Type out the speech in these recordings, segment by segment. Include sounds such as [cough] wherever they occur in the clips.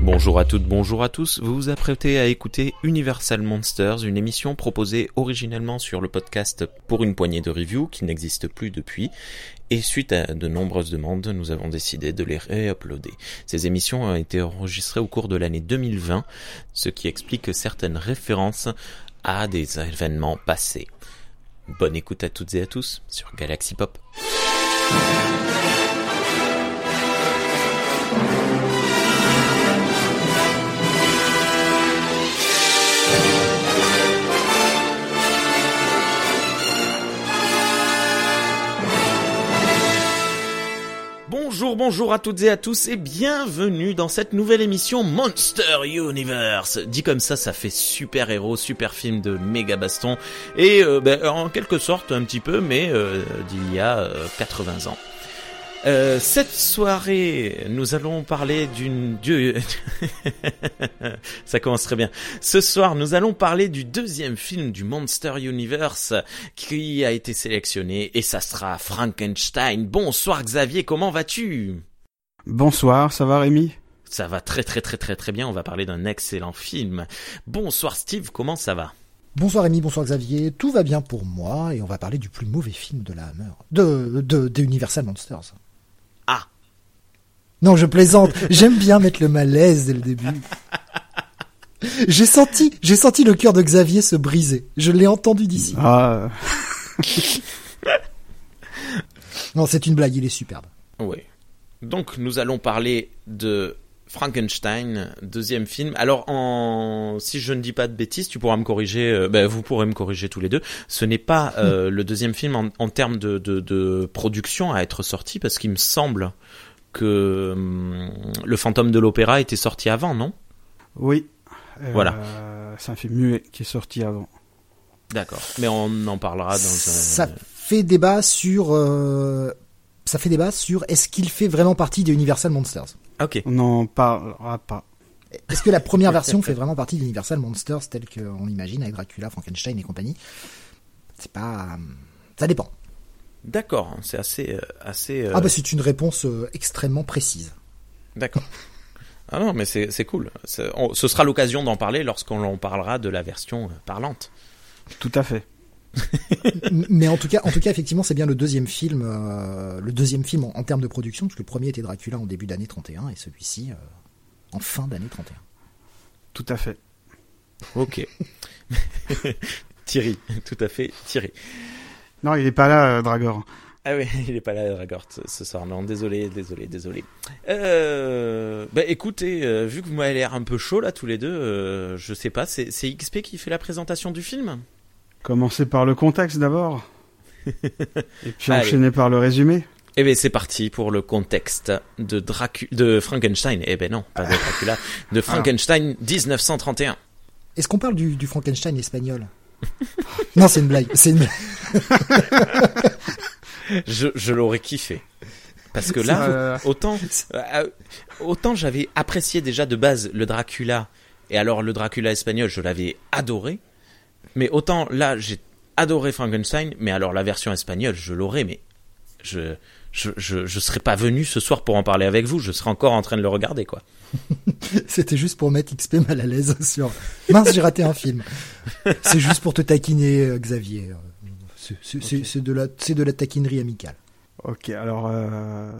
Bonjour à toutes, bonjour à tous. Vous vous apprêtez à écouter Universal Monsters, une émission proposée originellement sur le podcast pour une poignée de reviews qui n'existe plus depuis. Et suite à de nombreuses demandes, nous avons décidé de les réuploader. Ces émissions ont été enregistrées au cours de l'année 2020, ce qui explique certaines références à des événements passés. Bonne écoute à toutes et à tous sur Galaxy Pop. Bonjour, bonjour à toutes et à tous et bienvenue dans cette nouvelle émission Monster Universe. Dit comme ça, ça fait super héros, super film de méga baston et euh, ben, en quelque sorte un petit peu, mais euh, d'il y a euh, 80 ans. Euh, cette soirée, nous allons parler d'une Dieu. [laughs] Ça commence très bien. Ce soir, nous allons parler du deuxième film du Monster Universe qui a été sélectionné et ça sera Frankenstein. Bonsoir Xavier, comment vas-tu? Bonsoir, ça va Rémi? Ça va très très très très très bien. On va parler d'un excellent film. Bonsoir Steve, comment ça va? Bonsoir Rémi, bonsoir Xavier, tout va bien pour moi et on va parler du plus mauvais film de la Hammer, de, de, de Universal Monsters. Non, je plaisante, j'aime bien mettre le malaise dès le début. J'ai senti, j'ai senti le cœur de Xavier se briser. Je l'ai entendu d'ici. Ah, [laughs] Non, c'est une blague, il est superbe. Oui. Donc nous allons parler de Frankenstein, deuxième film. Alors, en... si je ne dis pas de bêtises, tu pourras me corriger. euh, ben, vous pourrez me corriger tous les deux. Ce n'est pas euh, [laughs] le deuxième film en, en termes de, de, de production à être sorti, parce qu'il me semble que hum, le Fantôme de l'Opéra était sorti avant, non? Oui. Euh, Voilà. C'est un film muet qui est sorti avant. D'accord. Mais on en parlera dans un. Ça fait débat sur, euh, ça fait débat sur est-ce qu'il fait vraiment partie de Universal Monsters? Ok. On n'en parlera pas. Est-ce que la première version fait vraiment partie d'Universal Monsters tel qu'on l'imagine avec Dracula, Frankenstein et compagnie? C'est pas, ça dépend. D'accord. C'est assez, euh, assez. euh, Ah bah c'est une réponse euh, extrêmement précise. D'accord. Ah non, mais c'est c'est cool. On- ce sera l'occasion d'en parler lorsqu'on en parlera de la version parlante. Tout à fait. Mais en tout cas, en tout cas, effectivement, c'est bien le deuxième film, euh, le deuxième film en, en termes de production, parce que le premier était Dracula en début d'année 31 et celui-ci euh, en fin d'année 31. Tout à fait. Ok. [laughs] Thierry, tout à fait, Thierry. Non, il est pas là, euh, Dragor. Ah oui, [laughs] il est pas là, Dragort, ce- soir. Non, désolé, désolé, désolé. Euh, bah écoutez, euh, vu que vous m'avez l'air un peu chaud là tous les deux, euh, je sais pas, c'est XP qui fait la présentation du film? Commencer par le contexte d'abord. [laughs] Et puis Allez. enchaîner par le résumé. Eh bien, c'est parti pour le contexte de Dracu de Frankenstein. Eh ben non, pas de Dracula, de [laughs] Frankenstein 1931. Est-ce qu'on parle du, du Frankenstein espagnol? Non, c'est une blague. C'est une blague. [laughs] Je, je l'aurais kiffé. Parce que là, Euh, autant, euh, autant j'avais apprécié déjà de base le Dracula, et alors le Dracula espagnol, je l'avais adoré, mais autant là, j'ai adoré Frankenstein, mais alors la version espagnole, je l'aurais, mais je, je, je, je serais pas venu ce soir pour en parler avec vous, je serais encore en train de le regarder, quoi. [laughs] C'était juste pour mettre XP mal à l'aise sur. Mince, j'ai raté un film. C'est juste pour te taquiner, euh, Xavier. C'est- c'est- C'est c'est de la, c'est de la taquinerie amicale. Ok, alors euh,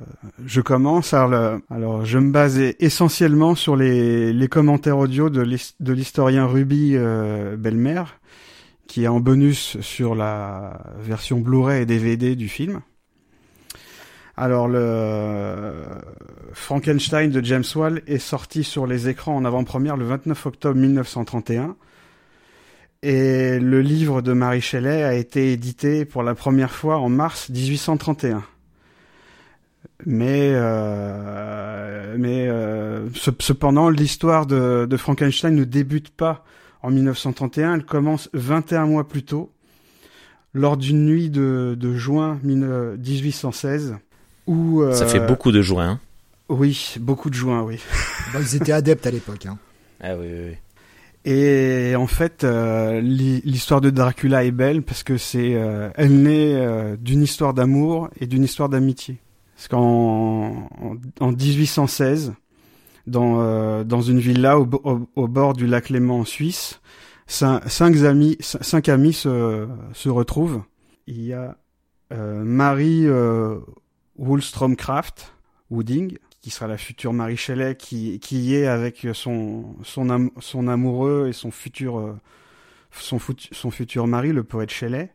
je commence. Alors, je me base essentiellement sur les, les commentaires audio de l'historien Ruby euh, Belmer, qui est en bonus sur la version Blu-ray et DVD du film. Alors, le Frankenstein de James Whale est sorti sur les écrans en avant-première le 29 octobre 1931. Et le livre de Marie Shelley a été édité pour la première fois en mars 1831. Mais, euh, mais euh, ce- cependant, l'histoire de, Frankenstein ne débute pas en 1931, elle commence 21 mois plus tôt, lors d'une nuit de, de juin 19- 1816, où... Ça fait euh, beaucoup de juin. Hein. Oui, beaucoup de juin, oui. [laughs] Bah, ils étaient adeptes à l'époque. Hein. Ah oui, oui, oui. Et en fait, euh, l'hi- l'histoire de Dracula est belle parce que c'est, euh, elle naît euh, d'une histoire d'amour et d'une histoire d'amitié. Parce qu'en en, en 1816, dans, euh, dans une villa au, au, au, bord du lac Léman en Suisse. Cinq, cinq amis, cinq amis se, se retrouvent. Il y a euh, Marie Woolstrom-Craft, Wooding, qui sera la future Marie Shelley, qui, qui y est avec son, son, son amoureux et son futur, euh, son, son mari, le poète Shelley.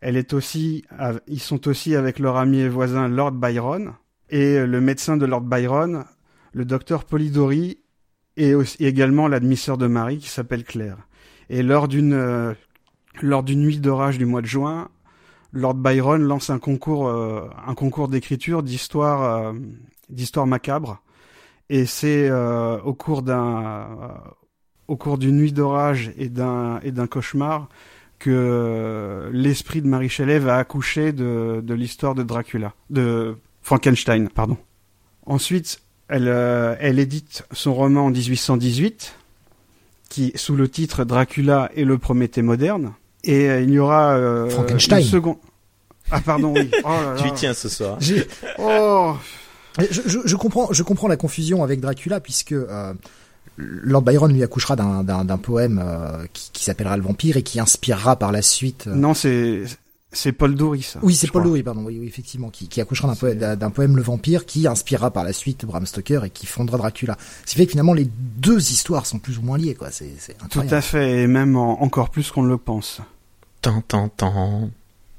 Elle est aussi, ils sont aussi avec leur ami et voisin Lord Byron et le médecin de Lord Byron, le docteur Polidori, et, aussi, également l'admisseur de Marie qui s'appelle Claire. Et lors d'une euh, lors d'une nuit d'orage du mois de juin, Lord Byron lance un concours euh, un concours d'écriture d'histoire euh, d'histoire macabre. Et c'est au cours d'un au cours d'une nuit d'orage et d'un et d'un cauchemar que l'esprit de Marie Shelley va accoucher de, de l'histoire de Dracula, de Frankenstein, pardon. Ensuite, elle, euh, elle édite son roman en 1818, qui sous le titre Dracula et le Prométhée moderne. Et euh, il y aura euh, Frankenstein. Une seconde... Ah pardon, oui. Oh là [laughs] là. Tu y tiens ce soir. Oh. Je, je, je, comprends, je comprends la confusion avec Dracula puisque euh, Lord Byron lui accouchera d'un poème euh, qui, qui s'appellera Le Vampire et qui inspirera par la suite. Euh... Non, c'est c'est Paul Doury, ça. Oui, c'est Paul Doury, pardon, oui, oui, effectivement, qui, qui accouchera d'un poème, d'un poème Le Vampire, qui inspirera par la suite Bram Stoker et qui fondera Dracula. Ce qui fait que finalement les deux histoires sont plus ou moins liées, quoi. C'est, c'est Tout à fait, et même en, encore plus qu'on ne le pense. Tant, tant, tant.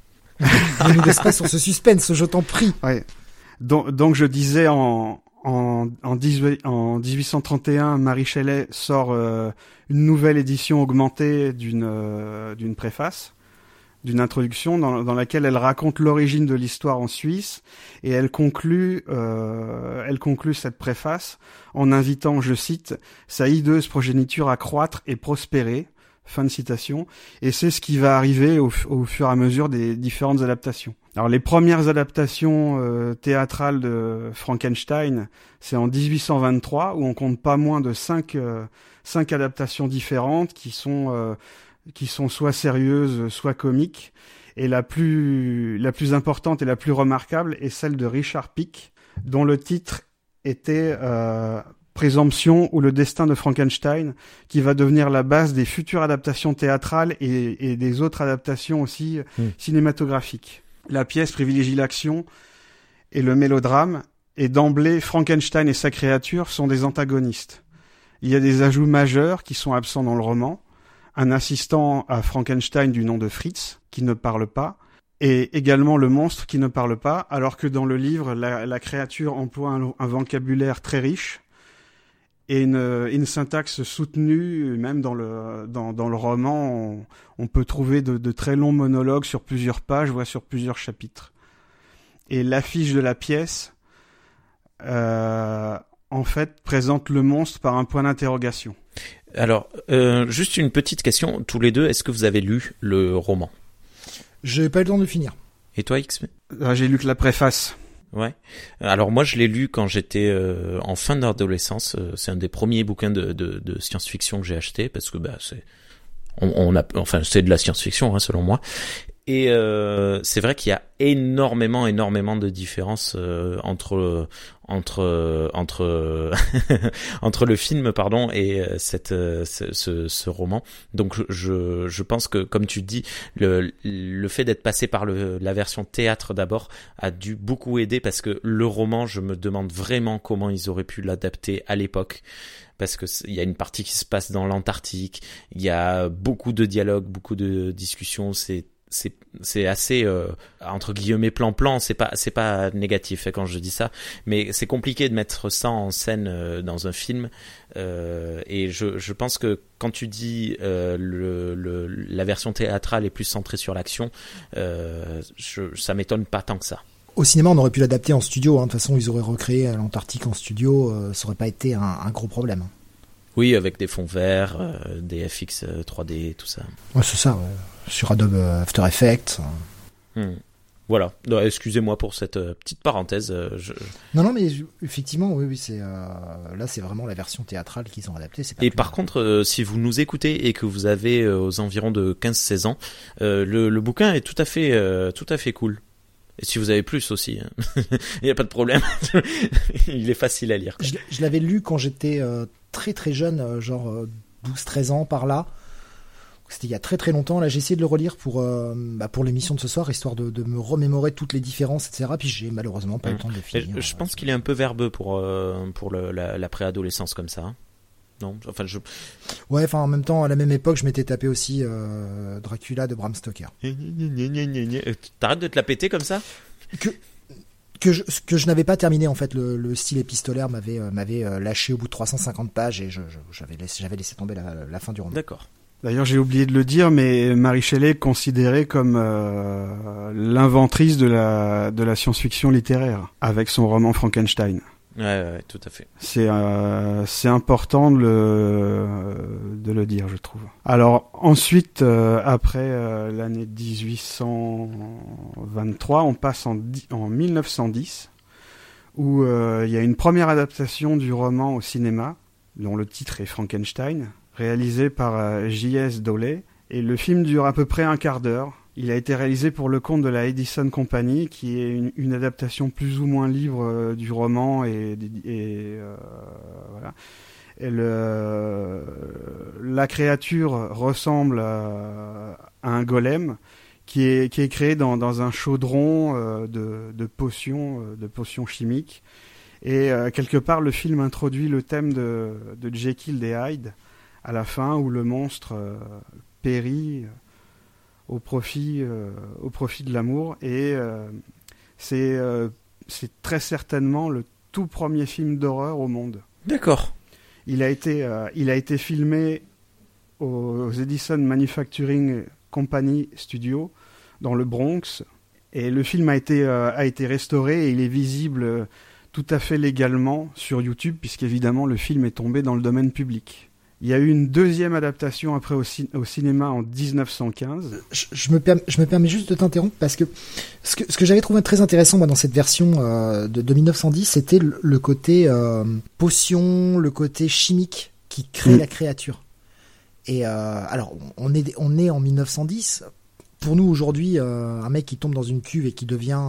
[laughs] ne nous laisse pas sur ce suspense, je t'en prie. Ouais. Donc, donc je disais en, en, en, 18, en 1831, Marie Shelley sort euh, une nouvelle édition augmentée d'une euh, d'une préface d'une introduction dans, laquelle elle raconte l'origine de l'histoire en Suisse et elle conclut, euh, cette préface en invitant, je cite, sa hideuse progéniture à croître et prospérer. Fin de citation. Et c'est ce qui va arriver au, fur et à mesure des différentes adaptations. Alors les premières adaptations euh, théâtrales de Frankenstein, c'est en 1823 où on compte pas moins de cinq, euh, adaptations différentes qui sont qui sont soit sérieuses, soit comiques. Et la plus, la plus importante et la plus remarquable est celle de Richard Pick, dont le titre était euh, Présomption ou le destin de Frankenstein, qui va devenir la base des futures adaptations théâtrales et, et des autres adaptations aussi mmh. cinématographiques. La pièce privilégie l'action et le mélodrame, et d'emblée, Frankenstein et sa créature sont des antagonistes. Il y a des ajouts majeurs qui sont absents dans le roman, un assistant à Frankenstein du nom de Fritz, qui ne parle pas, et également le monstre qui ne parle pas, alors que dans le livre, la, créature emploie un, vocabulaire très riche et une, syntaxe soutenue, même dans le, roman, on, peut trouver de, de, très longs monologues sur plusieurs pages, voire sur plusieurs chapitres. Et l'affiche de la pièce, euh, en fait, présente le monstre par un point d'interrogation. Alors, euh, juste une petite question, tous les deux, est-ce que vous avez lu le roman? J'ai pas eu le temps de finir. Et toi, X? Ah, J'ai lu que la préface. Ouais. Alors moi, je l'ai lu quand j'étais euh, en fin d'adolescence. C'est un des premiers bouquins de, de, de science-fiction que j'ai acheté parce que bah c'est on, on, a enfin c'est de la science-fiction hein, selon moi et euh, c'est vrai qu'il y a énormément, énormément de différences euh, entre entre entre [laughs] entre le film, pardon, et euh, cette ce, ce, ce roman. Donc je je pense que comme tu dis, le le fait d'être passé par le la version théâtre d'abord a dû beaucoup aider parce que le roman, je me demande vraiment comment ils auraient pu l'adapter à l'époque parce que il y a une partie qui se passe dans l'Antarctique, il y a beaucoup de dialogues, beaucoup de discussions, c'est c'est c'est assez euh, entre guillemets plan plan c'est pas c'est pas négatif hein, quand je dis ça mais c'est compliqué de mettre ça en scène euh, dans un film euh, et je je pense que quand tu dis le, le la version théâtrale est plus centrée sur l'action je, ça m'étonne pas tant que ça au cinéma, on aurait pu l'adapter en studio. Hein. De toute façon, ils auraient recréé l'Antarctique en studio. Ça aurait pas été un, un gros problème. Oui, avec des fonds verts, des FX 3D, tout ça. Ouais, c'est ça, ouais. Sur Adobe After Effects. Hmm. Voilà. Excusez-moi pour cette euh, petite parenthèse. Euh, je... Non, non, mais effectivement, oui, oui, c'est euh, là, c'est vraiment la version théâtrale qu'ils ont adaptée. Et par mal. contre, euh, si vous nous écoutez et que vous avez aux environs de 15-16 ans, le, le, bouquin est tout à fait, tout à fait cool. Et si vous avez plus aussi, hein. [laughs] il n'y a pas de problème. [laughs] il est facile à lire. Je, je l'avais lu quand j'étais très très jeune, genre 12-13 ans par là. C'était il y a très très longtemps. Là, j'ai essayé de le relire pour bah, pour l'émission de ce soir, histoire de, de, me remémorer toutes les différences, etc. Puis j'ai malheureusement pas eu le temps de le finir. Je, pense qu'il est un peu verbeux pour pour le, la, la préadolescence comme ça. Hein. Non, enfin je. Ouais, enfin en même temps, à la même époque, je m'étais tapé aussi euh, Dracula de Bram Stoker. T'arrêtes de te la péter comme ça? Que que je, que je n'avais pas terminé en fait le, le style épistolaire m'avait euh, m'avait euh, lâché au bout de 350 pages et j'avais laissé j'avais laissé tomber la, la fin du roman. D'accord. D'ailleurs, j'ai oublié de le dire, mais Marie Shelley est considérée comme euh, l'inventrice de la de la science-fiction littéraire avec son roman Frankenstein. Ouais, ouais, tout à fait. C'est euh, c'est important de le de le dire, je trouve. Alors ensuite, euh, après l'année 1823, on passe en en 1910 où il y a une première adaptation du roman au cinéma dont le titre est Frankenstein, réalisé par J.S. Doley et le film dure à peu près un quart d'heure. Il a été réalisé pour le compte de la Edison Company, qui est une, adaptation plus ou moins libre euh, du roman et, euh, voilà. Le, la créature ressemble à, un golem qui est, créé dans, un chaudron euh, de, de, potions, de potions chimiques. Et quelque part, le film introduit le thème de, de Jekyll et Hyde à la fin, où le monstre périt au profit, euh, au profit de l'amour. Et euh, c'est euh, très certainement le tout premier film d'horreur au monde. D'accord. Il a été, il a été filmé aux Edison Manufacturing Company Studio dans le Bronx. Et le film a été, a été restauré et il est visible tout à fait légalement sur YouTube, puisqu'évidemment le film est tombé dans le domaine public. Il y a eu une deuxième adaptation après au, au cinéma en 1915. Je, je, me je, me permets juste de t'interrompre parce que ce que, ce que j'avais trouvé très intéressant moi, dans cette version euh, de, de, 1910, c'était le, le, côté euh, potion, le côté chimique qui crée mmh. la créature. Et euh, alors, on est, on est en 1910. Pour nous aujourd'hui, un mec qui tombe dans une cuve et qui devient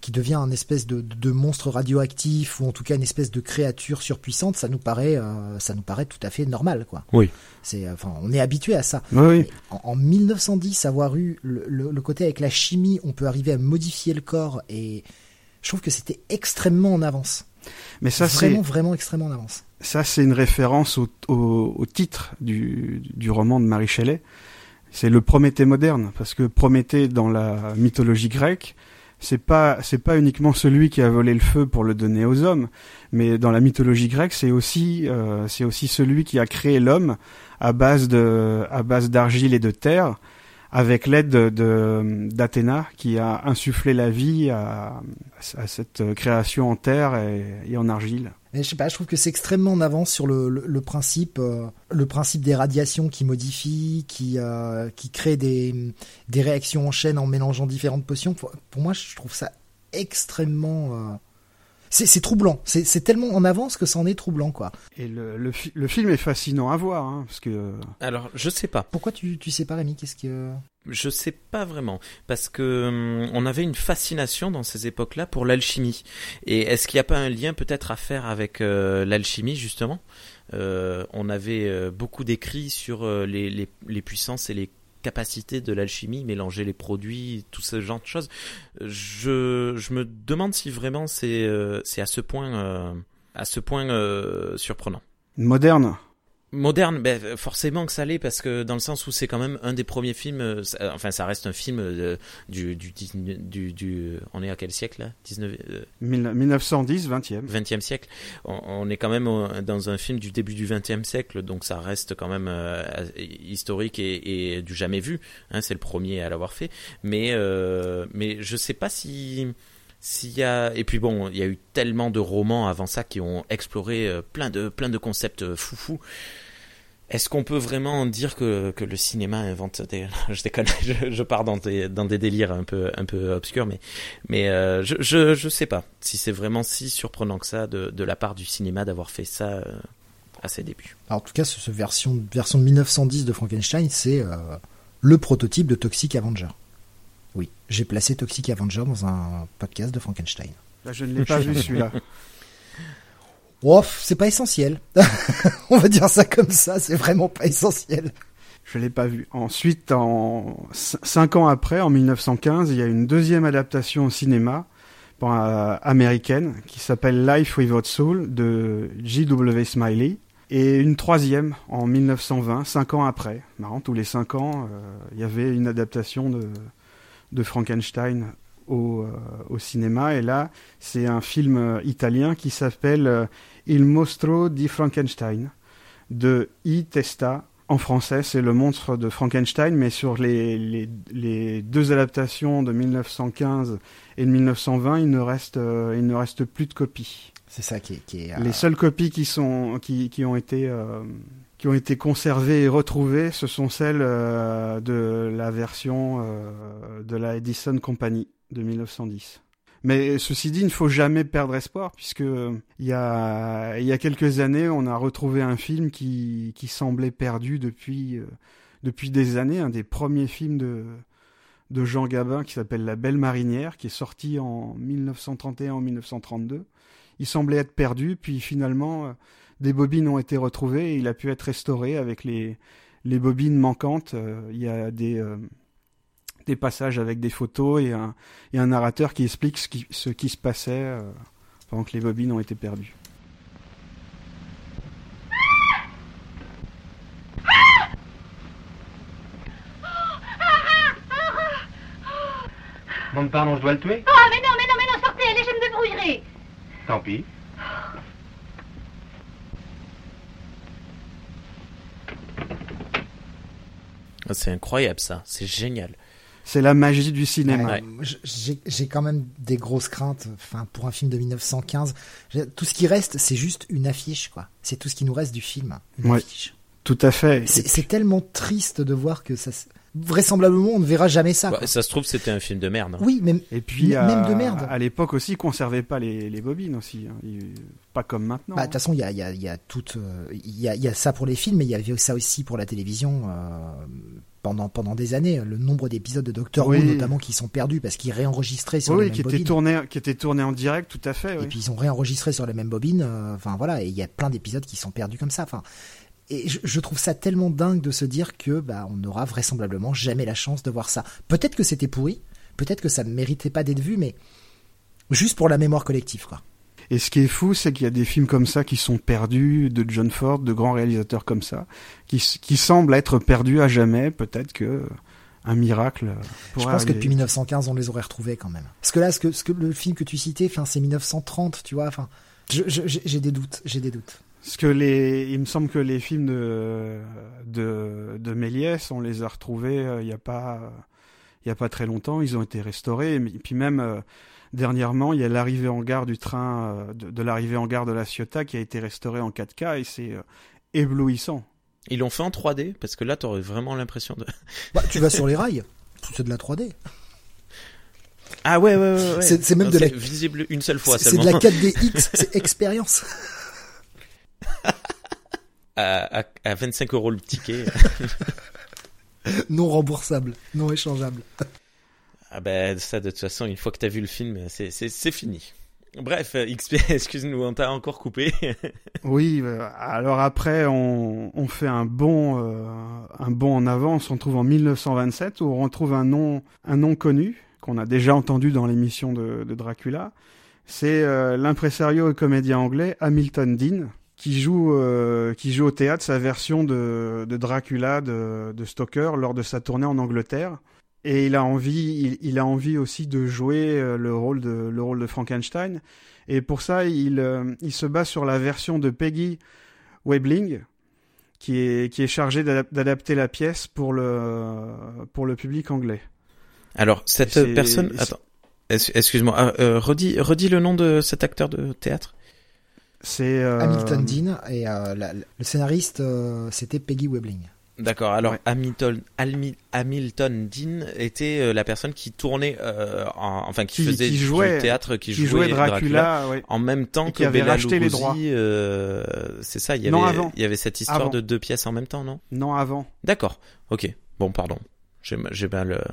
qui devient un espèce de, de, monstre radioactif ou en tout cas une espèce de créature surpuissante, ça nous paraît, euh, ça nous paraît tout à fait normal, quoi. Oui. C'est, enfin, on est habitué à ça. Oui. En, en, 1910, avoir eu le, le, le, côté avec la chimie, on peut arriver à modifier le corps et je trouve que c'était extrêmement en avance. Mais ça, vraiment, vraiment extrêmement en avance. Ça, c'est une référence au, au, au titre du, du, roman de Marie Shelley. C'est le Prométhée moderne, parce que Prométhée, dans la mythologie grecque, c'est pas c'est pas uniquement celui qui a volé le feu pour le donner aux hommes, mais dans la mythologie grecque, c'est aussi euh, c'est aussi celui qui a créé l'homme à base de à base d'argile et de terre, avec l'aide de d'Athéna qui a insufflé la vie à, cette création en terre et en argile. Et je sais pas, je trouve que c'est extrêmement en avance sur le, principe, euh, le principe des radiations qui modifient, qui, euh, qui créent des, des réactions en chaîne en mélangeant différentes potions. Pour, pour moi, je trouve ça extrêmement. Euh, c'est troublant. C'est tellement en avance que ça en est troublant, quoi. Et le, le, fi le film est fascinant à voir, hein, parce que. Alors, je sais pas. Pourquoi tu, tu sais pas, Rémi Qu'est-ce que. Je sais pas vraiment parce que hum, on avait une fascination dans ces époques-là pour l'alchimie. Et est-ce qu'il n'y a pas un lien peut-être à faire avec euh, l'alchimie justement? Euh, On avait euh, beaucoup d'écrits sur euh, les, les, les, puissances et les capacités de l'alchimie, mélanger les produits, tout ce genre de choses. Je, me demande si vraiment c'est euh, à ce point euh, à ce point surprenant. Moderne Moderne, ben forcément que ça l'est parce que dans le sens où c'est quand même un des premiers films, euh, ça, enfin ça reste un film euh, du, du, du, du, on est à quel siècle là? 19, euh, 1910, 20e. 20e siècle. On, on, est quand même dans un film du début du 20e siècle, donc ça reste quand même euh, historique et, et, du jamais vu. Hein, c'est le premier à l'avoir fait, mais euh, mais je sais pas si s'il y a et puis bon il y a eu tellement de romans avant ça qui ont exploré plein de plein de concepts euh, foufou est-ce qu'on peut vraiment dire que, que le cinéma invente des [laughs] je déconne [laughs] je, je pars dans des dans des délires un peu un peu obscurs mais mais euh, je, je je sais pas si c'est vraiment si surprenant que ça de de la part du cinéma d'avoir fait ça euh, à ses débuts Alors, en tout cas ce, ce version version de 1910 de Frankenstein c'est euh, le prototype de Toxic Avenger Oui, j'ai placé Toxic Avenger dans un podcast de Frankenstein. Là, je ne l'ai pas vu celui-là. [laughs] Ouf, c'est pas essentiel. [laughs] On va dire ça comme ça, c'est vraiment pas essentiel. Je l'ai pas vu. Ensuite, en cinq ans après, en 1915, il y a une deuxième adaptation au cinéma euh, américaine qui s'appelle Life Without Soul de J.W. Smiley. Et une troisième en 1920, cinq ans après. Marrant, tous les cinq ans, euh, il y avait une adaptation de Frankenstein au, euh, au, cinéma. Et là, c'est un film italien qui s'appelle Il Mostro di Frankenstein de I. Testa en français, c'est le monstre de Frankenstein, mais sur les, les, les, deux adaptations de 1915 et de 1920, il ne reste, euh, il ne reste plus de copies. C'est ça qui est. Qui est euh, Les seules copies qui, sont, qui, qui ont été. Euh, qui ont été conservées et retrouvées, ce sont celles de la version de la Edison Company de 1910. Mais ceci dit, il ne faut jamais perdre espoir, puisque il y a, il y a quelques années, on a retrouvé un film qui, qui semblait perdu depuis, euh, depuis des années, un des premiers films de, de Jean Gabin qui s'appelle La Belle Marinière, qui est sorti en 1931 ou 1932. Il semblait être perdu, puis finalement, euh, des bobines ont été retrouvées et il a pu être restauré avec les, les bobines manquantes. Euh, il y a des des passages avec des photos et un, et un narrateur qui explique ce qui, ce qui se passait euh, pendant que les bobines ont été perdues. Bon, pardon, je dois le tuer Oh, mais non, mais non, mais non, sortez, allez, je me débrouillerai. Tant pis. C'est incroyable ça, c'est génial. C'est la magie du cinéma. J'ai quand même des grosses craintes. Enfin, pour un film de 1915, tout ce qui reste, c'est juste une affiche, quoi. C'est tout ce qui nous reste du film. Une affiche. Tout à fait. C'est tellement triste de voir que ça. Vraisemblablement, on ne verra jamais ça. Bah, ça se trouve, c'était un film de merde. Hein. Oui, mais et puis même de merde. À l'époque aussi, ils conservaient pas les, les bobines aussi. Hein. Pas comme maintenant. Bah, de toute façon, il y a, y, a, y a tout, euh, il y, a, y a ça pour les films, mais il y avait ça aussi pour la télévision. Euh, pendant, pendant des années. Le nombre d'épisodes de Doctor Who, notamment, qui sont perdus parce qu'ils réenregistraient sur oui, les qui mêmes bobines. qui étaient tournés en direct, tout à fait. Et puis ils ont réenregistré sur les mêmes bobines. Euh, enfin voilà, et il y a plein d'épisodes qui sont perdus comme ça. Enfin, et je, trouve ça tellement dingue de se dire que bah on n'aura vraisemblablement jamais la chance de voir ça. Peut-être que c'était pourri, peut-être que ça ne méritait pas d'être vu, mais juste pour la mémoire collective, quoi. Et ce qui est fou, c'est qu'il y a des films comme ça qui sont perdus, de John Ford, de grands réalisateurs comme ça, qui, qui semblent être perdus à jamais. Peut-être que un miracle. Je pense que depuis 1915, on les aurait retrouvés quand même. Parce que là, ce que, ce que le film que tu citais, enfin, c'est 1930, tu vois. Enfin, j'ai des doutes, j'ai des doutes. Parce que les, il me semble que les films de de, de Méliès, on les a retrouvés euh, il n'y a pas il y a pas très longtemps. Ils ont été restaurés. Et puis même euh, dernièrement, il y a l'arrivée en gare du train euh, de, de l'arrivée en gare de la Ciotat qui a été restauré en 4K et c'est éblouissant. Ils l'ont fait en 3D parce que là, tu aurais vraiment l'impression de. [laughs] Bah, tu vas sur les rails, c'est de la 3D. Ah ouais, ouais, ouais. ouais. C'est même de la visible une seule fois C'est de la 4DX, [laughs] c'est expérience [laughs] à, à, 25 euros le ticket. non remboursable, non échangeable. Ah ben ça de toute façon une fois que t'as vu le film c'est fini. Bref, XP, [laughs] excuse-nous, on t'a encore coupé. [laughs] oui, euh, alors après on, on fait un bond euh, un bond en avant, on se retrouve en 1927 où on retrouve un nom un nom connu qu'on a déjà entendu dans l'émission de, Dracula. C'est euh, et comédien anglais Hamilton Dean qui joue euh, qui joue au théâtre sa version de, de Dracula de, de, Stoker lors de sa tournée en Angleterre et il a envie il, il a envie aussi de jouer euh, le rôle de le rôle de Frankenstein et pour ça il euh, il se base sur la version de Peggy Webling qui est qui est chargée d'adapter la pièce pour le pour le public anglais. Alors cette personne attends excuse-moi ah, redis redis le nom de cet acteur de théâtre. C'est euh... Hamilton Dean et euh, la, le scénariste euh, c'était Peggy Webling. D'accord. Alors ouais. Hamilton Hamilton Dean était euh, la personne qui tournait, en, enfin qui, qui faisait qui jouait, du théâtre, qui, qui jouait, Dracula, Dracula ouais. en même temps que avait Bela racheté Lugosi. les droits. c'est ça. Il y avait non, il y avait cette histoire avant. de deux pièces en même temps, non? Non avant. D'accord. Ok. Bon, pardon. J'ai mal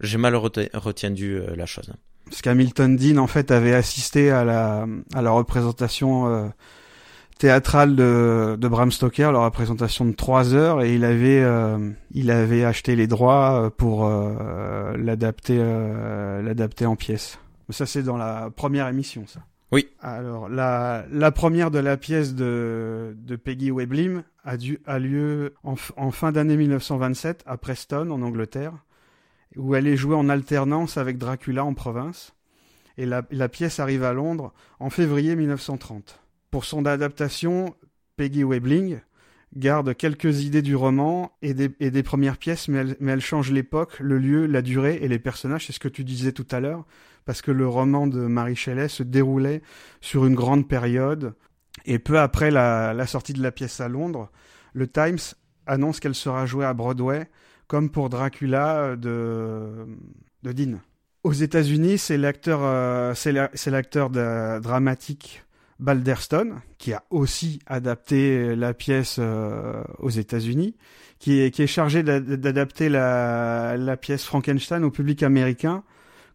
J'ai mal rete- retenu euh, la chose. Parce qu'Hamilton Dean, en fait, avait assisté à la, à la représentation euh, théâtrale de, de Bram Stoker, la représentation de trois heures, et il avait, euh, il avait acheté les droits euh, pour euh, l'adapter, euh, l'adapter en pièces. Ça, c'est dans la première émission, ça. Oui. Alors, la, la première de la pièce de, de Peggy Weblim a, dû, a lieu en, en fin d'année 1927 à Preston, en Angleterre, où elle est jouée en alternance avec Dracula en province. Et la, la pièce arrive à Londres en février 1930. Pour son adaptation, Peggy Webling garde quelques idées du roman et des, premières pièces, mais elle, change l'époque, le lieu, la durée et les personnages. C'est ce que tu disais tout à l'heure, parce que le roman de Marie Shelley se déroulait sur une grande période. Et peu après la, sortie de la pièce à Londres, le Times annonce qu'elle sera jouée à Broadway, comme pour Dracula de, de Dean. Aux États-Unis, c'est l'acteur, euh, dramatique Balderston qui a aussi adapté la pièce euh, aux États-Unis, qui est, chargé d'a- d'adapter la, pièce Frankenstein au public américain,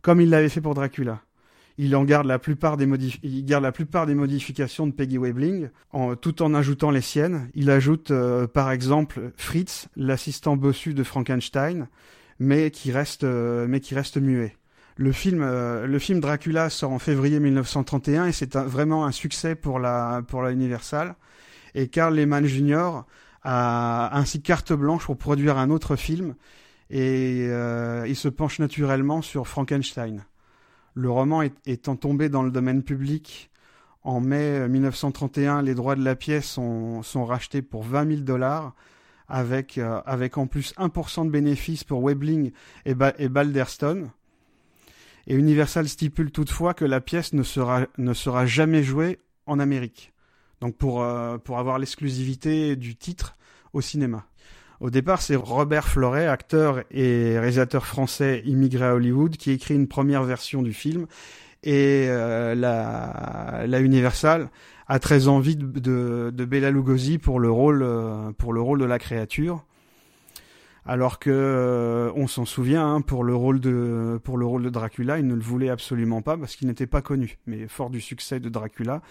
comme il l'avait fait pour Dracula. Il en garde la plupart des la plupart des modifications de Peggy Webling, tout en ajoutant les siennes. Il ajoute euh, par exemple Fritz, l'assistant bossu de Frankenstein, euh, mais qui reste muet. Le film, euh, le film Dracula sort en février 1931 et c'est vraiment un succès pour la, Universal. Et Carl Lehmann Jr. a ainsi carte blanche pour produire un autre film et euh, il se penche naturellement sur Frankenstein. Le roman étant tombé dans le domaine public en mai 1931, les droits de la pièce sont, rachetés pour 20 000 dollars avec, euh, en plus 1% de bénéfices pour Webling et, Ba-. Et Universal stipule toutefois que la pièce ne sera, ne sera jamais jouée en Amérique. Donc pour, euh, pour avoir l'exclusivité du titre au cinéma. Au départ, c'est Robert Floret, acteur et réalisateur français immigré à Hollywood, qui écrit une première version du film. Et euh, la, Universal a très envie de, de, de Bela Lugosi pour le rôle, euh, pour le rôle de la créature. Alors que euh, on s'en souvient hein, pour le rôle de pour le rôle de Dracula, ils ne le voulaient absolument pas parce qu'il n'était pas connu. Mais fort du succès de Dracula,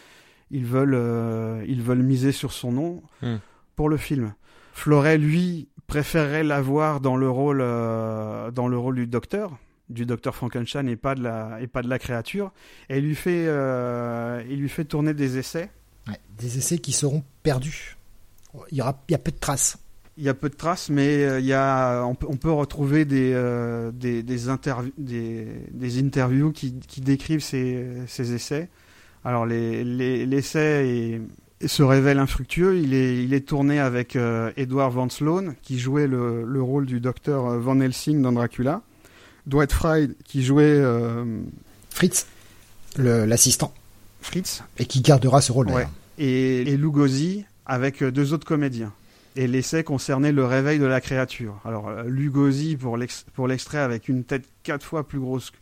ils veulent euh, ils veulent miser sur son nom Hmm. pour le film. Floret, lui, préférerait l'avoir dans le rôle euh, dans le rôle du docteur, du docteur Frankenstein et pas de la et pas de la créature. Et il lui fait euh, il lui fait tourner des essais. Ouais, des essais qui seront perdus. Il y aura, il y a peu de traces. Il y a peu de traces, mais euh, il y a, on, peut, on peut retrouver des, euh, des, des, interv- des, des interviews qui, qui décrivent ces, ces essais. Alors les, les, l'essai est- se révèle infructueux. Il est, il est tourné avec euh, Edward Van Sloan, qui jouait le, le rôle du docteur euh, Van Helsing dans Dracula. Dwight Frye, qui jouait euh, Fritz, l'assistant, Fritz. et qui gardera ce rôle Ouais. d'ailleurs. et, et Lugosi avec euh, deux autres comédiens. Et l'essai concernait le réveil de la créature. Alors euh, Lugosi pour l'ex- pour l'extrait avec une tête quatre fois plus grosse,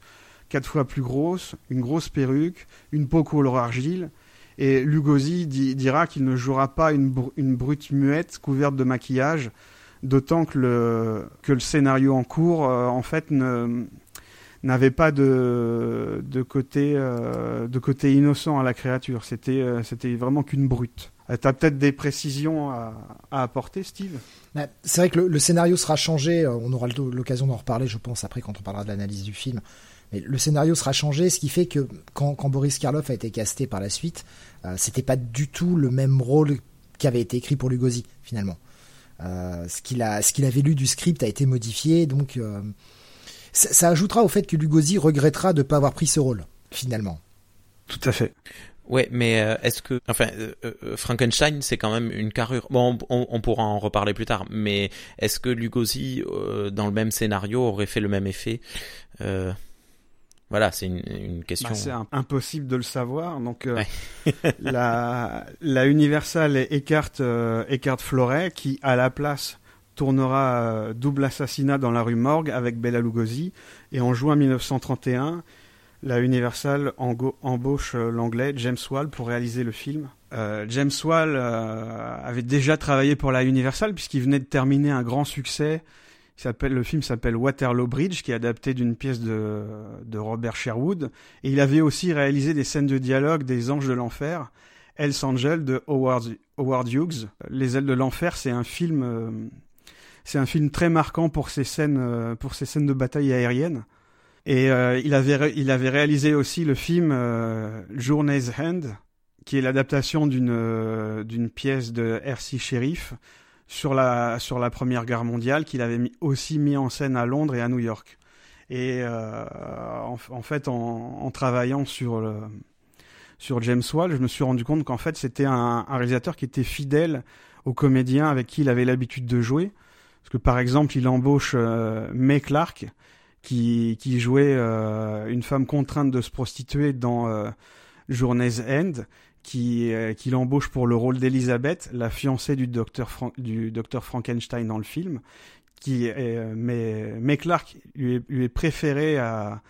une grosse perruque, une peau couleur argile. Et Lugosi di- dira qu'il ne jouera pas une, br- une brute muette couverte de maquillage, d'autant que le, que le scénario en cours, euh, en fait, ne, n'avait pas de, de, côté, euh, de côté innocent à la créature. C'était euh, vraiment qu'une brute. Euh, T'as peut-être des précisions à, à apporter, Steve? Bah, C'est vrai que le, scénario sera changé. On aura l'occasion d'en reparler, je pense, après quand on parlera de l'analyse du film. Mais le scénario sera changé, ce qui fait que quand, quand Boris Karloff a été casté par la suite, euh, c'était pas du tout le même rôle qui avait été écrit pour Lugosi finalement. Ce qu'il avait lu du script a été modifié, donc ça, ça ajoutera au fait que Lugosi regrettera de ne pas avoir pris ce rôle finalement. Tout à fait. Ouais, mais euh, est-ce que, enfin, euh, euh, Frankenstein, c'est quand même une carrure. Bon, on, on pourra en reparler plus tard. Mais est-ce que Lugosi, euh, dans le même scénario, aurait fait le même effet Euh, Voilà, c'est une, une question. Bah, c'est un- impossible de le savoir. Donc euh, Ouais. [laughs] la, la Universal écarte, euh, écarte Floret qui, à la place, tournera euh, Double Assassinat dans la rue Morgue avec Bela Lugosi. Et en juin 1931, la Universal embauche euh, l'anglais James Wall pour réaliser le film. Euh, James Wall avait déjà travaillé pour la Universal puisqu'il venait de terminer un grand succès le film s'appelle Waterloo Bridge, qui est adapté d'une pièce de, Robert Sherwood. Et il avait aussi réalisé des scènes de dialogue des Anges de l'enfer, Hells Angel de Howard, Howard Hughes. Les ailes de l'enfer, c'est un film, c'est un film très marquant pour ses scènes, euh, pour ses scènes de bataille aérienne. Et euh, il avait il avait réalisé aussi le film Journey's End, qui est l'adaptation d'une d'une pièce de R.C. Sheriff sur la, sur la Première Guerre mondiale qu'il avait aussi mis en scène à Londres et à New York. Et euh, en, fait, en, travaillant sur, sur James Wall, je me suis rendu compte qu'en fait, c'était un, réalisateur qui était fidèle aux comédiens avec qui il avait l'habitude de jouer. Parce que par exemple, il embauche euh, May Clark, qui, jouait euh, une femme contrainte de se prostituer dans euh, Journey's End, qui, l'embauche pour le rôle d'Elisabeth, la fiancée du docteur, Frankenstein dans le film, mais, mais Clark lui est, lui est préféré à,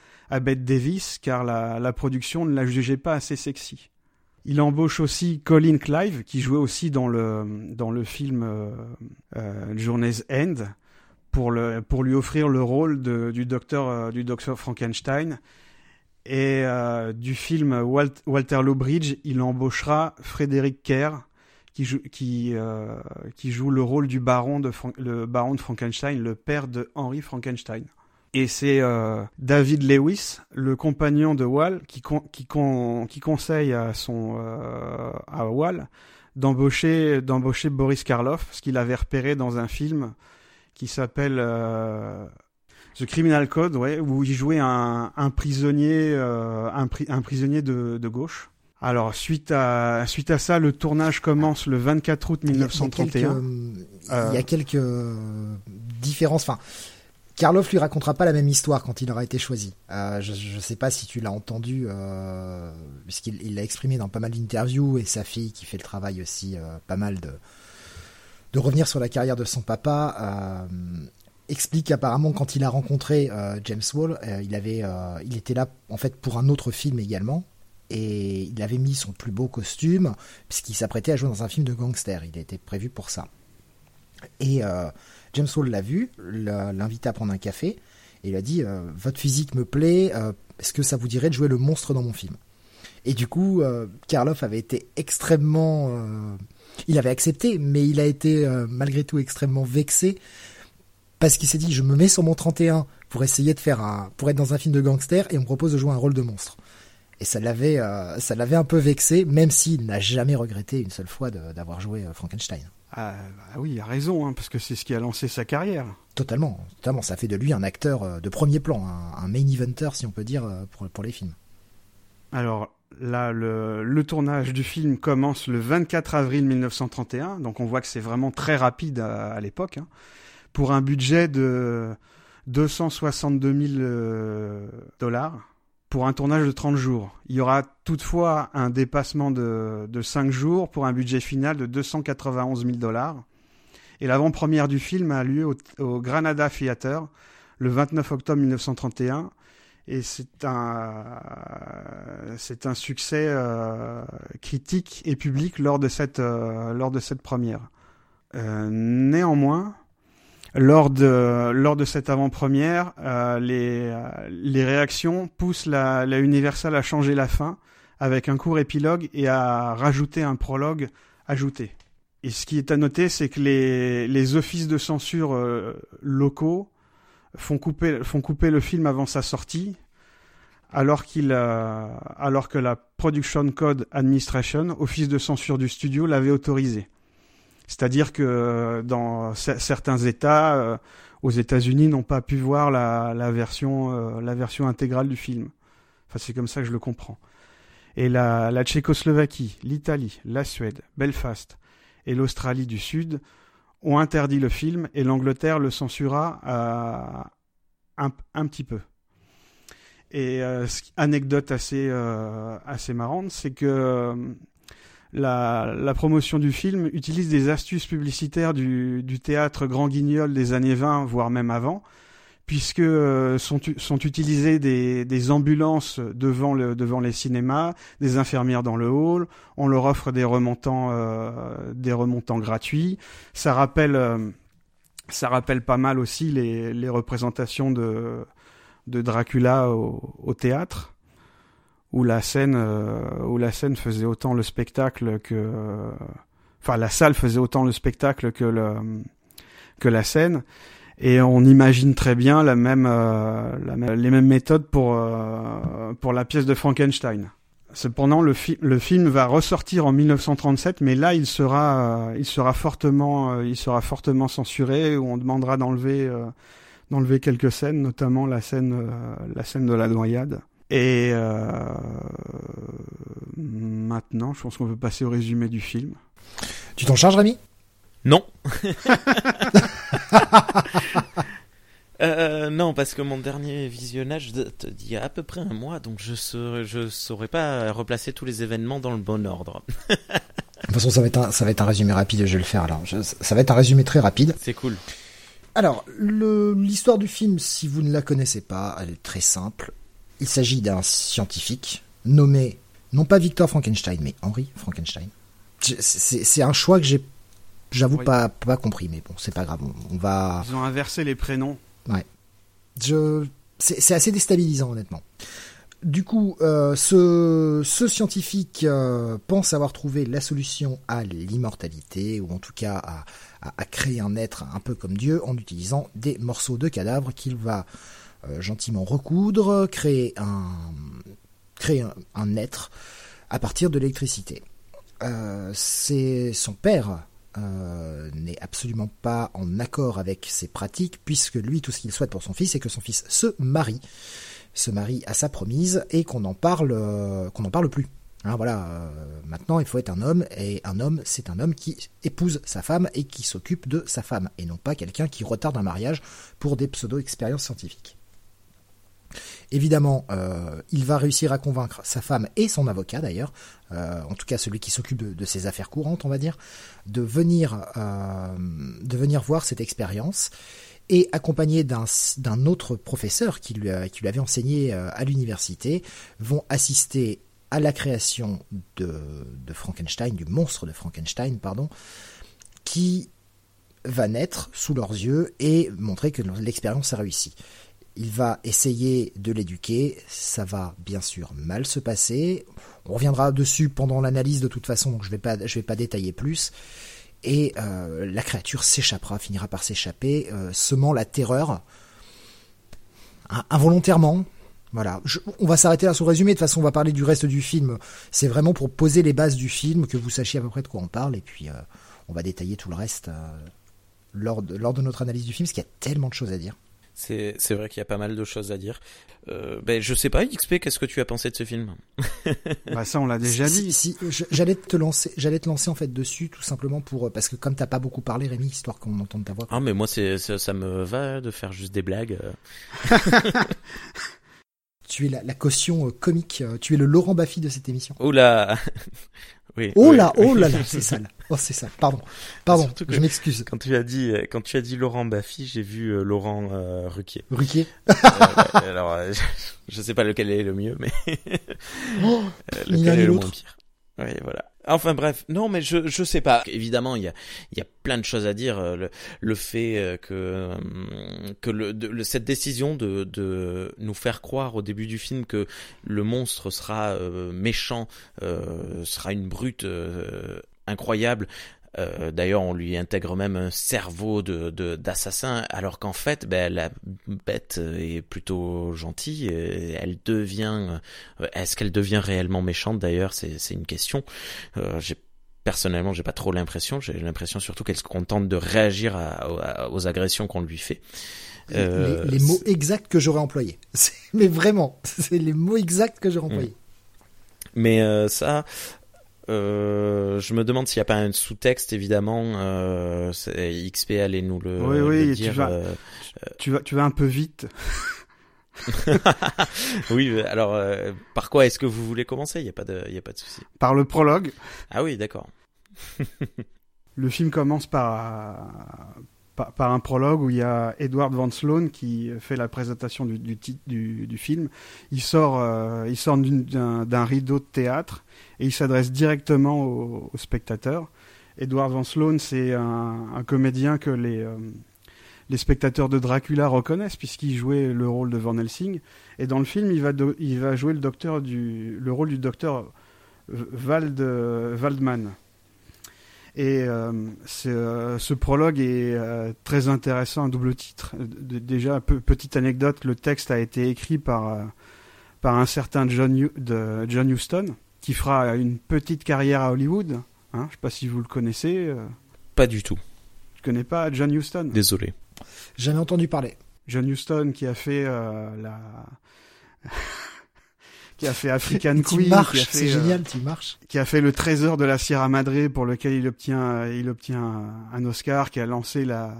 Bette Davis car la production ne la jugeait pas assez sexy. Il embauche aussi Colin Clive qui jouait aussi dans le dans le film euh, euh, Journey's End pour le pour lui offrir le rôle du docteur euh, du docteur Frankenstein et euh, du film Walt, Walter Bridge, il embauchera Frédéric Kerr, qui joue, qui, joue le rôle du baron de, le baron de Frankenstein, le père de Henry Frankenstein. Et c'est euh, David Lewis, le compagnon de Wall, qui, con qui, con qui conseille à, son, euh, à Wall d'embaucher Boris Karloff, ce qu'il avait repéré dans un film qui s'appelle euh, The Criminal Code, ouais, où il jouait un, un prisonnier, un, pri un, prisonnier de, de, gauche. Alors suite à suite à ça, le tournage commence le 24 août 1931. Il y a quelques, euh... différences. Enfin, Karloff lui racontera pas la même histoire quand il aura été choisi. Euh, je ne sais pas si tu l'as entendu, euh, puisqu'il l'a exprimé dans pas mal d'interviews et sa fille qui fait le travail aussi euh, pas mal de de revenir sur la carrière de son papa. Explique apparemment quand il a rencontré James Wall, il avait, il était là en fait pour un autre film également, et il avait mis son plus beau costume puisqu'il s'apprêtait à jouer dans un film de gangster. Il était prévu pour ça. Et James Wall l'a vu, l'invité à prendre un café, et il a dit votre physique me plaît, est-ce que ça vous dirait de jouer le monstre dans mon film? Et du coup, Karloff avait été extrêmement, il avait accepté, mais il a été malgré tout extrêmement vexé parce qu'il s'est dit je me mets sur mon 31 pour essayer de faire un pour être dans un film de gangster et on me propose de jouer un rôle de monstre. Et ça l'avait euh, ça l'avait un peu vexé même s'il n'a jamais regretté une seule fois d'avoir joué euh, Frankenstein. Ah, bah oui, il a raison hein, parce que c'est ce qui a lancé sa carrière. Totalement, totalement, ça fait de lui un acteur euh, de premier plan, un, un main eventer si on peut dire pour pour les films. Alors là, le, le, tournage du film commence le 24 avril 1931, donc on voit que c'est vraiment très rapide à, à l'époque. Hein pour un budget de 262 000 euh, dollars pour un tournage de 30 jours. Il y aura toutefois un dépassement de, de 5 jours pour un budget final de 291 000 dollars. Et l'avant-première du film a lieu au, au, Granada Theater le 29 octobre 1931. Et c'est un, c'est un succès euh, critique et public lors de cette, euh, lors de cette première. Euh, néanmoins, lors de lors de cette avant-première, euh, les les réactions poussent la, la Universal à changer la fin avec un court épilogue et à rajouter un prologue ajouté. Et ce qui est à noter, c'est que les les offices de censure euh, locaux font couper font couper le film avant sa sortie, alors qu'il euh, alors que la Production Code Administration, office de censure du studio, l'avait autorisé. C'est-à-dire que dans certains États, euh, aux États-Unis, n'ont pas pu voir la, la version, euh, la version intégrale du film. Enfin, c'est comme ça que je le comprends. Et la, Tchécoslovaquie, l'Italie, la Suède, Belfast et l'Australie du Sud ont interdit le film et l'Angleterre le censura euh, un, petit peu. Et euh, anecdote euh, assez marrante, c'est que la, la, promotion du film utilise des astuces publicitaires du, du, théâtre Grand Guignol des années 20, voire même avant, puisque euh, sont, sont utilisées des, des, ambulances devant, le, devant les cinémas, des infirmières dans le hall, on leur offre des remontants, euh, des remontants gratuits. Ça rappelle, euh, ça rappelle pas mal aussi les, les représentations de, de Dracula au, au théâtre, où la scène, euh, où la scène faisait autant le spectacle que, enfin la salle faisait autant le spectacle que le, que la scène. Et on imagine très bien la même, euh, la les mêmes méthodes pour euh, pour la pièce de Frankenstein. Cependant, le, le film va ressortir en 1937, mais là, il sera, euh, il sera fortement, euh, il sera fortement censuré, où on demandera d'enlever, d'enlever quelques scènes, notamment la scène, la scène de la noyade. Et euh, maintenant, je pense qu'on peut passer au résumé du film. Tu t'en charges, Rémi? Non. [laughs] Euh, non, parce que mon dernier visionnage date d'il y a à peu près un mois, donc je saurais, je saurais pas replacer tous les événements dans le bon ordre. [laughs] De toute façon, ça va être un, ça va être un résumé rapide, je vais le faire alors. Je- ça va être un résumé très rapide. C'est cool. Alors, l'histoire du film, si vous ne la connaissez pas, elle est très simple. Il s'agit d'un scientifique nommé, non pas Victor Frankenstein, mais Henry Frankenstein. C'est un choix que j'ai, j'avoue, Oui. pas, pas compris, mais bon, c'est pas grave. On, on va. Ils ont inversé les prénoms. Je, c'est assez déstabilisant, honnêtement. Du coup, euh, ce, ce scientifique euh, pense avoir trouvé la solution à l'immortalité, ou en tout cas à, à- à créer un être un peu comme Dieu en utilisant des morceaux de cadavres qu'il va gentiment recoudre, créer un, être à partir de l'électricité. Euh, c'est son père euh, n'est absolument pas en accord avec ces pratiques, puisque lui, tout ce qu'il souhaite pour son fils, c'est que son fils se marie, se marie à sa promise, et qu'on en parle, euh, n'en parle plus. Hein, voilà, euh, maintenant il faut être un homme, et un homme, c'est un homme qui épouse sa femme et qui s'occupe de sa femme, et non pas quelqu'un qui retarde un mariage pour des pseudo-expériences scientifiques. Évidemment, euh, il va réussir à convaincre sa femme et son avocat d'ailleurs, euh, en tout cas celui qui s'occupe de, ses affaires courantes, on va dire, de venir, euh, voir cette expérience et accompagné d'un autre professeur qui lui, qui lui avait enseigné à l'université, vont assister à la création de, de Frankenstein, du monstre de Frankenstein, pardon, qui va naître sous leurs yeux et montrer que l'expérience a réussi. Il va essayer de l'éduquer, ça va bien sûr mal se passer. On reviendra dessus pendant l'analyse de toute façon, je je vais pas détailler plus. Et euh, la créature s'échappera, finira par s'échapper, euh, semant la terreur in- involontairement. Voilà, on va s'arrêter là sur le résumé. De toute façon, on va parler du reste du film. C'est vraiment pour poser les bases du film, que vous sachiez à peu près de quoi on parle, et puis euh, on va détailler tout le reste lors, de, lors de notre analyse du film, parce qu'il y a tellement de choses à dire. C'est, c'est vrai qu'il y a pas mal de choses à dire. Euh, ben, je sais pas, XP, qu'est-ce que tu as pensé de ce film? [laughs] Bah ça, on l'a déjà Si- dit. si- je- j'allais te lancer, j'allais te lancer en fait dessus, tout simplement pour euh, parce que comme t'as pas beaucoup parlé, Rémi, histoire qu'on entende ta voix. Ah, mais moi, c'est, ça, ça me va de faire juste des blagues. euh. [laughs] Tu es la, la caution euh, comique, euh, tu es le Laurent Baffy de cette émission. Oula [laughs] Oui. Oh oui, là, oui. oh là là, c'est sale. Oh c'est sale. Pardon, pardon. Que- Je m'excuse. Quand tu as dit, euh, quand tu as dit Laurent Baffy, j'ai vu euh, Laurent euh, Ruquier. Ruquier. [laughs] Euh, alors, euh, [laughs] je, sais pas lequel est le mieux, mais [laughs] Oh, lequel est le moins pire. Oui, voilà. Enfin bref, non, mais je je sais pas. Évidemment, il y a il y a plein de choses à dire. Le, le fait que que le, de- cette décision de de nous faire croire au début du film que le monstre sera euh, méchant, euh, sera une brute euh, incroyable. Euh, D'ailleurs, on lui intègre même un cerveau de d'assassin, alors qu'en fait, ben, la bête est plutôt gentille. Elle devient, euh, est-ce qu'elle devient réellement méchante D'ailleurs, c'est c'est une question. Euh, j'ai personnellement, j'ai pas trop l'impression. J'ai l'impression surtout qu'elle se contente de réagir à- à- aux agressions qu'on lui fait. Euh, les, les mots exacts que j'aurais employés. [laughs] Mais vraiment, [laughs] c'est les mots exacts que j'aurais Mm. employés. Mais euh, ça, euh, je me demande s'il n'y a pas un sous-texte, évidemment. Euh, XP allait nous le, Oui, le oui, tu dire. vas- euh, Tu vas, tu vas un peu vite. [laughs] oui, alors euh, par quoi est-ce que vous voulez commencer? Il n'y a pas de, il y a pas de souci. Par le prologue, Ah oui, d'accord. [laughs] le film commence par, par, par un prologue où il y a Edward Van Sloan qui fait la présentation du, du, titre du, du film. Il sort, euh, il sort d'un rideau de théâtre et il s'adresse directement aux, spectateurs. Edward Van Sloan, c'est un, un comédien que les, euh, les spectateurs de Dracula reconnaissent puisqu'il jouait le rôle de Van Helsing. Et dans le film, il va, jouer le, rôle du docteur Vald, Waldman. Et euh, ce prologue est euh, très intéressant à double titre. Déjà, pe- petite anecdote, le texte a été écrit par, un certain John, de John Huston, qui fera une petite carrière à Hollywood. Hein, je sais pas si vous le connaissez. euh, Pas du tout. je connais pas John Huston? Désolé. Jamais entendu parler. John Huston qui a fait euh, la [laughs] qui a fait African tu Queen, qui marches, a fait, c'est euh, génial, tu marches. qui a fait le trésor de la Sierra Madre pour lequel il obtient il obtient un Oscar, qui a lancé la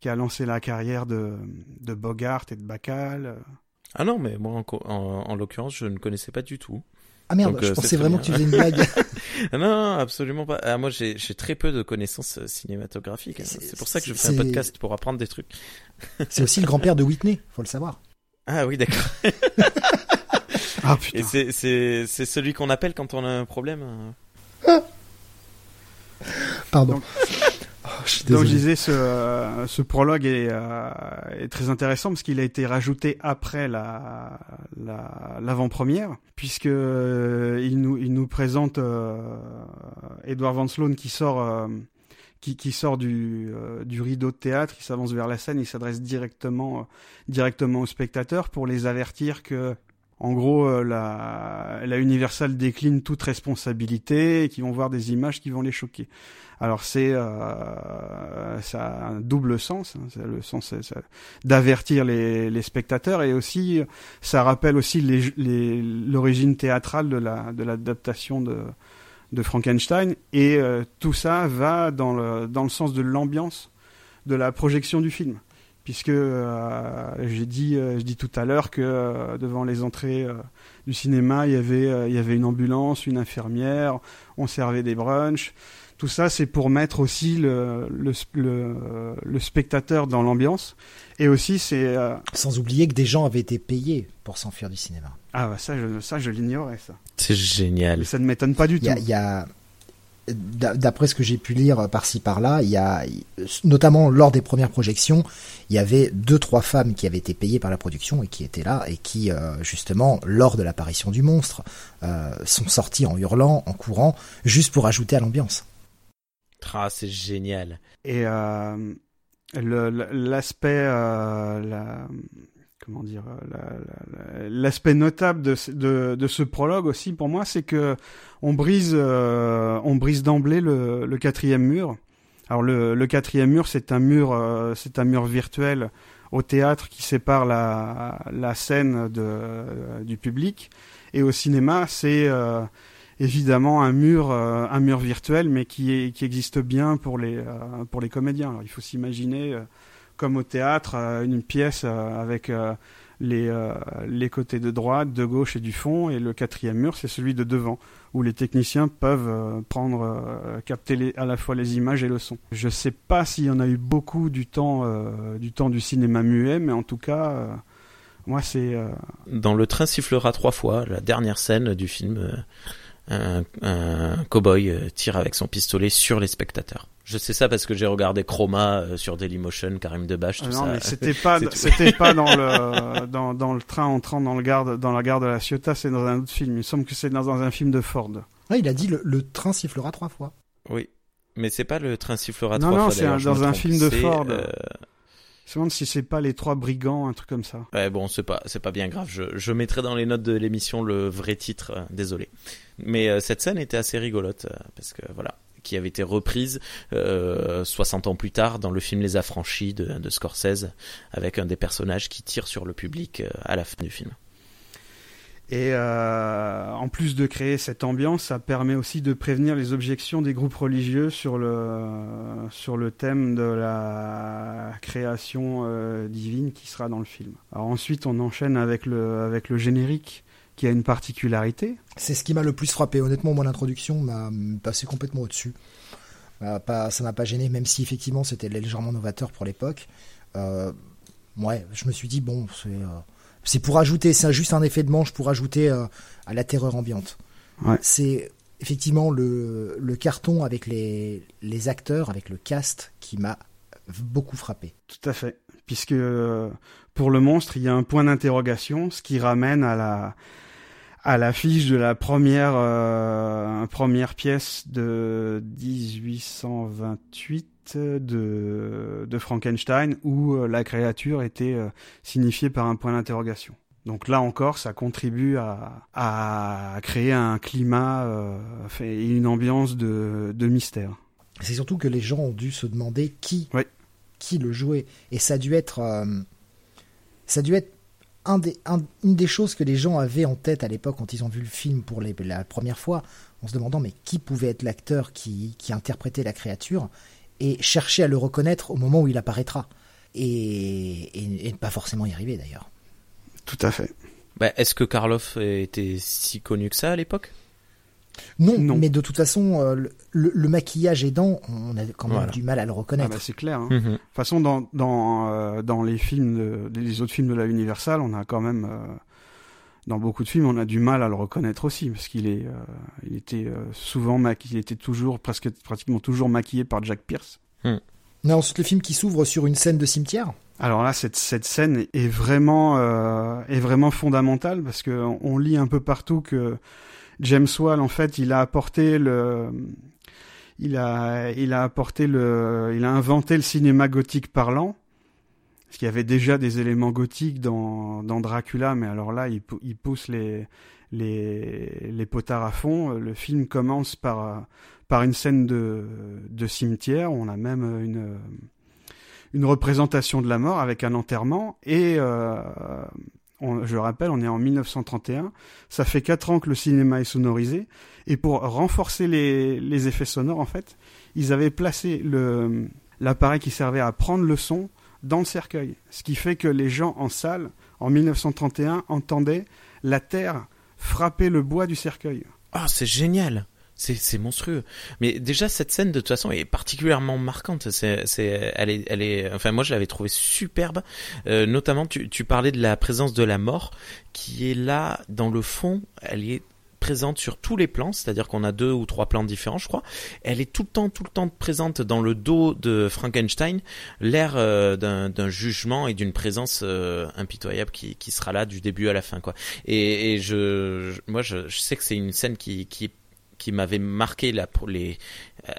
qui a lancé la carrière de de Bogart et de Bacall. Ah non, mais moi, en, en, en l'occurrence, je ne connaissais pas du tout. Ah merde, Donc, je euh, pensais vraiment que tu faisais une blague. Ah [laughs] non, non, absolument pas. Ah, moi, j'ai très peu de connaissances euh, cinématographiques. hein. C'est- pour ça que je fais un podcast pour apprendre des trucs. [laughs] c'est aussi le grand-père de Whitney, faut le savoir. Ah oui, d'accord. [laughs] Ah Et putain. c'est c'est celui qu'on appelle quand on a un problème. euh. Pardon. Donc- je suis Donc je disais, ce, euh, ce prologue est, euh, est très intéressant parce qu'il a été rajouté après la la- l'avant-première, puisque euh, il nous il nous présente Edward Van Sloan qui sort qui, qui sort du du rideau de théâtre, il s'avance vers la scène, il s'adresse directement directement aux spectateurs pour les avertir que en gros, euh, la, la Universal décline toute responsabilité et qu'ils vont voir des images qui vont les choquer. Alors c'est euh, ça a un double sens, hein, le sens d'avertir les, spectateurs et aussi ça rappelle aussi l'origine théâtrale de la de l'adaptation de de Frankenstein et euh, tout ça va dans le dans le sens de l'ambiance de la projection du film puisque euh, j'ai dit euh, je dis tout à l'heure que euh, devant les entrées euh, du cinéma il y avait euh, il y avait une ambulance une infirmière on servait des brunchs tout ça, c'est pour mettre aussi le, le, le, le spectateur dans l'ambiance. Et aussi, c'est... euh, Sans oublier que des gens avaient été payés pour s'enfuir du cinéma. Ah, bah ça, je, ça, je l'ignorais, ça. C'est génial. Mais ça ne m'étonne pas du tout. y a, il y a- d'après ce que j'ai pu lire par-ci par-là, il y a, notamment lors des premières projections, il y avait deux trois femmes qui avaient été payées par la production et qui étaient là et qui, euh, justement, lors de l'apparition du monstre, euh, sont sorties en hurlant, en courant, juste pour ajouter à l'ambiance. Ah, c'est génial. Et euh, l'aspect... euh, la, comment dire euh, la- la- la- L'aspect notable de, ce- prologue aussi, pour moi, c'est que on brise, euh, d'emblée le, quatrième mur. Alors le, quatrième mur, c'est un mur, euh, c'est un mur virtuel au théâtre qui sépare la, scène du public. Et au cinéma, c'est évidemment un mur, virtuel, mais qui, existe bien pour les, comédiens. Il faut s'imaginer, comme au théâtre, euh, une pièce euh, avec euh, les, côtés de droite, de gauche et du fond, et le quatrième mur, c'est celui de devant, où les techniciens peuvent prendre, capter à la fois les images et le son. Je sais pas s'il y en a eu beaucoup du temps, du temps du cinéma muet, mais en tout cas, moi, c'est Dans Le train sifflera trois fois, la dernière scène du film, un, un cow-boy euh, tire avec son pistolet sur les spectateurs. Je sais ça parce que j'ai regardé Chroma euh, sur Dailymotion, Karim Debache, tout Ah non, ça. mais [laughs] c'était pas, C'est c'était pas dans le, [laughs] dans, dans le train entrant dans le gare, de- dans la gare de la Ciotat, c'est dans un autre film. Il me semble que c'est dans, dans un film de Ford. Ouais, il a dit le, le train sifflera trois fois. Oui. Mais c'est pas le train sifflera Non, trois non, fois. c'est un- je dans un film de C'est, Ford. euh, Je me demande si c'est pas les trois brigands, un truc comme ça. Ouais, bon, c'est pas, c'est pas bien grave. Je, je mettrai dans les notes de l'émission le vrai titre. euh, désolé. Mais euh, cette scène était assez rigolote euh, parce que voilà, qui avait été reprise euh, 60 ans plus tard dans le film Les Affranchis de, de Scorsese, avec un des personnages qui tire sur le public à la fin du film. Et euh, en plus de créer cette ambiance, ça permet aussi de prévenir les objections des groupes religieux sur le sur le thème de la création euh, divine qui sera dans le film. Alors ensuite, on enchaîne avec le avec le générique qui a une particularité. C'est ce qui m'a le plus frappé. Honnêtement, moi, l'introduction m'a passé complètement au-dessus. Pas, ça m'a pas gêné, même si effectivement c'était légèrement novateur pour l'époque. Euh, ouais, je me suis dit, bon, c'est euh, c'est pour ajouter, c'est juste un effet de manche pour ajouter euh, à la terreur ambiante. Ouais. C'est effectivement le, le carton avec les, les acteurs, avec le cast qui m'a beaucoup frappé. Tout à fait. Puisque euh, pour le monstre, il y a un point d'interrogation, ce qui ramène à la à l'affiche de la première euh, première pièce de 1828 de de Frankenstein où euh, la créature était euh, signifiée par un point d'interrogation. Donc là encore, ça contribue à, à créer un climat euh, et une ambiance de, de mystère. C'est surtout que les gens ont dû se demander qui, qui le jouait. Et ça a dû être, euh, ça a dû être un des, un- une des choses que les gens avaient en tête à l'époque quand ils ont vu le film pour les- la première fois, en se demandant mais qui pouvait être l'acteur qui, qui interprétait la créature et chercher à le reconnaître au moment où il apparaîtra. Et, et, et ne pas forcément y arriver d'ailleurs. Tout à fait. Bah, Est-ce que Karloff était si connu que ça à l'époque? Non, Non. mais de toute façon, euh, le, le- le maquillage aidant, on a quand même Voilà. du mal à le Ah reconnaître. bah, c'est clair. hein. Mhm. De toute façon, dans dans euh, dans les films, de- les autres films de la Universal, on a quand même euh, dans beaucoup de films, on a du mal à le reconnaître aussi parce qu'il est, euh, il était euh, souvent maquillé, il était toujours presque pratiquement toujours maquillé par Jack Pierce. Mais ensuite, le film qui s'ouvre sur une scène de cimetière. Alors là, cette cette scène est vraiment euh, est vraiment fondamentale parce que on on lit un peu partout que James Whale, en fait, il a apporté le il a il a apporté le il a inventé le cinéma gothique parlant. Parce qu'il y avait déjà des éléments gothiques dans, dans Dracula, mais alors là, il, pou- il pousse les, les, les potards à fond. Le film commence par, par une scène de, de cimetière. On a même une, une représentation de la mort avec un enterrement. Et euh, je le rappelle, on est en 1931. Ça fait quatre ans que le cinéma est sonorisé. Et pour renforcer les, effets sonores, en fait, ils avaient placé le l'appareil qui servait à prendre le son dans le cercueil. Ce qui fait que les gens en salle, en 1931, entendaient la terre frapper le bois du cercueil. Ah, c'est génial. C'est, monstrueux. Mais déjà, cette scène, de toute façon, est particulièrement marquante. C'est, elle est, elle est, enfin, moi, je l'avais trouvée superbe. Euh, notamment, tu, parlais de la présence de la mort, qui est là, dans le fond, elle est présente sur tous les plans, c'est-à-dire qu'on a deux ou trois plans différents, je crois. Elle est tout le temps, tout le temps présente dans le dos de Frankenstein, l'air euh, d'un, jugement et d'une présence euh, impitoyable qui, sera là du début à la fin, quoi. Et, je, moi, je, sais que c'est une scène qui, qui qui m'avait marqué là pour les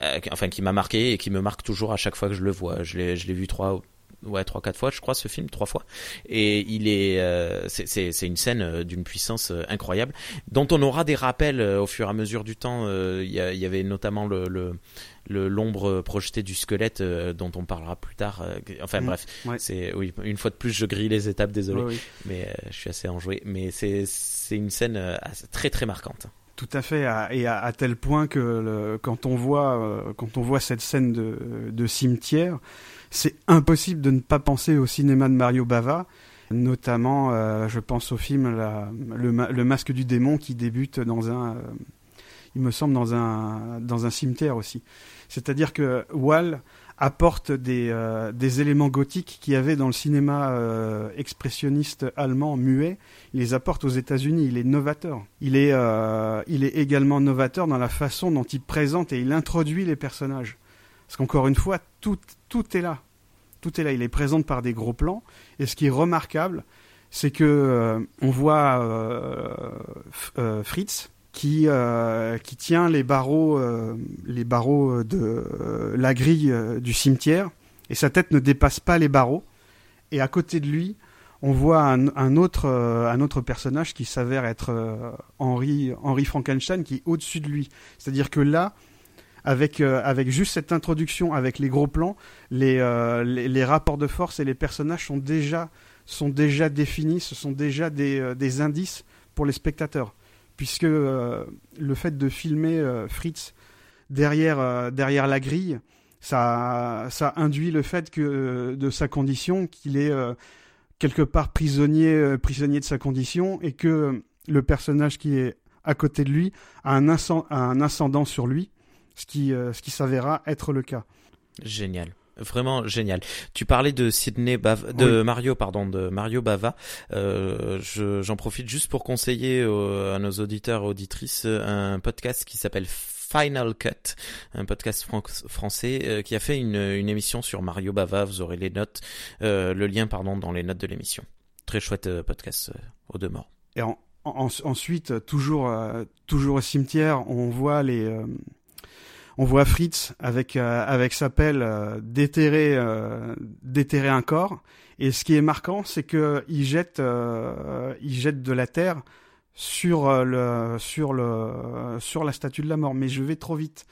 euh, enfin qui m'a marqué et qui me marque toujours à chaque fois que je le vois je l'ai je l'ai vu trois ouais trois quatre fois je crois ce film trois fois et il est euh, c'est c'est c'est une scène euh, d'une puissance incroyable dont on aura des rappels au fur et à mesure du temps il y, avait notamment le, le le l'ombre projetée du squelette euh, dont on parlera plus tard euh, enfin Mm. bref Ouais. c'est oui une fois de plus je grille les étapes désolé oui. mais euh, je suis assez enjoué mais c'est c'est une scène très très marquante Tout à fait, et à, tel point que quand on voit euh, quand on voit cette scène de, cimetière, c'est impossible de ne pas penser au cinéma de Mario Bava, notamment, euh, je pense au film le Masque du démon qui débute dans un, euh, il me semble dans un dans un cimetière aussi. C'est-à-dire que Wall apporte des, euh, des éléments gothiques qu'il y avait dans le cinéma euh, expressionniste allemand muet il les apporte aux États-Unis. Il est novateur. Il est, euh, il est également novateur dans la façon dont il présente et il introduit les personnages. Parce qu'encore une fois, tout, tout est là. Tout est là. Il est présent par des gros plans. Et ce qui est remarquable, c'est que on voit Fritz qui euh, qui tient les barreaux euh, les barreaux de euh, la grille du cimetière et sa tête ne dépasse pas les barreaux. Et à côté de lui, on voit un, autre un autre personnage qui s'avère être Henry Henry Frankenstein qui est au-dessus de lui. C'est-à-dire que là avec avec juste cette introduction avec les gros plans, les, les les rapports de force et les personnages sont déjà sont déjà définis, ce sont déjà des des indices pour les spectateurs puisque euh, le fait de filmer euh, Fritz derrière euh, derrière la grille, ça induit le fait que de sa condition qu'il est quelque part prisonnier, prisonnier de sa condition et que le personnage qui est à côté de lui a un, a un ascendant sur lui, ce qui, ce qui s'avérera être le cas. Génial. Vraiment génial. Tu parlais de Sydney Bava, de Oui. Mario, pardon, de Mario Bava. Euh, je- j'en profite juste pour conseiller aux- à nos auditeurs et auditrices un podcast qui s'appelle Final Cut, un podcast français qui a fait une, une, émission sur Mario Bava. Vous aurez les notes, le lien pardon dans les notes de l'émission. Très chouette podcast au demeurant. Et en, ensuite, toujours, toujours au cimetière, on voit les on voit Fritz avec euh, avec sa pelle euh, déterrer euh, déterrer un corps. Et ce qui est marquant c'est que il jette il jette de la terre sur le sur le sur la statue de la mort. Mais je vais trop vite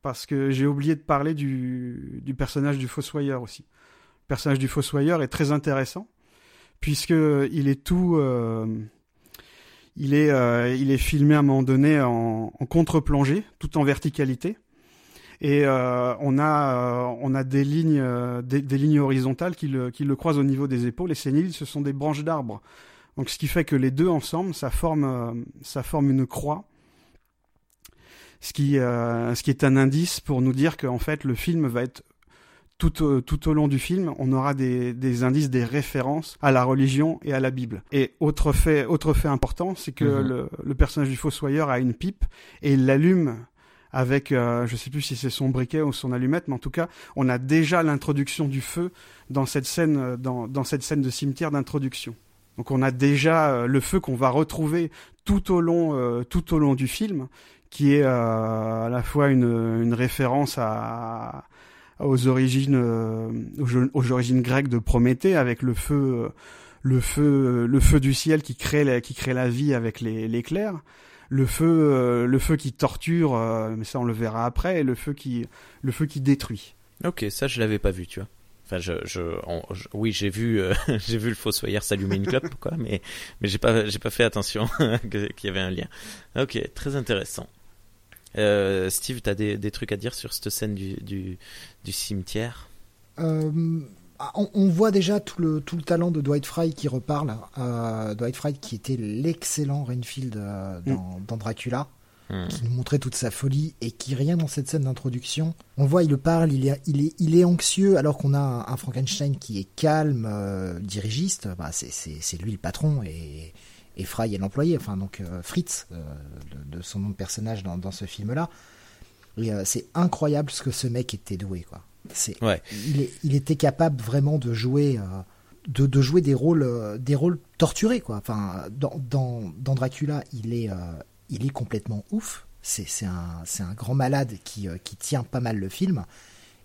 parce que j'ai oublié de parler du du personnage du fossoyeur aussi. Le personnage du fossoyeur est très intéressant puisque il est tout il est, il est filmé à un moment donné en, en contre-plongée, tout en verticalité. Et euh, on a euh, on a des lignes euh, des, des, lignes horizontales qui le qui le croisent au niveau des épaules. Et ces lignes, ce sont des branches d'arbres. Donc ce qui fait que les deux ensemble, ça forme ça forme une croix. Ce qui ce qui est un indice pour nous dire qu'en fait le film va être tout, tout au long du film, on aura des, des, indices, des références à la religion et à la Bible. Et autre fait, autre fait important, c'est que mhm. le, le, personnage du fossoyeur a une pipe et il l'allume avec, euh, je sais plus si c'est son briquet ou son allumette, mais en tout cas, on a déjà l'introduction du feu dans cette scène, euh, dans, dans cette scène de cimetière d'introduction. Donc on a déjà euh, le feu qu'on va retrouver tout au long, euh, tout au long du film, qui est à la fois une, une référence à, aux origines, aux, origines grecques de Prométhée, avec le feu, le feu, le feu du ciel qui crée, la, qui crée la vie avec l'éclair le feu, euh, le feu qui torture, euh, mais ça on le verra après, et le feu qui, le feu qui détruit. Ok, ça je l'avais pas vu, tu vois. Enfin, je, je, oui, j'ai vu, euh, [laughs] j'ai vu le fossoyeur s'allumer une clope, quoi, mais, mais j'ai pas, j'ai pas fait attention [laughs] qu'il y avait un lien. Ok, très intéressant. Steve, t'as des, des trucs à dire sur cette scène du, du, du cimetière? On, voit déjà tout le, tout le talent de Dwight Fry qui reparle. Euh, Dwight Fry qui était l'excellent Renfield euh, mm. dans, Dracula, mm. qui nous montrait toute sa folie et qui, rien dans cette scène d'introduction, on voit, il parle, il est, il est, il est anxieux alors qu'on a un, Frankenstein qui est calme, euh, dirigiste. Bah, c'est lui le patron et, et Fry est l'employé, enfin donc Fritz, de, son nom de personnage dans, dans ce film-là. c'est incroyable ce que ce mec était doué, quoi. C'est, il, était capable vraiment de jouer, euh, de, jouer des rôles, euh, des rôles torturés quoi. Enfin, dans, Dracula, il est, euh, il est complètement ouf. C'est, un, c'est un grand malade qui, qui tient pas mal le film.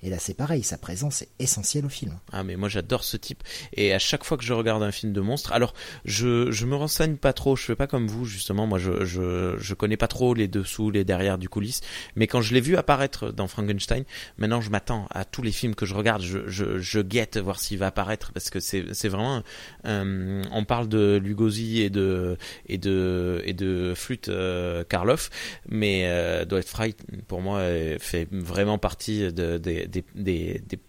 Et là, c'est pareil, sa présence est essentielle au film. Ah, mais moi, j'adore ce type. Et à chaque fois que je regarde un film de monstre, alors, je, je me renseigne pas trop, je fais pas comme vous, justement. Moi, je, je, je connais pas trop les dessous, les derrière du coulisses. Mais quand je l'ai vu apparaître dans Frankenstein, maintenant, je m'attends à tous les films que je regarde. Je, je, je guette voir s'il va apparaître parce que c'est, c'est vraiment, euh, on parle de Lugosi et de, et de, et de Flûte euh, Karloff. Mais, euh, Dwight Fry, pour moi, fait vraiment partie de, des, des,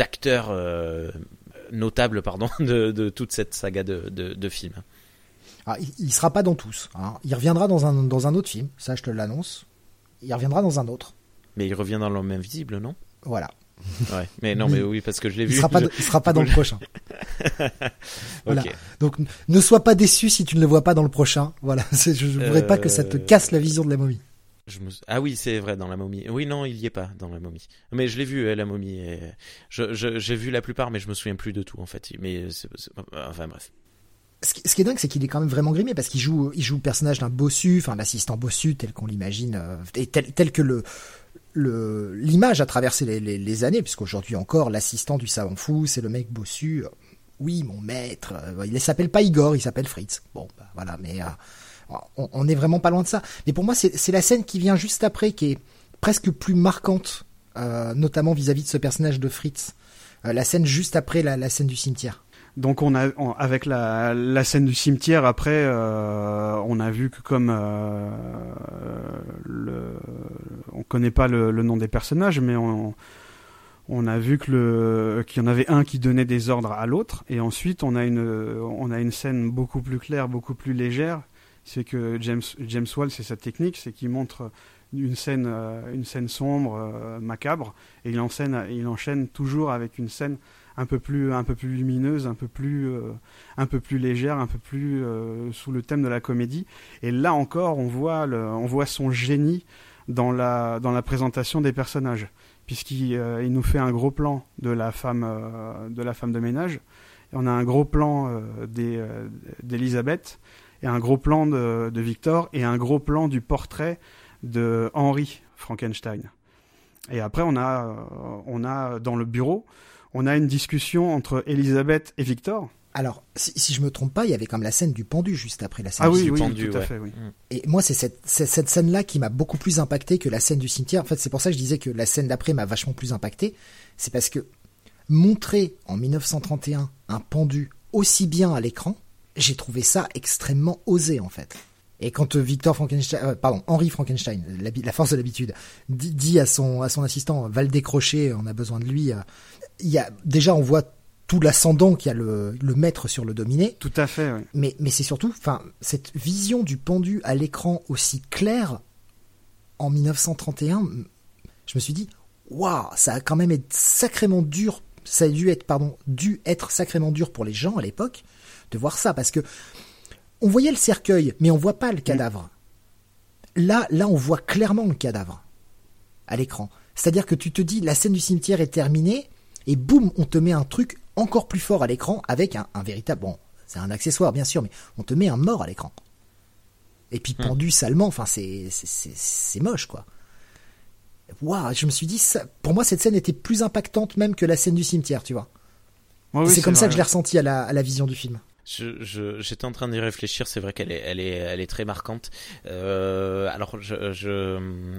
acteurs euh, notables pardon, [laughs] de, toute cette saga de, films. Ah, il ne sera pas dans tous. Hein. Il reviendra dans un, dans un autre film, ça je te l'annonce. Il reviendra dans un autre. Mais il revient dans l'homme invisible, non? Voilà. Ouais, mais non, mais [laughs] oui, parce que je l'ai vu. Il sera pas, sera pas dans le [laughs] prochain. voilà. Donc, ne sois pas déçu si tu ne le vois pas dans le prochain. Voilà. Je ne voudrais pas que ça te euh, casse la vision de la momie. Ah oui, c'est vrai, dans la momie. Oui, non, il y est pas dans la momie. Mais je l'ai vu, euh, la momie. J'ai vu la plupart, mais je me souviens plus de tout, en fait. Mais Enfin, bref. Ce qui, est dingue, c'est qu'il est quand même vraiment grimé parce qu'il joue, il joue le personnage d'un bossu, enfin l'assistant bossu tel qu'on l'imagine, euh, et tel, tel, que le l'image a traversé les, années, puisqu'aujourd'hui encore, l'assistant du savant fou, c'est le mec bossu. Oui, mon maître. Euh, il s'appelle pas Igor, il s'appelle Fritz. Bon, bah, voilà, mais on, est vraiment pas loin de ça. Mais pour moi, c'est la scène qui vient juste après qui est presque plus marquante, euh, notamment vis-à-vis de ce personnage de Fritz. Euh, la scène juste après la, scène du cimetière. Donc on a avec la, scène du cimetière après on a vu que comme euh, on connaît pas le, nom des personnages mais on, on a vu qu'il y en avait un qui donnait des ordres à l'autre et ensuite on on a une scène beaucoup plus claire beaucoup plus légère c'est que James, James Wall, c'est sa technique, c'est qu'il montre une scène, euh, une scène sombre, euh, macabre, et il enchaîne, il enchaîne toujours avec une scène un peu plus, un peu plus lumineuse, un peu plus, euh, un peu plus légère, un peu plus sous le thème de la comédie. Et là encore, on voit, le, on voit son génie dans la dans la présentation des personnages, puisqu'il il nous fait un gros plan de la femme de la femme de ménage, on a un gros plan euh, des, d'Elisabeth et un gros plan de, de Victor et un gros plan du portrait de Henri Frankenstein. Et après on a euh, on a dans le bureau on a une discussion entre Elisabeth et Victor. Alors, si, si je me trompe pas, il y avait comme la scène du pendu juste après la scène Ah du oui, du oui, pendu, tout à fait, oui. Et moi, c'est cette, c'est cette scène-là qui m'a beaucoup plus impacté que la scène du cimetière. En fait, c'est pour ça que je disais que la scène d'après m'a vachement plus impacté. C'est parce que montrer en 1931 un pendu aussi bien à l'écran, j'ai trouvé ça extrêmement osé en fait. Et quand euh, Victor Frankenstein, euh, pardon, Henri Frankenstein, la force de l'habitude, dit, dit à son à son assistant, va le décrocher, on a besoin de lui. euh, Il y a déjà, on voit tout l'ascendant qu'il y a le, le maître sur le dominé. Tout à fait, oui. Mais, mais c'est surtout, enfin, cette vision du pendu à l'écran aussi claire en 1931, je me suis dit, waouh, ça a quand même été sacrément dur, ça a dû être, pardon, dû être sacrément dur pour les gens à l'époque de voir ça, parce que on voyait le cercueil, mais on voit pas le cadavre. Là, là, on voit clairement le cadavre à l'écran. C'est-à-dire que tu te dis, la scène du cimetière est terminée, et boum, on te met un truc encore plus fort à l'écran avec un, un véritable, bon, c'est un accessoire bien sûr, mais on te met un mort à l'écran. Et puis pendu salement, enfin c'est c'est- moche quoi. Waouh, je me suis dit, ça, pour moi cette scène était plus impactante même que la scène du cimetière, tu vois. Oui, c'est comme ça que je l'ai ressenti à la, à la vision du film. Je, je, j'étais en train d'y réfléchir. C'est vrai qu'elle est, elle est, elle est très marquante. Euh, alors, je, je,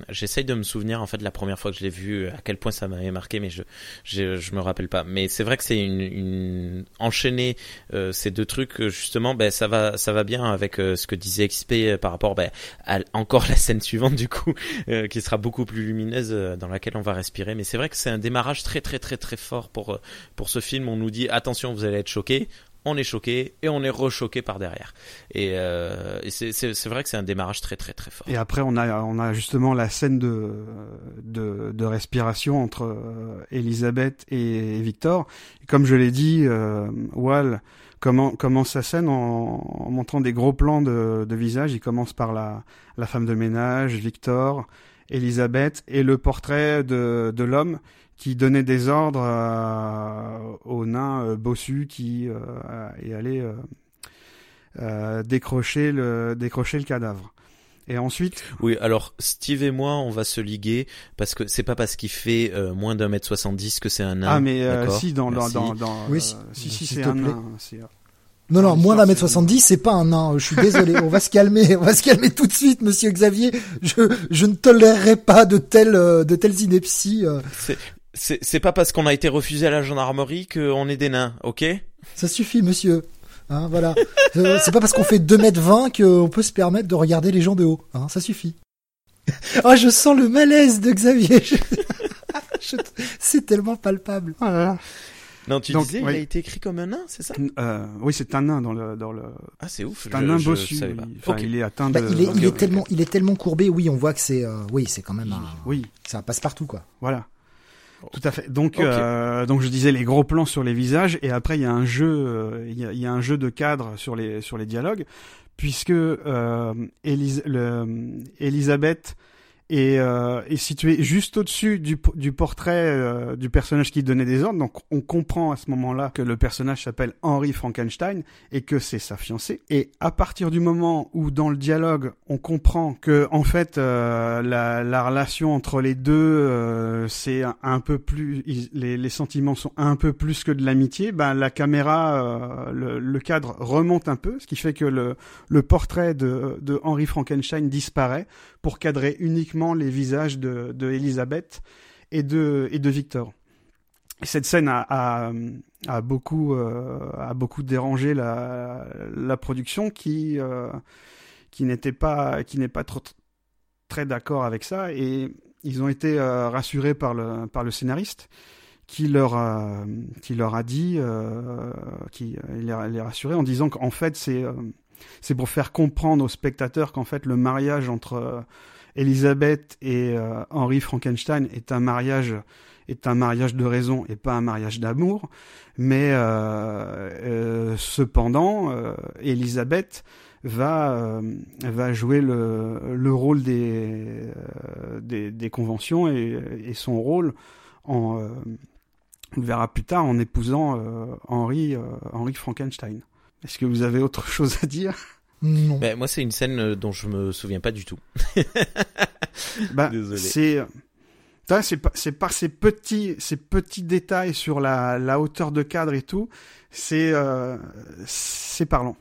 j'essaye de me souvenir en fait la première fois que je l'ai vue, à quel point ça m'avait marqué, mais je, je, je me rappelle pas. Mais c'est vrai que c'est une, une enchaîner euh, ces deux trucs. euh, Justement, ben ça va, ça va bien avec euh, ce que disait XP euh, par rapport, ben, à encore la scène suivante du coup, euh, qui sera beaucoup plus lumineuse, dans laquelle on va respirer. Mais c'est vrai que c'est un démarrage très, très, très, très fort pour, pour ce film. On nous dit attention, vous allez être choqués on est choqué et on est rechoqué par derrière. Et, euh, c'est, vrai que c'est un démarrage très très très fort. Et après, on a, on a justement la scène de, de, de respiration entre euh, Elisabeth et Victor. Comme je l'ai dit, euh, Wall comment, commence sa scène en, en montrant des gros plans de, de visage. Il commence par la, la femme de ménage, Victor, Elisabeth et le portrait de, de l'homme qui donnait des ordres euh, au nain euh, bossu qui euh, est allé euh, euh, décrocher, le, décrocher le cadavre. Et ensuite, Oui, alors Steve et moi, on va se liguer parce que c'est pas parce qu'il fait euh, moins d'un mètre 70 que c'est un nain. ah mais euh, si dans dans dans, dans Oui, euh, si- si c'est un plaît. nain, Non, non, moins d'un mètre 70, c'est pas un nain. Je suis désolé. on va se calmer. On va se calmer tout de suite, monsieur Xavier. Je, je ne tolérerai pas de telles, euh, de telles inepties. C'est, pas parce qu'on a été refusé à la gendarmerie qu'on est des nains, ok? Ça suffit, monsieur. Hein, voilà. [laughs] Euh, c'est pas parce qu'on fait 2 mètres 20 qu'on peut se permettre de regarder les gens de haut. Hein, ça suffit. oh, [laughs] je sens le malaise de Xavier. [laughs] Je- C'est tellement palpable. Voilà. Non, tu Donc, disais, il a été écrit comme un nain, c'est ça? Euh, oui, c'est un nain dans le dans le. Ah, c'est ouf. C'est je- un nain je bossu. savais oui. pas. Enfin, Ok. il est atteint Bah, de. il est, il tellement, il est tellement courbé. Oui, on voit que c'est, euh, oui, c'est quand même un, Oui, c'est un passe-partout, quoi. voilà. Tout à fait. Donc, euh, donc je disais les gros plans sur les visages et après il y a un jeu, euh, il y, a, il y a un jeu de cadre sur les sur les dialogues puisque euh, le, Elisabeth est, euh, est située juste au-dessus du, du portrait euh, du personnage qui donnait des ordres. Donc on comprend à ce moment-là que le personnage s'appelle Henry Frankenstein et que c'est sa fiancée. Et à partir du moment où dans le dialogue on comprend que en fait euh, la, la relation entre les deux euh, c'est un, peu plus les, les sentiments sont un peu plus que de l'amitié, ben la caméra euh, le, le cadre remonte un peu, ce qui fait que le, le portrait de, de Henry Frankenstein disparaît pour cadrer uniquement les visages de, de et de, et de Victor. Et Cette scène a, a, beaucoup, euh, a beaucoup dérangé la, la production qui, euh, qui n'était pas, qui n'est pas très d'accord avec ça et ils ont été euh, rassurés par le, par le scénariste qui leur a, qui leur a dit, qui les, les rassuré en disant qu'en fait c'est c'est pour faire comprendre aux spectateurs qu'en fait le mariage entre Elisabeth et euh, Henry Frankenstein est un mariage est un mariage de raison et pas un mariage d'amour, mais euh, euh, cependant Elisabeth va va jouer le, le rôle des, des, conventions et, son rôle en on le verra plus tard en épousant euh, Henri euh, Henri Frankenstein. Est-ce que vous avez autre chose à dire? Non. Ben, moi, c'est une scène euh, dont je me souviens pas du tout. [laughs] Bah, Désolé. c'est c'est par ces petits ces petits détails sur la, la hauteur de cadre et tout, c'est euh, c'est parlant.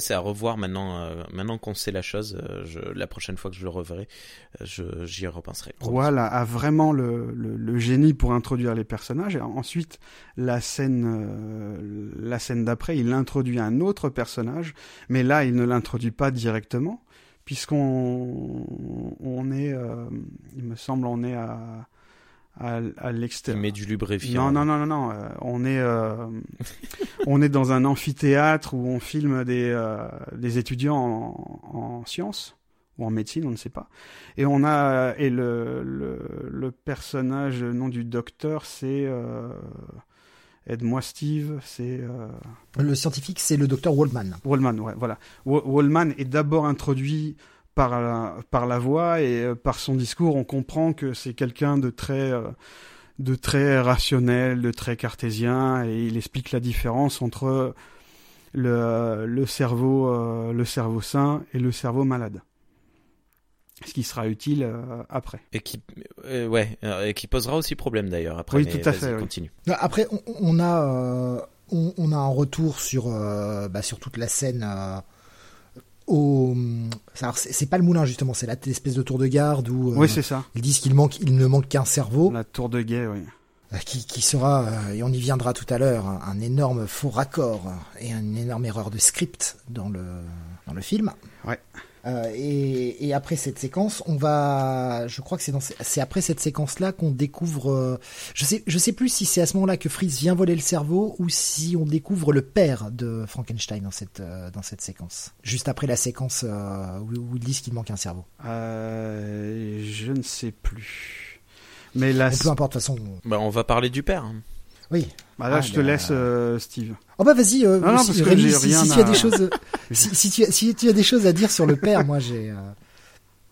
C'est à revoir maintenant. euh, maintenant qu'on sait la chose, euh, la prochaine fois que je le reverrai, euh, j'y repenserai. Voilà, a vraiment le, génie pour introduire les personnages. Ensuite, la scène, la scène d'après, il introduit un autre personnage, mais là, il ne l'introduit pas directement, puisqu'on on est, il me semble, on est à à, à l'extérieur. met du lubrifiant. Non, non, non, non, non. euh, on est, euh, [laughs] on est dans un amphithéâtre où on filme des, euh, des étudiants en, en sciences ou en médecine, on ne sait pas. Et on a et le le, le personnage le nom du docteur, c'est euh, aide-moi Steve, c'est euh, Le scientifique, c'est le docteur Waldman. Wallman, ouais, voilà. Wa- Wallman est d'abord introduit par la, par la voix et euh, par son discours, on comprend que c'est quelqu'un de très euh, de très rationnel, de très cartésien, et il explique la différence entre le, le cerveau euh, le cerveau sain et le cerveau malade. Ce qui sera utile euh, après. Et qui, euh, ouais, et qui posera aussi problème d'ailleurs après. Oui, mais tout à fait, oui. Continue. Après, on, on a, euh, on, on a un retour sur, euh, bah, sur toute la scène. Au, c'est pas le moulin justement, c'est l'espèce de tour de garde où euh, oui, ça. ils disent qu'il manque, il ne manque qu'un cerveau, La tour de guet, oui. euh, qui, qui sera, euh, et on y viendra tout à l'heure, un, énorme faux raccord et une énorme erreur de script dans le dans le film. Ouais. Euh, et, et après cette séquence, on va, je crois que c'est dans, c'est après cette séquence-là qu'on découvre. euh, je sais, je sais plus si c'est à ce moment-là que Fritz vient voler le cerveau ou si on découvre le père de Frankenstein dans cette euh, dans cette séquence. Juste après la séquence euh, où, où ils disent qu'il manque un cerveau. Euh, je ne sais plus. Mais la, Mais peu importe, de toute façon. Bah, on va parler du père. hein. Oui. bah là, Ah, je te bah, laisse, euh, Steve. Oh bah vas-y, euh, Non, non, si, parce que Rémi, j'ai si, rien si tu as des choses, euh, [laughs] si, si tu as, si tu as des choses à dire sur le père, moi j'ai euh,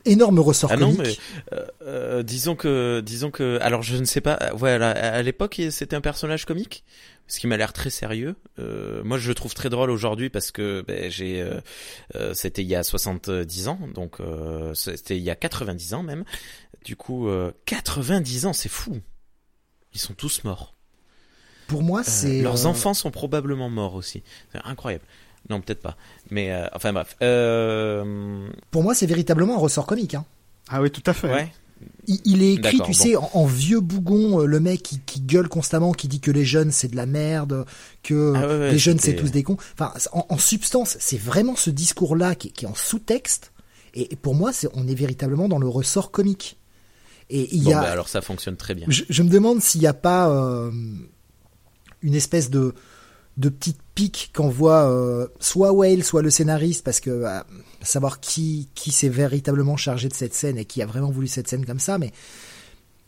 énorme ressort Ah non, comique. mais euh, euh, disons que, disons que, alors je ne sais pas. Voilà, à, l'époque, c'était un personnage comique, ce qui m'a l'air très sérieux. Euh, moi, je le trouve très drôle aujourd'hui parce que ben, j'ai, euh, euh, c'était il y a 70 ans, donc euh, c'était il y a 90 ans même. Du coup, euh, 90 ans, c'est fou. Ils sont tous morts. Pour moi, Euh, c'est leurs euh, enfants sont probablement morts aussi. C'est incroyable. Non, peut-être pas. Mais euh, enfin bref. Euh, Pour moi, c'est véritablement un ressort comique. Hein. Ah oui, tout à fait. ouais. Il, il est écrit, tu sais, en, en vieux bougon, le mec qui, qui gueule constamment, qui dit que les jeunes c'est de la merde, que Ah ouais, ouais, les jeunes c'est tous des cons. Enfin, en, en substance, c'est vraiment ce discours-là qui, qui est en sous-texte. Et, et pour moi, c'est on est véritablement dans le ressort comique. Et il Bon, y a, bah, alors ça fonctionne très bien. je, je me demande s'il n'y a pas euh, une espèce de de petite pique qu'envoie euh, soit Whale, soit le scénariste, parce que euh, savoir qui qui s'est véritablement chargé de cette scène et qui a vraiment voulu cette scène comme ça, mais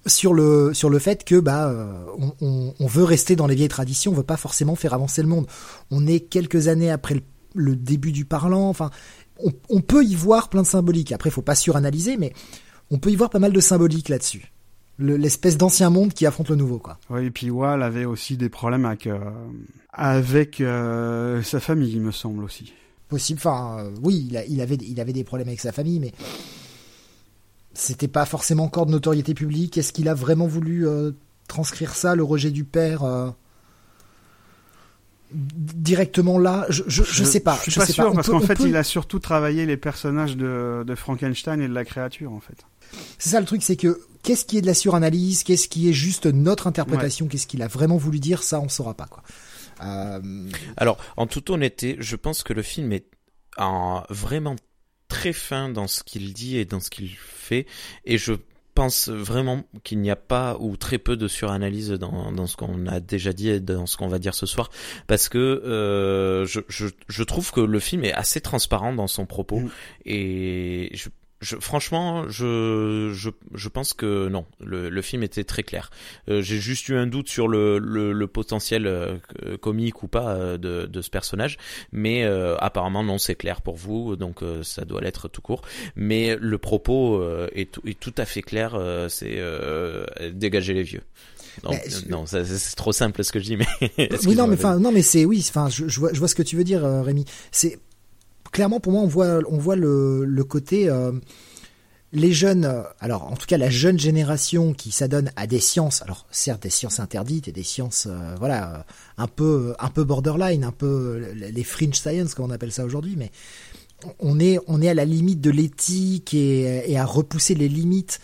sur le sur le fait que bah euh, on, on, veut rester dans les vieilles traditions, on veut pas forcément faire avancer le monde. On est quelques années après le, début du parlant, enfin on, on peut y voir plein de symboliques. Après, faut pas suranalyser, mais on peut y voir pas mal de symboliques là-dessus. Le- L'espèce d'ancien monde qui affronte le nouveau, quoi. Oui, et puis Wall avait aussi des problèmes avec euh, avec euh, sa famille, il me semble aussi. Possible. Enfin, euh, oui, il, a- il avait, il avait des problèmes avec sa famille, mais c'était pas forcément encore de notoriété publique. Est-ce qu'il a vraiment voulu transcrire ça, le rejet du père, directement là? Je, je, je sais pas. Je suis je pas sais sûr pas. Parce qu'en fait, peut- il a surtout travaillé les personnages de, de Frankenstein et de la créature, en fait. C'est ça le truc, c'est que qu'est-ce qui est de la suranalyse, qu'est-ce qui est juste notre interprétation, qu'est-ce qu'il a vraiment voulu dire, ça on saura pas quoi. Euh, Alors, en toute honnêteté, je pense que le film est en- vraiment très fin dans ce qu'il dit et dans ce qu'il fait, et je pense vraiment qu'il n'y a pas ou très peu de suranalyse dans, dans ce qu'on a déjà dit et dans ce qu'on va dire ce soir, parce que euh, je, je, je trouve que le film est assez transparent dans son propos, Mm. et je je, franchement, je, je, je pense que non, le, le film était très clair. Euh, J'ai juste eu un doute sur le, le, le potentiel euh, comique ou pas euh, de, de ce personnage, mais euh, apparemment non, c'est clair pour vous, donc euh, ça doit l'être tout court. Mais le propos est, tout, est tout à fait clair, c'est dégager les vieux. Non, ça- c'est trop simple ce que je dis, mais [laughs] Oui, non, mais vas-y. enfin, non, mais c'est oui, enfin, je, je vois, je vois ce que tu veux dire, euh, Rémi. C'est clairement pour moi, on voit, le, côté euh, les jeunes, euh, alors en tout cas la jeune génération qui s'adonne à des sciences, alors certes des sciences interdites et des sciences, euh, voilà, un peu, un peu borderline, un peu les fringe science comme on appelle ça aujourd'hui, mais on est, on est à la limite de l'éthique et, à repousser les limites.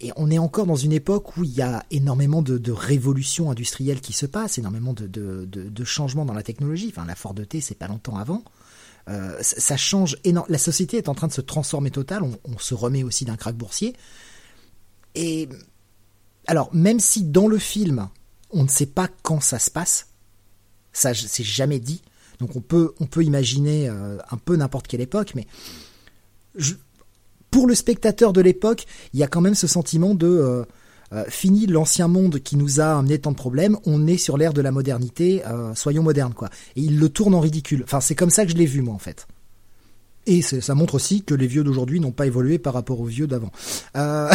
Et on est encore dans une époque où il y a énormément de, révolutions industrielles qui se passent, énormément de, changements dans la technologie. Enfin, la Ford T, c'est pas longtemps avant. Euh, ça, change énormément. La société est en train de se transformer total. On, se remet aussi d'un krach boursier. Et alors, même si dans le film, on ne sait pas quand ça se passe, ça c'est jamais dit. Donc on peut on peut imaginer euh, un peu n'importe quelle époque, mais pour le spectateur de l'époque, il y a quand même ce sentiment de euh, fini l'ancien monde qui nous a amené tant de problèmes, on est sur l'ère de la modernité, euh, soyons modernes quoi. Et il le tourne en ridicule. Enfin, c'est comme ça que je l'ai vu moi en fait. Et ça montre aussi que les vieux d'aujourd'hui n'ont pas évolué par rapport aux vieux d'avant. Euh,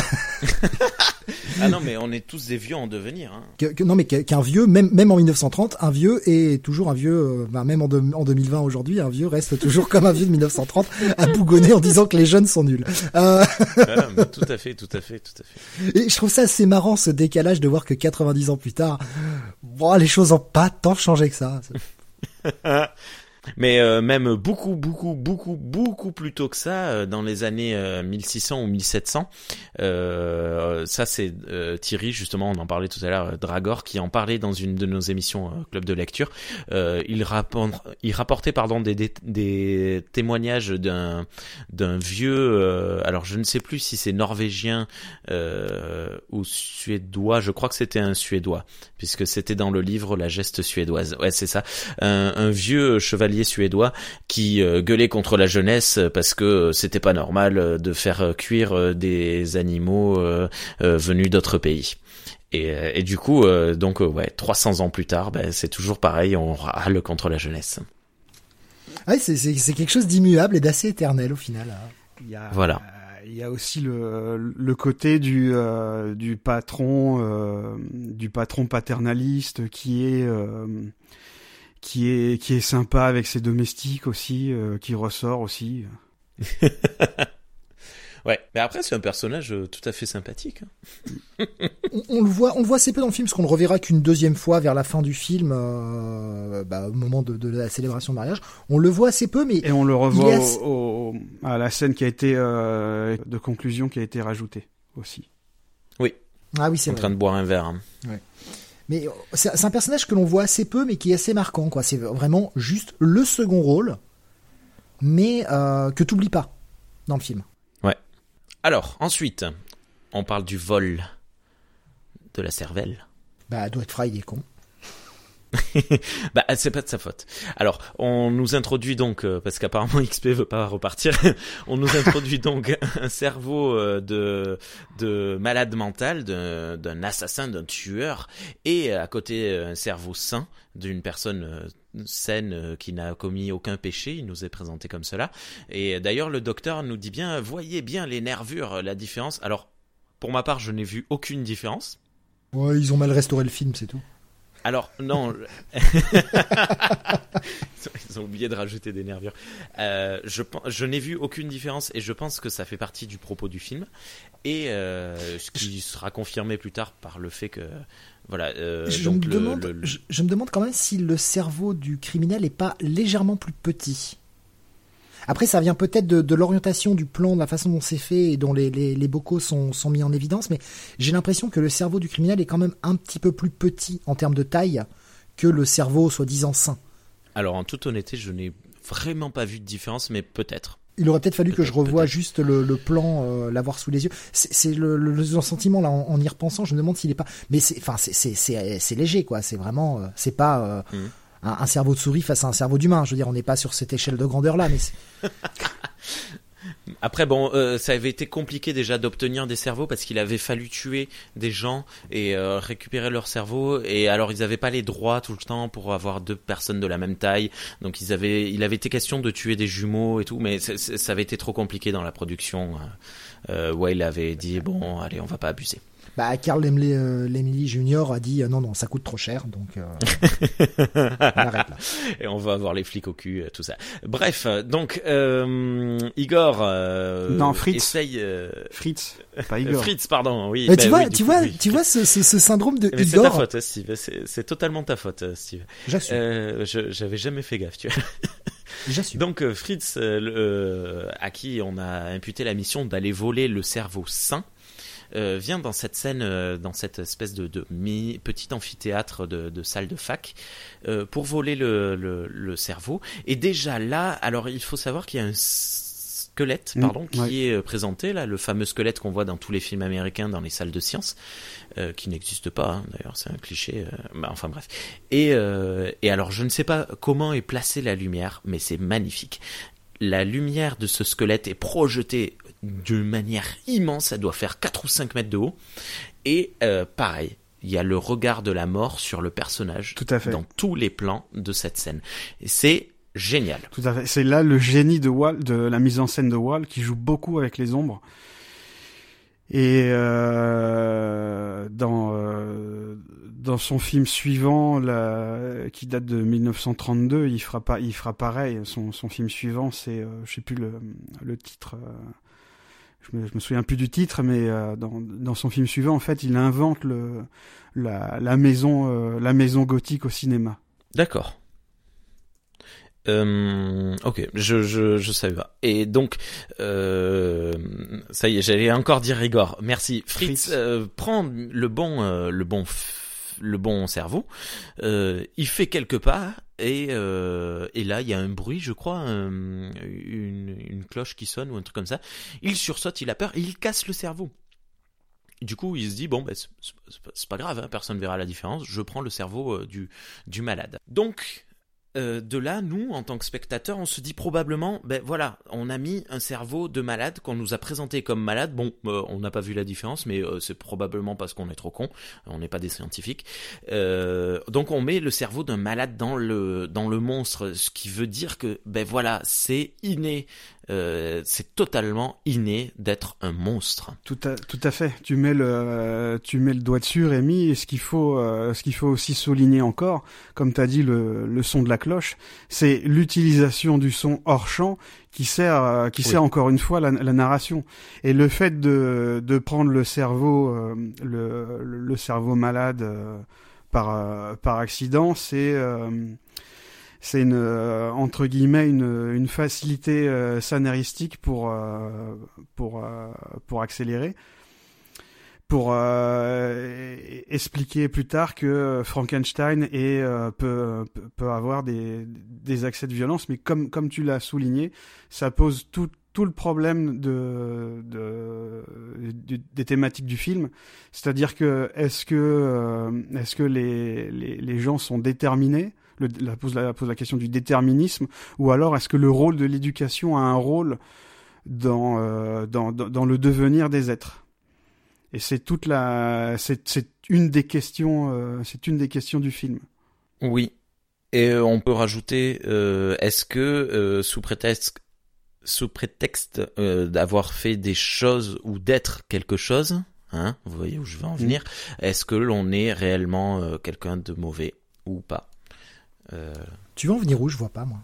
Ah non, mais on est tous des vieux en devenir. Hein. que- que- non mais qu'un vieux, même même en 1930, un vieux est toujours un vieux. euh, ben, même en, de- en 2020 aujourd'hui, un vieux reste toujours comme un vieux de 1930 à bougonner en disant que les jeunes sont nuls. Euh, Ah, mais tout à fait, tout à fait, tout à fait. Et je trouve ça assez marrant ce décalage de voir que 90 ans plus tard, bon, les choses ont pas tant changé que ça. [laughs] Mais euh, même beaucoup, beaucoup, beaucoup, beaucoup plus tôt que ça, euh, dans les années euh, 1600 ou 1700, euh, ça c'est euh, Thierry justement, on en parlait tout à l'heure, euh, Dragor, qui en parlait dans une de nos émissions euh, club de lecture. Euh, il, rapport- il rapportait pardon des, témoignages d'un d'un vieux, euh, alors je ne sais plus si c'est norvégien euh, ou suédois, je crois que c'était un suédois, puisque c'était dans le livre La geste suédoise. Ouais, c'est ça un, un vieux chevalier suédois qui euh, gueulait contre la jeunesse parce que euh, c'était pas normal euh, de faire euh, cuire des animaux venus d'autres pays. Et, et du coup, donc ouais, 300 ans plus tard, ben, c'est toujours pareil, on râle contre la jeunesse. Ouais, c'est, quelque chose d'immuable et d'assez éternel au final. hein. Il y a, Voilà. il y a aussi le, le côté du, euh, du patron, euh, du patron paternaliste qui est, euh, qui est, qui est sympa avec ses domestiques aussi, euh, qui ressort aussi. [laughs] Ouais, mais après c'est un personnage euh, tout à fait sympathique. hein. On, on le voit, on le voit assez peu dans le film parce qu'on le reverra qu'une deuxième fois vers la fin du film, euh, bah, au moment de, de la célébration de mariage. On le voit assez peu, mais Et on le revoit a- au, au- à la scène qui a été euh, de conclusion qui a été rajoutée aussi. ah oui, c'est en vrai. train de boire un verre. hein. Mais euh, c'est, un personnage que l'on voit assez peu, mais qui est assez marquant. Quoi, c'est vraiment juste le second rôle, mais euh, que t'oublies pas dans le film. Alors, ensuite, on parle du vol de la cervelle. Bah, Dwight Fry il est con. [laughs] Bah, c'est pas de sa faute. Alors, on nous introduit donc, euh, parce qu'apparemment [laughs] XP veut pas repartir, [laughs] on nous introduit donc un cerveau euh, de, de malade mental, d'un assassin, d'un tueur, et à côté euh, un cerveau sain d'une personne euh, saine euh, qui n'a commis aucun péché. Il nous est présenté comme cela. Et d'ailleurs, le docteur nous dit bien, voyez bien les nervures, la différence. Alors, pour ma part, je n'ai vu aucune différence. Ouais, ils ont mal restauré le film, c'est tout. Alors non, [laughs] ils ont oublié de rajouter des nervures. Euh, je je n'ai vu aucune différence et je pense que ça fait partie du propos du film et euh, ce qui sera confirmé plus tard par le fait que voilà. euh, je, donc me le- demande, le- le- je, je me demande quand même si le cerveau du criminel est pas légèrement plus petit. Après, ça vient peut-être de, de l'orientation du plan, de la façon dont c'est fait et dont les, les, les bocaux sont, sont mis en évidence, mais j'ai l'impression que le cerveau du criminel est quand même un petit peu plus petit en termes de taille que le cerveau soi-disant sain. Alors en toute honnêteté, je n'ai vraiment pas vu de différence, mais peut-être. Il aurait peut-être fallu que je revoie juste le, le plan, euh, l'avoir sous les yeux. C'est le, le, le sentiment là, en, en y repensant, je me demande s'il est pas. Mais c'est, enfin, c'est, léger quoi. C'est vraiment, euh, c'est pas euh, Mhm. Un, cerveau de souris face à un cerveau d'humain. Je veux dire, on n'est pas sur cette échelle de grandeur là, mais [laughs] Après, bon, euh, ça avait été compliqué déjà d'obtenir des cerveaux parce qu'il avait fallu tuer des gens et euh, récupérer leurs cerveaux. Et alors, ils n'avaient pas les droits tout le temps pour avoir deux personnes de la même taille. Donc, ils avaient, il avait été question de tuer des jumeaux et tout, mais ça avait été trop compliqué dans la production. Euh, ouais, il avait dit bon, allez, on va pas abuser. Bah, Carl Lemley, euh, Jr. a dit euh, non, non, ça coûte trop cher, donc euh, on [laughs] arrête là. et on va avoir les flics au cul, tout ça. Bref, donc euh, Igor euh, Non, Fritz. essaye. euh, Fritz, [laughs] pas Igor. Fritz, pardon. Oui. Mais bah tu vois, oui, tu coup, vois, oui. tu vois ce, ce, ce syndrome de Mais c'est ta Igor. faute, hein, Steve. C'est c'est totalement ta faute, Steve. J'assume, Euh, J'avais jamais fait gaffe, tu vois. [laughs] j'assume. Donc Fritz, euh, le- euh, à qui on a imputé la mission d'aller voler le cerveau sain, euh, vient dans cette scène, euh, dans cette espèce de, de mi- petit amphithéâtre de, de salle de fac, euh, pour voler le, le, le cerveau. Et déjà là, alors il faut savoir qu'il y a un squelette, Mm, pardon, qui ouais. est présenté là, le fameux squelette qu'on voit dans tous les films américains dans les salles de sciences, euh, qui n'existe pas hein, d'ailleurs, c'est un cliché. euh, bah, enfin bref. Et, euh, et alors je ne sais pas comment est placée la lumière, mais c'est magnifique. La lumière de ce squelette est projetée d'une manière immense, ça doit faire 4 ou 5 mètres de haut. Et euh, pareil, il y a le regard de la mort sur le personnage Tout à fait. dans tous les plans de cette scène. C'est génial. Tout à fait. C'est là le génie de Wall, de la mise en scène de Wall, qui joue beaucoup avec les ombres. Et euh, dans euh, dans son film suivant, qui date de 1932, il fera pas, il fera pareil. Son son film suivant, c'est, euh, je sais plus le le titre. Je me, je me souviens plus du titre, mais euh, dans, dans son film suivant, en fait, il invente le la, la maison euh, la maison gothique au cinéma. D'accord. Euh, ok, je, je, je savais pas. Et donc, euh, ça y est, j'allais encore dire Igor. Merci. Fritz, Fritz. euh, prend le bon, euh, le bon, le bon cerveau. Euh, il fait quelques pas et, euh, et là, il y a un bruit, je crois, un- une, cloche qui sonne ou un truc comme ça. Il sursaute, il a peur il casse le cerveau. Du coup, il se dit bon, ben, c'est pas grave, hein, personne verra la différence. Je prends le cerveau euh, du du malade. Donc, euh, de là, nous, en tant que spectateurs, on se dit probablement, ben voilà, on a mis un cerveau de malade qu'on nous a présenté comme malade. Bon, euh, on n'a pas vu la différence, mais euh, c'est probablement parce qu'on est trop con, on n'est pas des scientifiques. Donc, on met le cerveau d'un malade dans le dans le monstre, ce qui veut dire que, ben voilà, c'est inné, euh, c'est totalement inné d'être un monstre. Tout à, tout à fait. Tu mets le, tu mets le doigt dessus, Rémi. Et ce qu'il faut, euh, ce qu'il faut aussi souligner encore, comme tu as dit, le, le son de la cloche, c'est l'utilisation du son hors champ qui sert, euh, qui Oui. sert encore une fois la, la narration. Et le fait de, de prendre le cerveau, euh, le, le, le cerveau malade euh, par, euh, par accident, c'est euh, c'est une euh, entre guillemets une, une facilité euh, scénaristique pour euh, pour euh, pour accélérer pour euh, expliquer plus tard que Frankenstein est, euh, peut, peut- avoir des, des accès de violence, mais comme, comme tu l'as souligné, ça pose tout, tout le problème de, de, des thématiques du film. C'est-à-dire que est-ce que, euh, est-ce que les, les, les gens sont déterminés le, la, pose, la, pose la question du déterminisme, ou alors est-ce que le rôle de l'éducation a un rôle dans, euh, dans, dans, dans le devenir des êtres? Et c'est toute la, c'est, c'est une des questions, euh, c'est une des questions du film. Oui. Et euh, on peut rajouter, est-ce que sous prétexte, sous prétexte euh, d'avoir fait des choses ou d'être quelque chose, hein, vous voyez où je veux en venir, est-ce que l'on est réellement euh, quelqu'un de mauvais ou pas? Tu veux en venir où? Je vois pas, moi.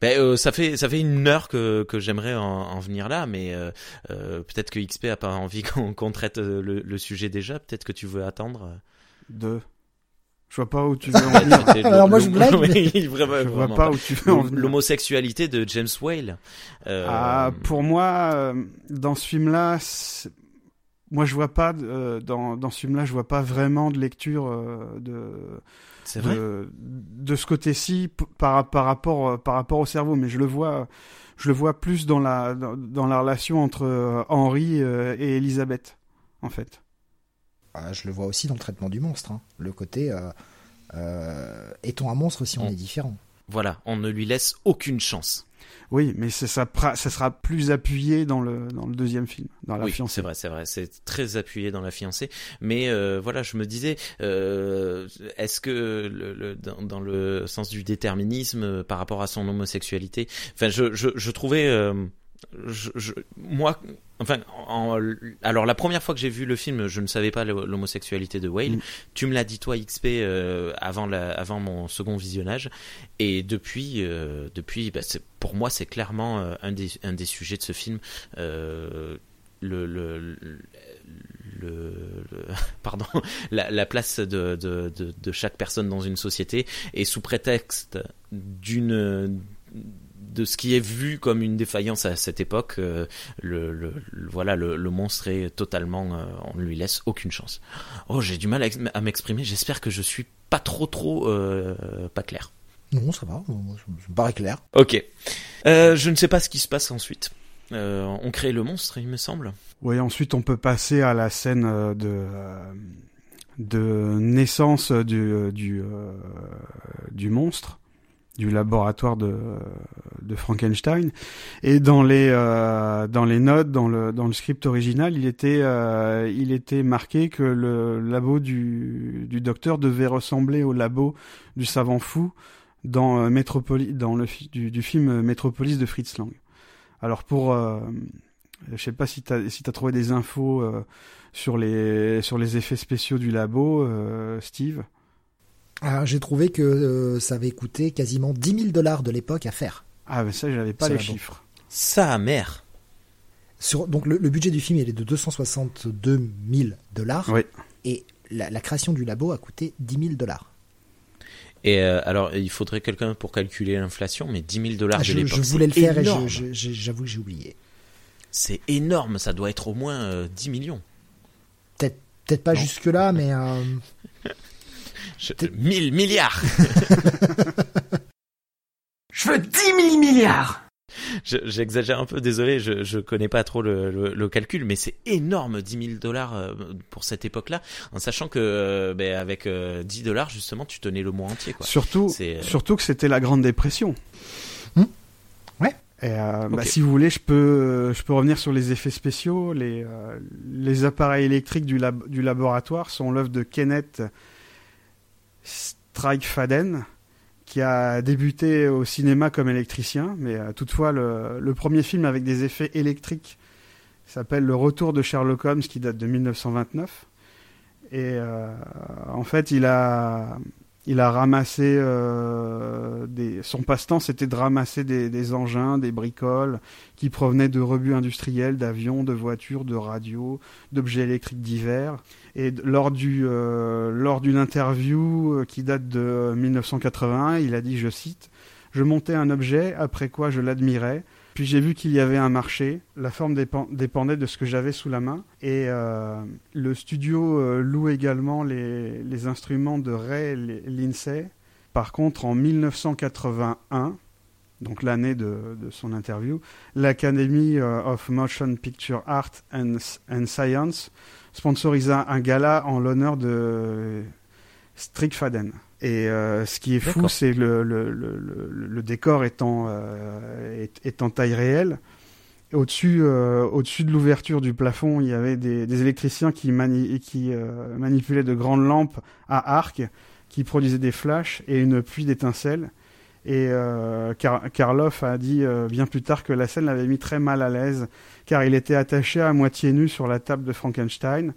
ben, euh, ça fait ça fait une heure que, que j'aimerais en, en venir là, mais euh, euh, peut-être que XP a pas envie [laughs] qu'on qu'on traite euh, le, le sujet déjà. Peut-être que tu veux attendre. De, je vois pas où tu [laughs] veux en venir. Alors moi, je blague, [laughs] Oui, vraiment, Je vois pas où tu veux en venir. L'homosexualité de James Whale. Euh, Ah, pour moi, euh, dans ce film-là, moi je vois pas euh, dans dans ce film-là, je vois pas vraiment de lecture euh, de c'est vrai. de, de ce côté-ci par par rapport euh, par rapport au cerveau, mais je le vois je le vois plus dans la dans, dans la relation entre euh, Henri euh, et Elisabeth en fait. Ah, je le vois aussi dans le traitement du monstre. hein. Le côté, euh, euh, est-on un monstre si on Mm. est différent Voilà, on ne lui laisse aucune chance. Oui, mais ça, sera plus appuyé dans le dans le deuxième film, dans la oui, fiancée. c'est vrai, c'est vrai, c'est très appuyé dans la fiancée. Mais euh, voilà, je me disais, euh, est-ce que le, le, dans, dans, le sens du déterminisme euh, par rapport à son homosexualité, enfin, je je, je trouvais euh, je, je, moi, enfin, en, alors la première fois que j'ai vu le film, je ne savais pas l'homosexualité de Whale. Mm. Tu me l'as dit toi XP euh, avant la, avant mon second visionnage, et depuis, euh, depuis, bah, pour moi, c'est clairement euh, un des, un des sujets de ce film. Euh, le, le, le, le, [laughs] pardon, la, la place de, de, de, de chaque personne dans une société et sous prétexte d'une de ce qui est vu comme une défaillance à cette époque, euh, le, le, voilà, le, le, monstre est totalement, euh, on ne lui laisse aucune chance. Oh, j'ai du mal à, m'exprimer. J'espère que je suis pas trop trop euh, pas clair. Non, ça va. Ça me paraît clair. Ok. je ne sais pas ce qui se passe ensuite. on crée le monstre, il me semble. Oui, ensuite on peut passer à la scène de de naissance du du, du monstre du laboratoire de, Frankenstein. Et dans les euh, dans les notes, dans le dans le script original, il était euh, il était marqué que le labo du du docteur devait ressembler au labo du savant fou dans euh, dans le du, du film Métropolis de Fritz Lang. Alors pour je sais pas si tu as si as trouvé des infos sur les sur les effets spéciaux du labo, Steve. Alors, j'ai trouvé que euh, ça avait coûté quasiment 10 000 dollars de l'époque à faire. Ah, mais ça, j'avais pas les chiffres. Ça, mère. Sur, donc, le, budget du film, il est de 262 000 dollars. Oui. Et la, la, création du labo a coûté 10 000 dollars. Et euh, alors, il faudrait quelqu'un pour calculer l'inflation, mais 10 000 dollars ah, de l'époque. Je voulais le faire énorme. et j'avoue que j'ai oublié. C'est énorme, ça doit être au moins euh, 10 millions. Peut-être peut pas jusque-là, mais. Euh, 1000 [laughs] milliards Je veux 10 000 milliards J'exagère un peu, désolé, je, je connais pas trop le, le, le calcul, mais c'est énorme, 10 000 dollars euh, pour cette époque-là, en sachant que euh, ben, avec 10 euh, dollars justement, tu tenais le mois entier. Quoi. Surtout, surtout que c'était la Grande Dépression. Hmm ouais. Et euh, okay. bah, si vous voulez, je peux, je peux revenir sur les effets spéciaux. Les, euh, les appareils électriques du, lab, du laboratoire sont l'œuvre de Kenneth Faden, qui a débuté au cinéma comme électricien, mais euh, toutefois le, le, premier film avec des effets électriques s'appelle Le Retour de Sherlock Holmes, qui date de 1929. Et euh, en fait, il a, il a ramassé euh, des... son passe-temps, c'était de ramasser des, engins, des bricoles qui provenaient de rebuts industriels, d'avions, de voitures, de radios, d'objets électriques divers. Et lors du euh, lors d'une interview euh, qui date de 1981, il a dit, je cite, je montais un objet, après quoi je l'admirais. Puis j'ai vu qu'il y avait un marché, la forme dépendait de ce que j'avais sous la main. Et euh, le studio euh, loue également les, instruments de Ray Lindsay. Par contre, en 1981, donc l'année de, de, son interview, l'Academy euh, of Motion Picture Art and, and Science sponsorisa un gala en l'honneur de Strickfaden. Et euh, ce qui est fou, c'est le, le, le, le, décor étant, euh, est, est, en taille réelle. Au-dessus, euh, au-dessus de l'ouverture du plafond, il y avait des, des électriciens qui, mani qui euh, manipulaient de grandes lampes à arc, qui produisaient des flashs et une pluie d'étincelles. Et euh, Kar Karloff a dit euh, bien plus tard que la scène l'avait mis très mal à l'aise, car il était attaché à moitié nu sur la table de Frankenstein.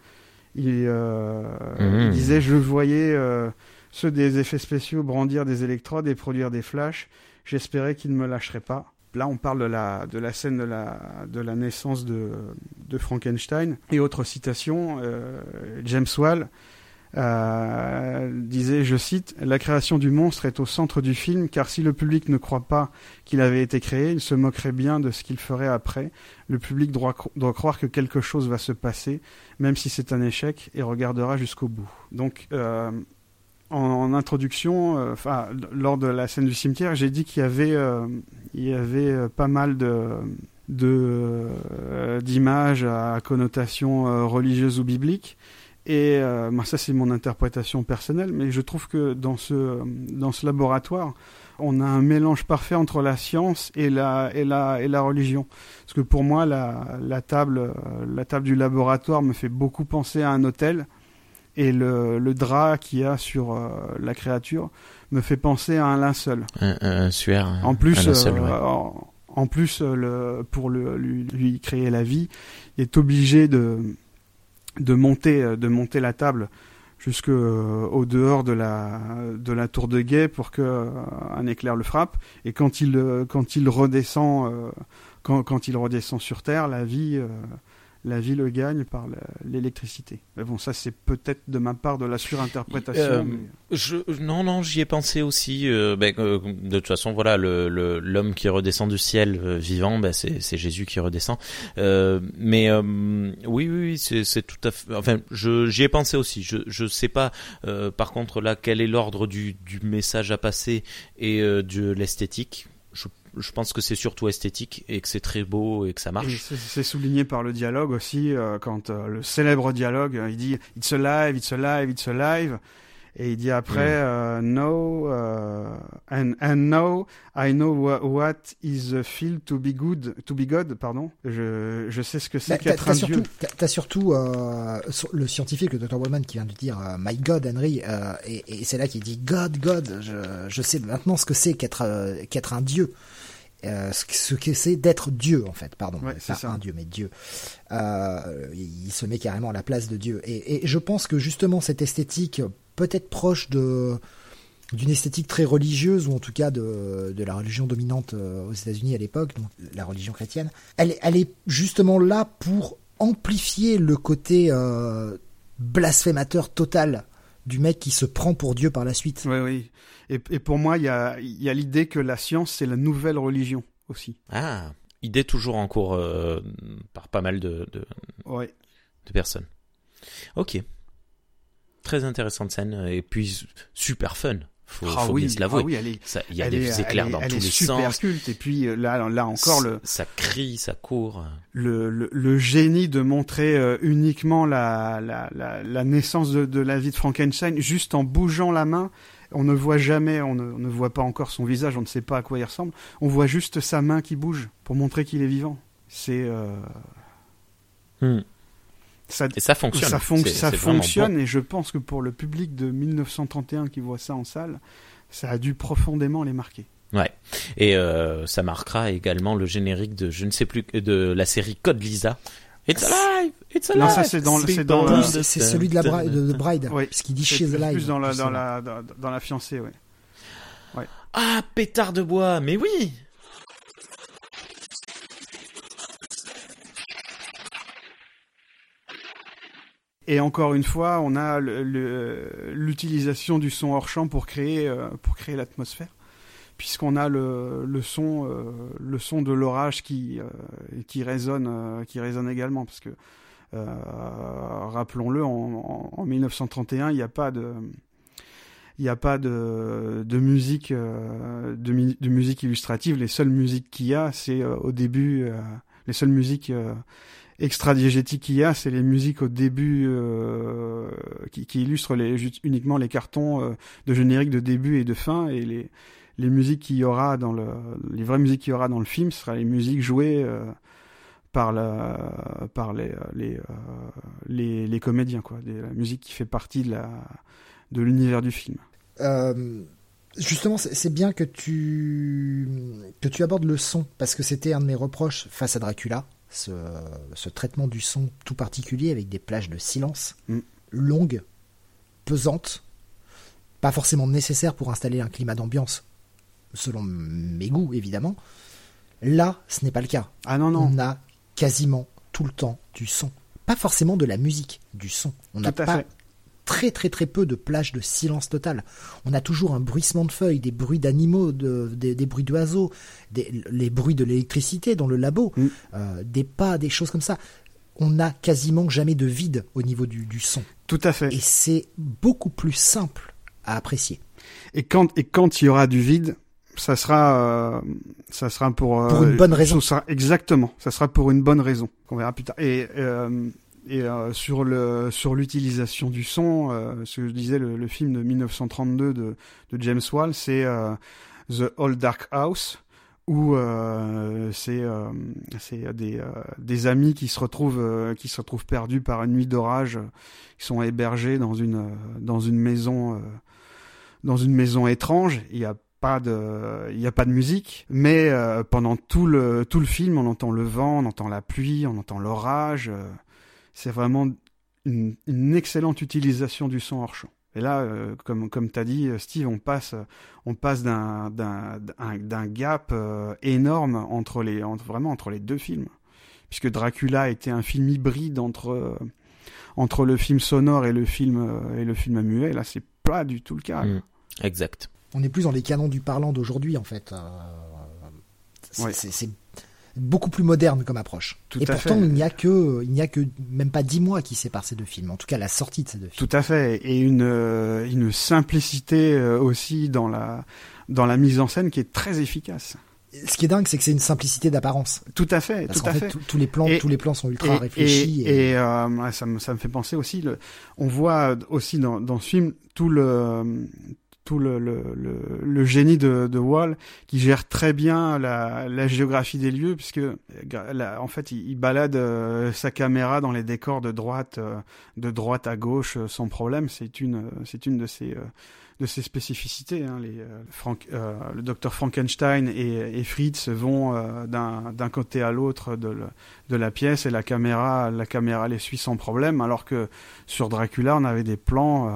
Il, euh, mmh. il disait, je voyais euh, ceux des effets spéciaux brandir des électrodes et produire des flashs. J'espérais qu'ils ne me lâcheraient pas. Là, on parle de la, de la scène de la, de la naissance de, Frankenstein. Et autre citation, euh, James Wall euh, disait, je cite, La création du monstre est au centre du film, car si le public ne croit pas qu'il avait été créé, il se moquerait bien de ce qu'il ferait après. Le public doit, doit croire que quelque chose va se passer, même si c'est un échec, et regardera jusqu'au bout. Donc, euh, en, introduction, euh, lors de la scène du cimetière, j'ai dit qu'il y avait, euh, il y avait euh, pas mal de d'images à connotation religieuse ou biblique. Et moi, ça, c'est mon interprétation personnelle, mais je trouve que dans ce, dans ce laboratoire, on a un mélange parfait entre la science et la, et la, et la religion. Parce que pour moi, la, la, table, la table du laboratoire me fait beaucoup penser à un hôtel. Et le, le drap qu'il y a sur euh, la créature me fait penser à un linceul. Un, un suaire. En plus, un linceul, euh, ouais. en, en plus euh, le, pour le, lui, lui créer la vie, il est obligé de, de, monter, de monter la table jusque au dehors de la, de la tour de guet pour que un éclair le frappe. Et quand il, quand il redescend, quand, quand il redescend sur Terre, la vie, la vie le gagne par l'électricité. Mais bon, ça c'est peut-être de ma part de la surinterprétation. Euh, mais- Je, non, non, j'y ai pensé aussi. euh, ben, euh, de toute façon, voilà, l'homme qui redescend du ciel euh, vivant, ben, c'est Jésus qui redescend. Mais oui, oui, oui, c'est tout à fait. Enfin, j'y ai pensé aussi. Je je sais pas. par contre, là, quel est l'ordre du du message à passer et de l'esthétique je, pense que c'est surtout esthétique et que c'est très beau et que ça marche. c'est- souligné par le dialogue aussi, euh, quand euh, le célèbre dialogue, euh, il dit It's alive, it's alive, it's alive. Et il dit après Mm. euh, No, and, and now I know wha- what is the feel to be good, to be God, pardon. Je, je sais ce que c'est Bah, qu'être un surtout, dieu. t'as- surtout euh, sur- le scientifique, le Dr. Wallman, qui vient de dire euh, My God, Henry, euh, et, et c'est là qu'il dit God, God, je, je sais maintenant ce que c'est qu'être euh, qu'être un dieu. Euh, ce que- ce que c'est d'être Dieu en fait, pardon, Ouais, c'est pas ça. un Dieu mais Dieu. Euh, il se met carrément à la place de Dieu. Et, et je pense que justement cette esthétique, peut-être proche de d'une esthétique très religieuse ou en tout cas de, de la religion dominante euh, aux États-Unis à l'époque, donc la religion chrétienne, elle, est- elle est justement là pour amplifier le côté euh, blasphémateur total du mec qui se prend pour Dieu par la suite. Oui, oui. Et, et pour moi, il y a, il y a l'idée que la science, c'est la nouvelle religion aussi. Ah, idée toujours en cours euh, par pas mal de, de, Ouais. de personnes. Ok. Très intéressante scène et puis super fun. Faut, Ah faut oui, bien se l'avouer. ah oui, elle est, Ça- Il y a elle des est- éclairs elle dans elle tous est les super sens. culte. Et puis euh, là, là encore, le, Ça crie, ça court. le, le, le génie de montrer euh, uniquement la, la, la, la naissance de, de la vie de Frankenstein juste en bougeant la main. On ne voit jamais, on ne, on ne voit pas encore son visage, on ne sait pas à quoi il ressemble. On voit juste sa main qui bouge pour montrer qu'il est vivant. C'est euh, Hmm. ça, Et ça fonctionne. ça, fonc- fonctionne bon. et je pense que pour le public de 1931 qui voit ça en salle, ça a dû profondément les marquer. Ouais. Et euh, ça marquera également le générique de je ne sais plus de la série Code Lisa. It's alive, it's alive. Non, ça, c'est dans c'est dans En le- plus, c'est celui de la bride, de, de Bride, Oui. parce qu'il dit plus, alive. plus dans la, dans la, dans, dans la fiancée, ouais. Ah, pétard de bois, mais oui. Et encore une fois, on a l'utilisation du son hors champ pour créer, euh, pour créer l'atmosphère, puisqu'on a le, le son, euh, le son de l'orage qui, euh, qui résonne, euh, qui résonne également, parce que rappelons-le, en, en- en 1931, il n'y a pas de, il a pas de, de musique, de, musique illustrative. Les seules musiques qu'il y a, c'est au début, les seules musiques extra-diégétiques qu'il y a, c'est les musiques au début qui, illustrent uniquement les cartons de générique de début et de fin, et les, les musiques qu'il y aura dans le, les vraies musiques qu'il y aura dans le film, ce sera les musiques jouées euh, par la, par les, les, euh, les, les comédiens, quoi, des, la musique qui fait partie de la, de l'univers du film. Euh, justement, c'est c'est bien que tu que tu abordes le son parce que c'était un de mes reproches face à Dracula, ce, ce traitement du son tout particulier avec des plages de silence Mm. longues, pesantes, pas forcément nécessaires pour installer un climat d'ambiance, selon mes goûts évidemment. Là, ce n'est pas le cas. Ah non, non, On a quasiment tout le temps du son, pas forcément de la musique, du son. On n'a pas fait. très très très peu de plages de silence total. On a toujours un bruissement de feuilles, des bruits d'animaux, de, des, des bruits d'oiseaux, des- les bruits de l'électricité dans le labo, Mm. euh, des pas, des choses comme ça. On n'a quasiment jamais de vide au niveau du, du son. Tout à fait. Et c'est beaucoup plus simple à apprécier. Et quand et quand il y aura du vide, ça sera euh, ça sera pour euh, Pour une bonne raison. ça exactement, ça sera pour une bonne raison qu'on verra plus tard. Et euh, Et euh, sur le sur l'utilisation du son, euh, ce que je disais, le, le film de 1932 de, de James Wall, c'est euh, The Old Dark House, où euh, c'est euh, c'est des euh, des amis qui se retrouvent euh, qui se retrouvent perdus par une nuit d'orage, qui sont hébergés dans une euh, dans une maison euh, dans une maison étrange. Il y a pas de il y a pas de musique, mais euh, pendant tout le tout le film, on entend le vent, on entend la pluie, on entend l'orage. euh, c'est vraiment une, excellente utilisation du son hors champ. Et là, euh, comme comme t'as dit, Steve, on passe on passe d'un d'un d'un- gap énorme entre les entre, vraiment entre les deux films, puisque Dracula était un film hybride entre entre le film sonore et le film et le film muet. Là, c'est pas du tout le cas. Mm. Exact. On est plus dans les canons du parlant d'aujourd'hui, en fait. Euh, c'est Ouais. beaucoup plus moderne comme approche. Tout Et pourtant, fait. il n'y a que, il n'y a que même pas dix mois qui séparent ces deux films. En tout cas, la sortie de ces deux films. Tout à fait, et une euh, une simplicité euh, aussi dans la dans la mise en scène qui est très efficace. Ce qui est dingue, c'est que c'est une simplicité d'apparence. Tout à fait, Parce tout à fait, fait. tous- tous les plans, Et- tous les plans sont ultra et, réfléchis. et, et, euh, ça, me, ça me fait penser aussi, le, on voit aussi dans, dans ce film tout le tout le, le, le, le génie de, de Wall qui gère très bien la, la géographie des lieux puisque la- en fait il, il balade euh, sa caméra dans les décors de droite euh, de droite à gauche euh, sans problème. C'est une euh, c'est une de ses euh, de ses spécificités hein, les euh, Frank, euh, le docteur Frankenstein et, et Fritz vont euh, d'un d'un côté à l'autre de, de la pièce et la caméra la caméra les suit sans problème alors que sur Dracula on avait des plans euh,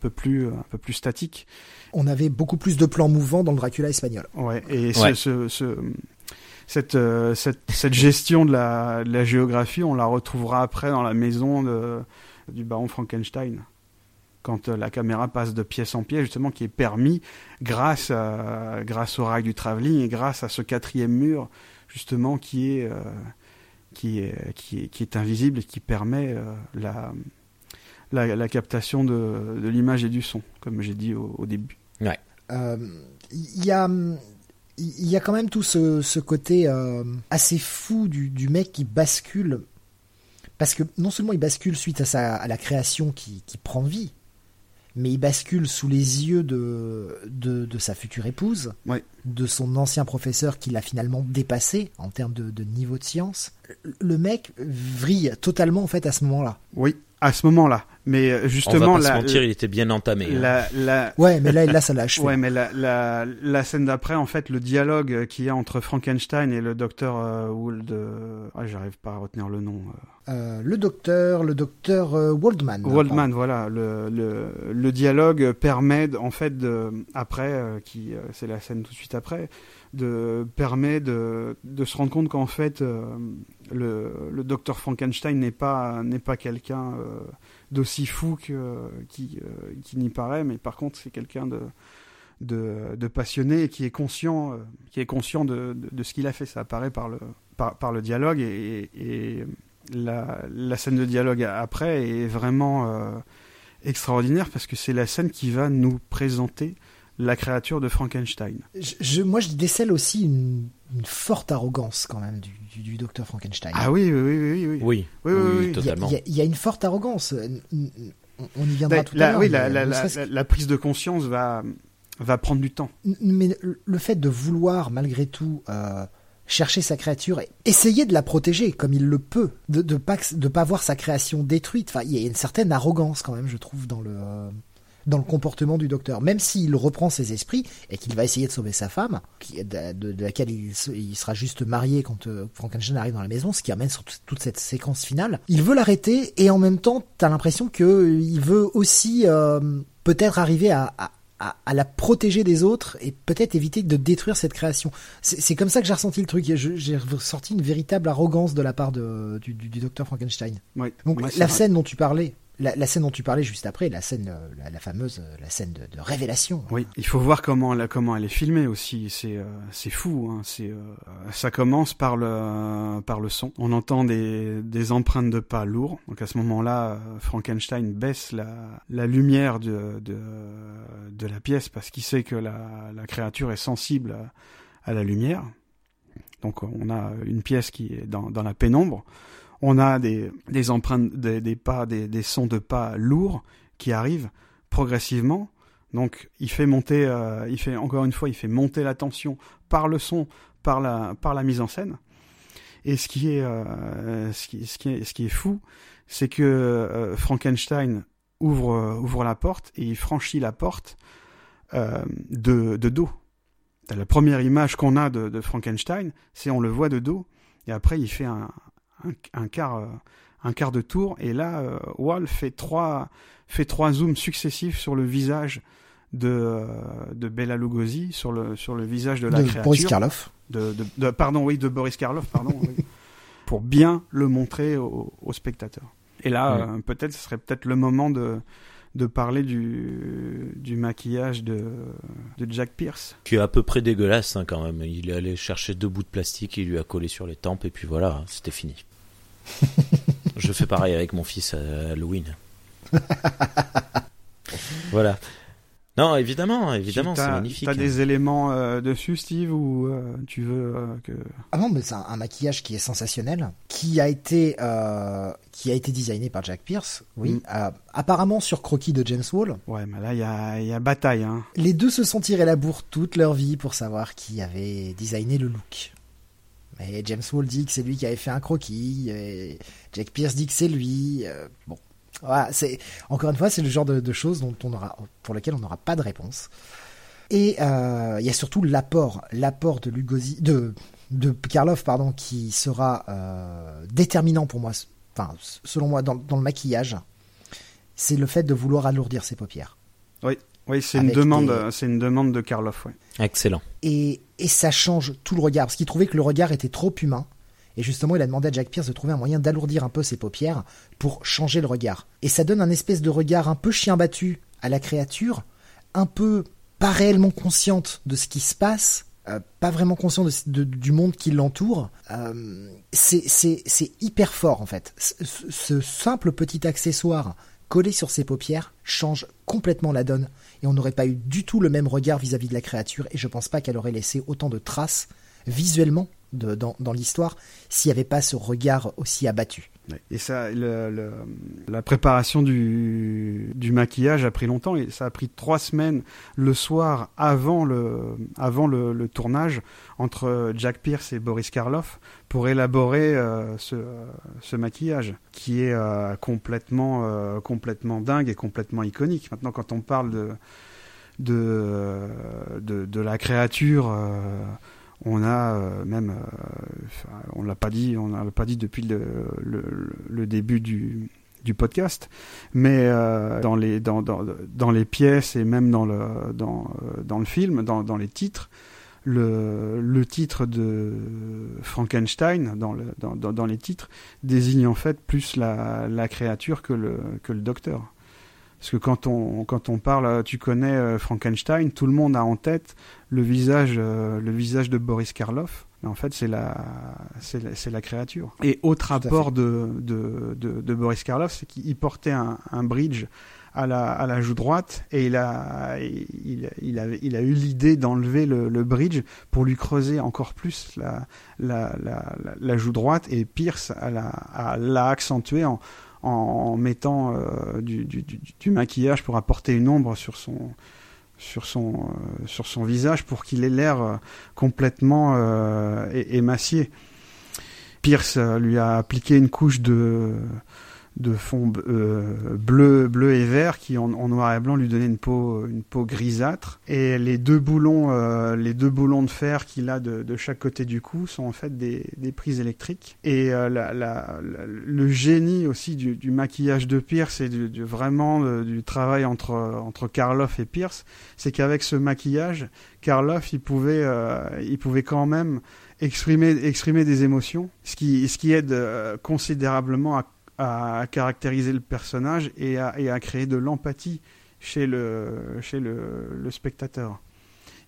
peu plus un peu plus statiques On avait beaucoup plus de plans mouvants dans le Dracula espagnol. ouais et Ouais. Ce, ce, ce- cette, euh, cette cette gestion de la, de la géographie on la retrouvera après dans la maison de, du baron Frankenstein quand euh, la caméra passe de pièce en pièce justement qui est permis grâce à, grâce au rail du travelling et grâce à ce quatrième mur justement qui est euh, qui est qui est qui est invisible et qui permet euh, la, la la captation de, de l'image et du son comme j'ai dit au, au début Euh, Il y a, il y a quand même tout ce, ce côté euh, assez fou du, du mec qui bascule. Parce que non seulement il bascule suite à, sa, à la création qui, qui prend vie, mais il bascule sous les yeux de, de, de sa future épouse, Ouais. de son ancien professeur qui l'a finalement dépassé en termes de, de niveau de science. Le mec vrille totalement en fait à ce moment-là. oui à ce moment-là mais euh, On justement va pas la, se mentir, il était bien entamé. hein. la, Ouais, mais là, là ça l'a achevé. [laughs] Ouais, mais la, la, la scène d'après, en fait, le dialogue euh, qu'il y a entre Frankenstein et le docteur euh, Wold, euh, ah, j'arrive pas à retenir le nom. Euh, le docteur, le docteur euh, Waldman. Euh, Waldman, voilà, le, le, le dialogue permet, en fait, de, après, euh, qui, euh, c'est la scène tout de suite après, de permet de, de se rendre compte qu'en fait, euh, le, le docteur Frankenstein n'est pas n'est pas quelqu'un euh, d'aussi fou que qui euh, qui n'y paraît, mais par contre, c'est quelqu'un de de, passionné et qui est conscient, euh, qui est conscient de, de, ce qu'il a fait. Ça apparaît par le, par, par le dialogue et, la, scène de dialogue après est vraiment euh, extraordinaire parce que c'est la scène qui va nous présenter la créature de Frankenstein. Je, je- moi, je décèle aussi une, une forte arrogance quand même du, du, du docteur Frankenstein. Ah oui, oui, oui, oui. oui. Oui, Oui, totalement. il y a- il y a une forte arrogance. On on y viendra La- tout à la- l'heure. oui, la, la, ne prise de conscience va, va prendre du temps. Mais le fait de vouloir, malgré tout, euh, chercher sa créature, et essayer de la protéger comme il le peut, de de pas que- de pas voir sa création détruite. Enfin, il y a une certaine arrogance quand même, je trouve, dans le euh, dans le comportement du docteur. Même s'il reprend ses esprits et qu'il va essayer de sauver sa femme, qui, de, de- de laquelle il, se- il sera juste marié quand euh, Frankenstein arrive dans la maison, ce qui amène sur toute- cette séquence finale. Il veut l'arrêter et en même temps, t'as l'impression que euh, veut aussi euh, peut-être arriver à, à à, à la protéger des autres et peut-être éviter de détruire cette création. C'est comme ça que j'ai ressenti le truc. J'ai ressenti une véritable arrogance de la part de, du, du, du docteur Frankenstein. Donc Ouais, la vrai. scène dont tu parlais, la, scène dont tu parlais juste après, la scène, euh, la, fameuse, euh, la scène de, révélation. Oui, il faut voir comment comment elle est filmée aussi. C'est euh, c'est fou. Hein. C'est ça commence par le par le son. On entend des des empreintes de pas lourds. Donc à ce moment-là, Frankenstein baisse la la lumière de de de la pièce parce qu'il sait que la la créature est sensible à, à la lumière. Donc on a une pièce qui est dans dans la pénombre. On a des, empreintes, des, pas, des, sons de pas lourds qui arrivent progressivement. Donc, il fait monter, euh, il fait encore une fois, il fait monter la tension par le son, par la, mise en scène. Et ce qui est, euh, fou, c'est que euh, Frankenstein ouvre, la porte et il franchit la porte de, de dos. La première image qu'on a de, de Frankenstein, c'est on le voit de dos, et après il fait un, un, un quart, euh, un quart de tour, et là, euh, Wall fait trois, fait trois zooms successifs sur le visage de, de Bela Lugosi, sur le, sur le visage de la de créature. Boris Karloff. De, de- de- pardon, oui, de Boris Karloff, pardon, oui. [laughs] pour bien le montrer au, au spectateur. Et là, Ouais. euh, peut-être, ce serait peut-être le moment de, de parler du, du maquillage de, de Jack Pierce. Qui est à peu près dégueulasse hein, quand même. Il est allé chercher deux bouts de plastique, il lui a collé sur les tempes et puis voilà, hein, c'était fini. Je fais pareil avec mon fils à Halloween. [laughs] voilà. Non, évidemment, évidemment, c'est magnifique. T'as des éléments euh, dessus, Steve, ou euh, tu veux euh, que... Ah non, mais c'est un, un maquillage qui est sensationnel, qui a été euh, qui a été designé par Jack Pierce, oui, Mm. euh, apparemment sur croquis de James Wall. Ouais, mais là, il y a, il y a bataille, hein. Les deux se sont tirés la bourre toute leur vie pour savoir qui avait designé le look. James Wall dit que c'est lui qui avait fait un croquis, et Jack Pierce dit que c'est lui. euh, bon, voilà, c'est encore une fois, c'est le genre de, choses dont on aura, pour lequel on n'aura pas de réponse. Et euh, il y a surtout l'apport, l'apport de Lugosi, de de Karloff, pardon, qui sera euh, déterminant pour moi, enfin selon moi dans, dans le maquillage, c'est le fait de vouloir alourdir ses paupières. Oui, c'est une demande, des- c'est une demande de Karloff, ouais. Excellent. et, et ça change tout le regard parce qu'il trouvait que le regard était trop humain et justement il a demandé à Jack Pierce de trouver un moyen d'alourdir un peu ses paupières pour changer le regard et ça donne un espèce de regard un peu chien battu à la créature un peu pas réellement consciente de ce qui se passe euh, pas vraiment conscient de- de- du monde qui l'entoure Euh, c'est c'est- c'est hyper fort en fait ce simple petit accessoire collé sur ses paupières change complètement la donne et on n'aurait pas eu du tout le même regard vis-à-vis de la créature et je pense pas qu'elle aurait laissé autant de traces visuellement dans l'histoire s'il n'y avait pas ce regard aussi abattu. Et ça, la préparation du, du maquillage a pris longtemps. Et ça a pris trois semaines le soir avant le, avant le, tournage entre Jack Pierce et Boris Karloff pour élaborer euh, ce, ce maquillage qui est euh, complètement, euh, complètement dingue et complètement iconique. Maintenant, quand on parle de, de, de la créature. On a euh, même, euh, on l'a pas dit, on l'a pas dit depuis le, début du, podcast, mais euh, dans les dans, dans, les pièces et même dans le film, dans, les titres, le, titre de Frankenstein dans, le, dans les titres désigne en fait plus la, la créature que le, que le docteur. Parce que quand on, quand on parle, tu connais euh, Frankenstein, tout le monde a en tête le visage, euh, le visage de Boris Karloff. Mais en fait, c'est la, c'est la, créature. Et autre à apport de, de, de, de Boris Karloff, c'est qu'il portait un, un bridge à la, à la joue droite et il a, il, il, avait, il a eu l'idée d'enlever le, le bridge pour lui creuser encore plus la, la, la, la, joue droite et Pierce l'a, l'a accentué en, en mettant euh, du, maquillage pour apporter une ombre sur son sur son euh, visage pour qu'il ait l'air euh, complètement émacié. Pierce lui a appliqué une couche de de fond euh, bleu, bleu et vert qui en, noir et blanc lui donnait une peau, une peau grisâtre. Et les deux boulons, euh, les deux boulons de fer qu'il a de, de, chaque côté du cou sont en fait des, des prises électriques. Et euh, le génie aussi du, du, maquillage de Pierce et du, vraiment euh, du travail entre entre Karloff et Pierce, c'est qu'avec ce maquillage, Karloff il pouvait euh, il pouvait quand même exprimer exprimer des émotions, ce qui ce qui aide euh, considérablement à à caractériser le personnage et à, et à créer de l'empathie chez le, chez le, spectateur.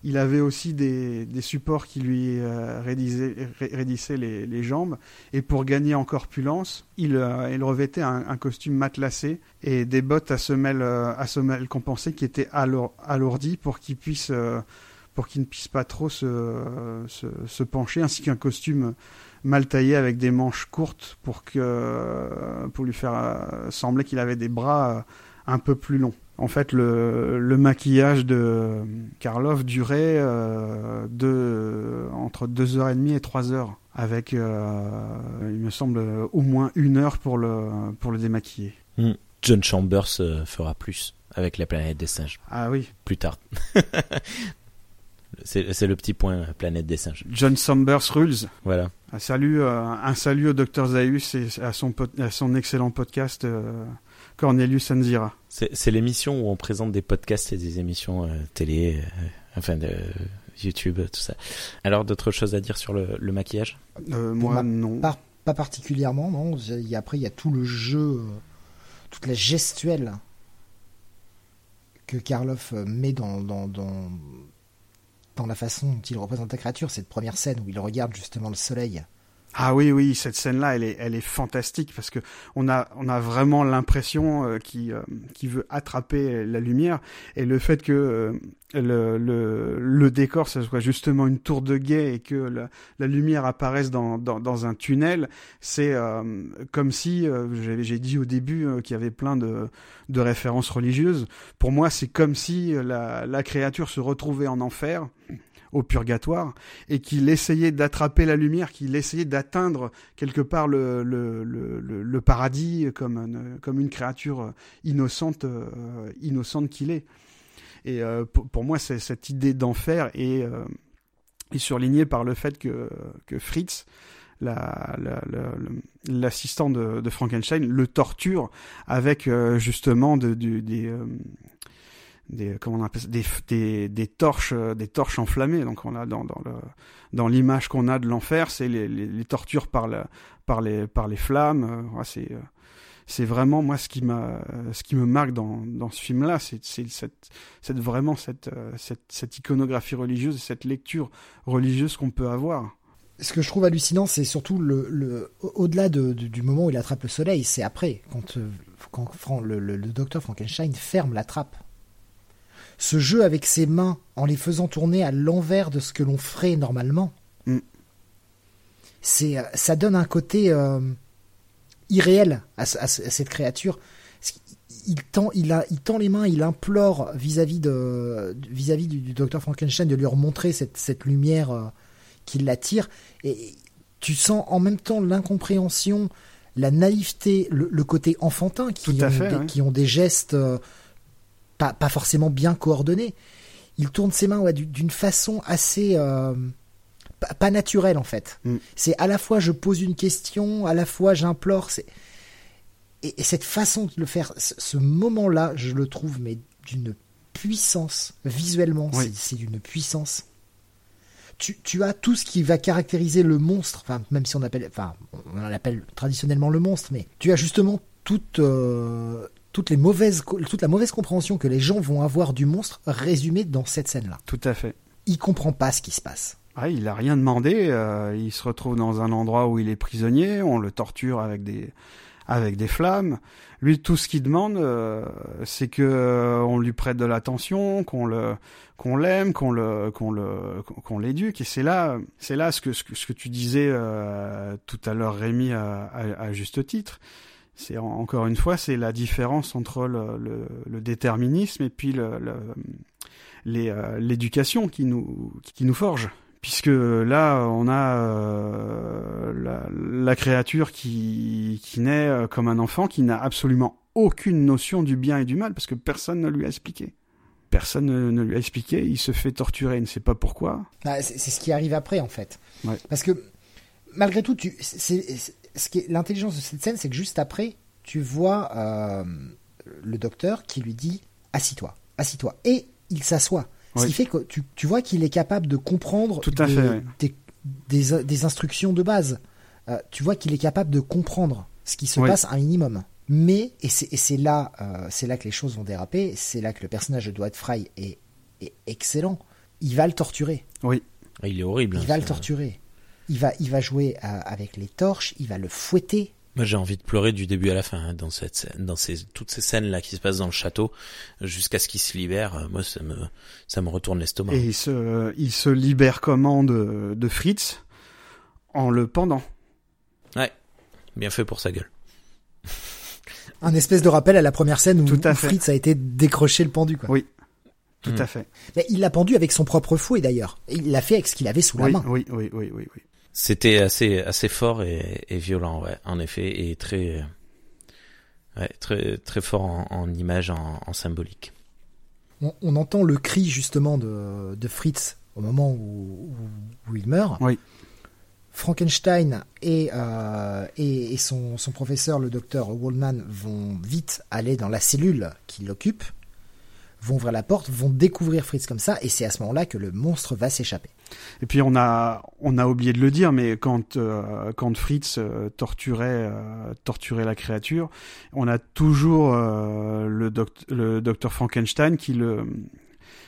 Il avait aussi des, des supports qui lui euh, les, jambes et pour gagner en corpulence, il, euh, il revêtait un, costume matelassé et des bottes à semelles, euh, à semelles compensées qui étaient alour, alourdies pour qu'il puisse pour qu'il ne puisse pas trop se, se pencher, ainsi qu'un costume mal taillé avec des manches courtes pour que pour lui faire euh, sembler qu'il avait des bras euh, un peu plus longs. En fait, le, le maquillage de Karloff durait euh, de, entre 2h30 et 3 heures, avec, euh, il me semble, au moins une heure pour le, pour le démaquiller. John Chambers euh, fera plus avec la planète des singes Ah oui, plus tard. [laughs] c'est le petit point euh, planète des singes. John Chambers Rules. Voilà. Un salut, euh, un salut au docteur Zaius et à son, pod- à son excellent podcast euh, Cornelius Anzira. C'est l'émission où on présente des podcasts et des émissions euh, télé, euh, enfin de YouTube, tout ça. Alors d'autres choses à dire sur le, le maquillage? Euh, moi, ma non. Pas, pas particulièrement, non. Il y a- après, il y a tout le jeu, euh, toute la gestuelle que Karloff euh, met dans, dans, dans, dans la façon dont il représente la créature. Cette première scène où il regarde justement le soleil. Ah oui, oui, cette scène-là, elle est, elle est fantastique parce que on a, on a vraiment l'impression euh, qu'il euh, qu'il veut attraper la lumière et le fait que euh, le, le, le décor, ça soit justement une tour de guet et que la, lumière apparaisse dans, dans, dans un tunnel, c'est comme si, j'ai dit au début qu'il y avait plein de, de références religieuses. Pour moi, c'est comme si la, la créature se retrouvait en enfer au purgatoire et qu'il essayait d'attraper la lumière, qu'il essayait d'atteindre quelque part le, le, le, paradis comme une, comme une créature innocente, euh, innocente qu'il est. Et euh, pour, moi, cette idée d'enfer est, euh, est surlignée par le fait que, que Fritz, l'assistant de, Frankenstein, le torture avec euh, justement de, des, euh, des torches euh, des torches enflammées. Donc on a dans l'image qu'on a de l'enfer c'est les, tortures par les flammes. Euh, euh, c'est vraiment moi ce qui me marque dans ce film là c'est cette vraiment cette iconographie religieuse cette lecture religieuse qu'on peut avoir. Ce que je trouve hallucinant, c'est surtout au-delà de, de- du moment où il attrape le soleil, c'est après, quand, le docteur Frankenstein ferme la trappe. Ce jeu avec ses mains, en les faisant tourner à l'envers de ce que l'on ferait normalement, Mm. c'est, euh, ça donne un côté euh, irréel à, ce- à ce- à cette créature. Il tend, il, a, il tend les mains, il implore vis-à-vis de, vis-à-vis du, du docteur Frankenstein de lui remontrer cette, cette lumière euh, qui l'attire. Et tu sens en même temps l'incompréhension, la naïveté, le, le côté enfantin qui, Tout à ont, fait, des, ouais. qui ont des gestes euh, pas, pas forcément bien coordonnés. Il tourne ses mains ouais, d'une façon assez euh, pas, pas naturelle en fait. Mm. C'est à la fois je pose une question, à la fois j'implore. C'est et, et cette façon de le faire, ce, ce moment-là, je le trouve mais d'une puissance visuellement, Oui. c'est d'une puissance tu, tu as tout ce qui va caractériser le monstre, enfin, même si on appelle, enfin, on l'appelle traditionnellement le monstre, mais tu as justement toute, euh, toutes les mauvaises, toute la mauvaise compréhension que les gens vont avoir du monstre résumée dans cette scène-là. tout à fait Il comprend pas ce qui se passe. Ah, il a rien demandé. euh, il se retrouve dans un endroit où il est prisonnier. On le torture avec des avec des flammes. Lui, tout ce qu'il demande, euh, c'est que euh, on lui prête de l'attention, qu'on le qu'on l'aime, qu'on le qu'on le qu'on l'éduque. Et c'est là c'est là ce que ce que, ce que tu disais euh, tout à l'heure, Rémi, à, à, à juste titre. C'est en- encore une fois, c'est la différence entre le, le, le déterminisme et puis euh, l'éducation qui nous qui nous forge puisque là on a euh, la, la créature qui qui naît euh, comme un enfant qui n'a absolument aucune notion du bien et du mal parce que personne ne lui a expliqué personne ne, ne lui a expliqué il se fait torturer il ne sait pas pourquoi Bah, c'est ce qui arrive après, en fait. Ouais. Parce que, malgré tout, tu, ce qui est l'intelligence de cette scène, c'est que juste après, tu vois euh, le docteur qui lui dit assis-toi, assis-toi, et il s'assoit. Ce qui fait que tu, tu vois qu'il est capable de comprendre Tout à des, fait, des, des- des instructions de base. Euh, tu vois qu'il est capable de comprendre ce qui se Oui. passe un minimum. Mais et c'est et c'est là, euh, c'est là que les choses vont déraper. C'est là que le personnage de Dwight Fry est, est excellent. Il va le torturer. oui Il est horrible. Il hein, va le torturer. Il va, il va jouer euh, avec les torches, il va le fouetter. Moi, j'ai envie de pleurer du début à la fin hein, dans cette scène, dans ces toutes ces scènes là qui se passent dans le château jusqu'à ce qu'il se libère. euh, Moi, ça me ça me retourne l'estomac. et il se il se libère comment de, de Fritz? En le pendant Ouais, bien fait pour sa gueule. [laughs] Un espèce de rappel à la première scène où, Tout à où fait. Fritz a été décroché le pendu. Quoi. Oui. Tout Mm. à fait. Mais il l'a pendu avec son propre fouet d'ailleurs. Il l'a fait avec ce qu'il avait sous la Oui, main. oui, oui, oui, oui, oui. C'était assez assez fort et, et violent, ouais, en effet, et très ouais, très très fort en, en image, en, en symbolique. On, on entend le cri justement de, de Fritz au moment où, où, où il meurt. Oui. Frankenstein et, euh, et, et son, son professeur, le docteur Wallman, vont vite aller dans la cellule qui l'occupe, vont ouvrir la porte, vont découvrir Fritz comme ça, et c'est à ce moment-là que le monstre va s'échapper. Et puis on a on a oublié de le dire, mais quand euh, quand Fritz euh, torturait euh, torturait la créature, on a toujours le, doct le docteur Frankenstein qui le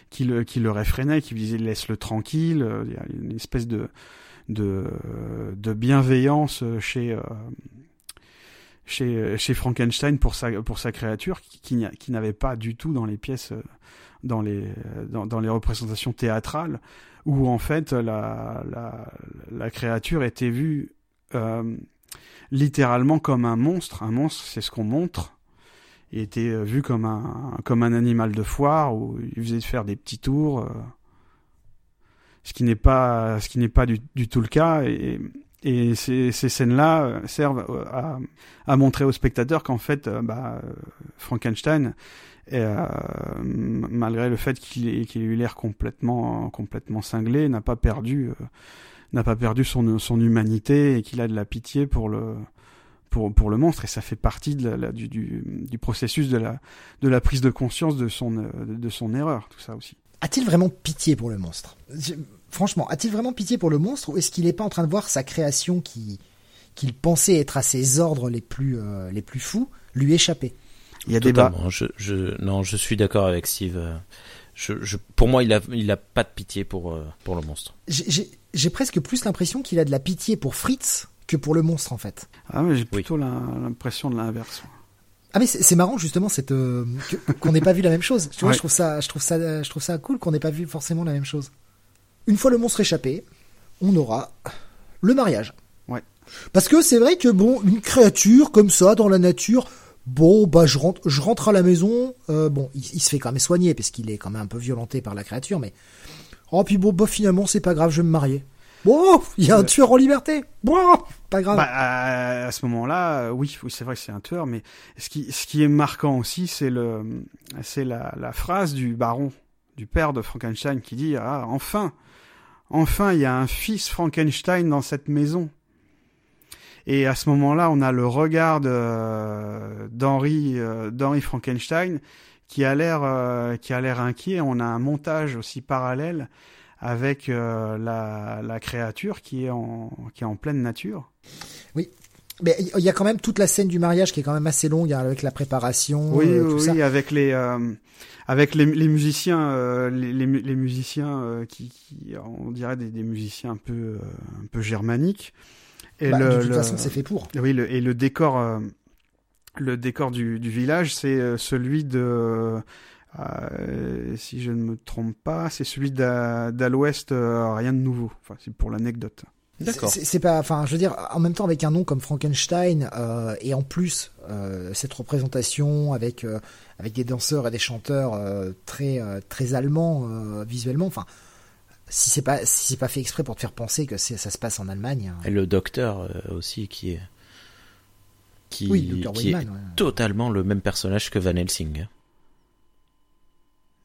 qui le qui le réfrénait, qui disait laisse-le tranquille. Il y a une espèce de de bienveillance chez chez chez Frankenstein pour sa pour sa créature qui qui, n'avait pas du tout dans les pièces euh, dans les dans, dans les représentations théâtrales où en fait la, la, la créature était vue euh, littéralement comme un monstre. Un monstre, c'est ce qu'on montre. Il était euh, vu comme un, comme un animal de foire où il faisait faire des petits tours. euh, ce qui n'est pas, ce qui n'est pas du, du tout le cas. Et, et ces, ces scènes-là euh, servent euh, à, à montrer aux spectateurs qu'en fait, euh, bah, Frankenstein malgré le fait qu'il ait, qu'il ait eu l'air complètement, complètement cinglé, n'a pas perdu, n'a pas perdu son, son humanité et qu'il a de la pitié pour le, pour, pour le monstre. Et ça fait partie de la, du, du, du processus de la, de la prise de conscience de son, de son erreur, tout ça aussi. A-t-il vraiment pitié pour le monstre? Franchement, a-t-il vraiment pitié pour le monstre ou est-ce qu'il n'est pas en train de voir sa création qui qu'il pensait être à ses ordres les plus euh, les plus fous lui échapper? Il y a débat. Totalement. Je, je, non, je suis d'accord avec Steve. Je, je, pour moi, il a, il a pas de pitié pour, euh, pour le monstre. J'ai- presque plus l'impression qu'il a de la pitié pour Fritz que pour le monstre en fait. Ah, mais j'ai plutôt l'im- l'impression de l'inverse. Ah mais c'est marrant justement cette euh, qu'on n'ait pas vu la même chose. Tu vois, Ouais. je trouve ça, je trouve ça, je trouve ça cool qu'on n'ait pas vu forcément la même chose. Une fois le monstre échappé, on aura le mariage. Ouais. Parce que c'est vrai que bon, une créature comme ça dans la nature, bon bah je rentre, je rentre à la maison. euh, bon, il, il se fait quand même soigner parce qu'il est quand même un peu violenté par la créature, mais oh puis bon bah finalement c'est pas grave, je vais me marier. Bon, il y a un tueur en liberté. Bon, pas grave. Bah, à, à ce moment-là, euh, oui, oui, c'est vrai que c'est un tueur, mais ce qui, ce qui est marquant aussi, c'est le, c'est la, la phrase du baron, du père de Frankenstein, qui dit ah enfin, enfin, il y a un fils Frankenstein dans cette maison. Et à ce moment-là, on a le regard de- d'Henri, euh, d'Henri Frankenstein, qui a l'air, euh, qui a l'air inquiet. On a un montage aussi parallèle avec euh, la, la créature qui est en, qui est en pleine nature. Mais il y a quand même toute la scène du mariage qui est quand même assez longue hein, avec la préparation, Oui, euh, tout oui, ça. oui, avec les euh, avec les, les musiciens, euh, les, les, mu- les musiciens qui, qui, on dirait des, des musiciens un peu un peu germaniques. Et Bah, le, de toute le- façon, c'est fait pour. oui, le, et le décor, le décor du, du village, c'est celui de, euh, si je ne me trompe pas, c'est celui d'à l'ouest, euh, rien de nouveau. Enfin, c'est pour l'anecdote. D'accord. C'est pas, enfin, je veux dire, en même temps avec un nom comme Frankenstein euh, et en plus euh, cette représentation avec euh, avec des danseurs et des chanteurs euh, très euh, très allemands euh, visuellement. Enfin, si c'est pas si c'est pas fait exprès pour te faire penser que ça se passe en Allemagne. hein. Et le docteur euh, aussi, qui est, qui, Oui, est ouais. totalement le même personnage que Van Helsing. hein.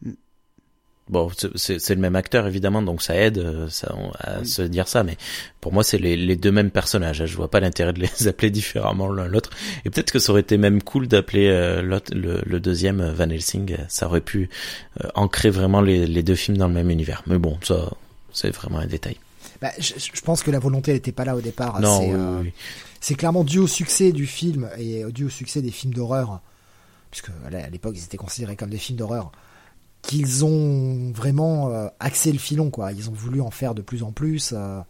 Mm. Bon, c'est- le même acteur évidemment, donc ça aide euh, ça, à Oui. se dire ça, mais pour moi c'est les, les deux mêmes personnages. hein. Je vois pas l'intérêt de les [laughs] appeler différemment l'un l'autre. Et peut-être que ça aurait été même cool d'appeler euh, le, le deuxième euh, Van Helsing. Ça aurait pu euh, ancrer vraiment les, les deux films dans le même univers. Mais bon, ça c'est vraiment un détail. Bah, je, je pense que la volonté elle était pas là au départ. non, C'est, oui, euh, oui, oui. c'est clairement dû au succès du film et dû au succès des films d'horreur, puisque à l'époque ils étaient considérés comme des films d'horreur, qu'ils ont vraiment euh, axé le filon, quoi. Ils ont voulu en faire de plus en plus. euh.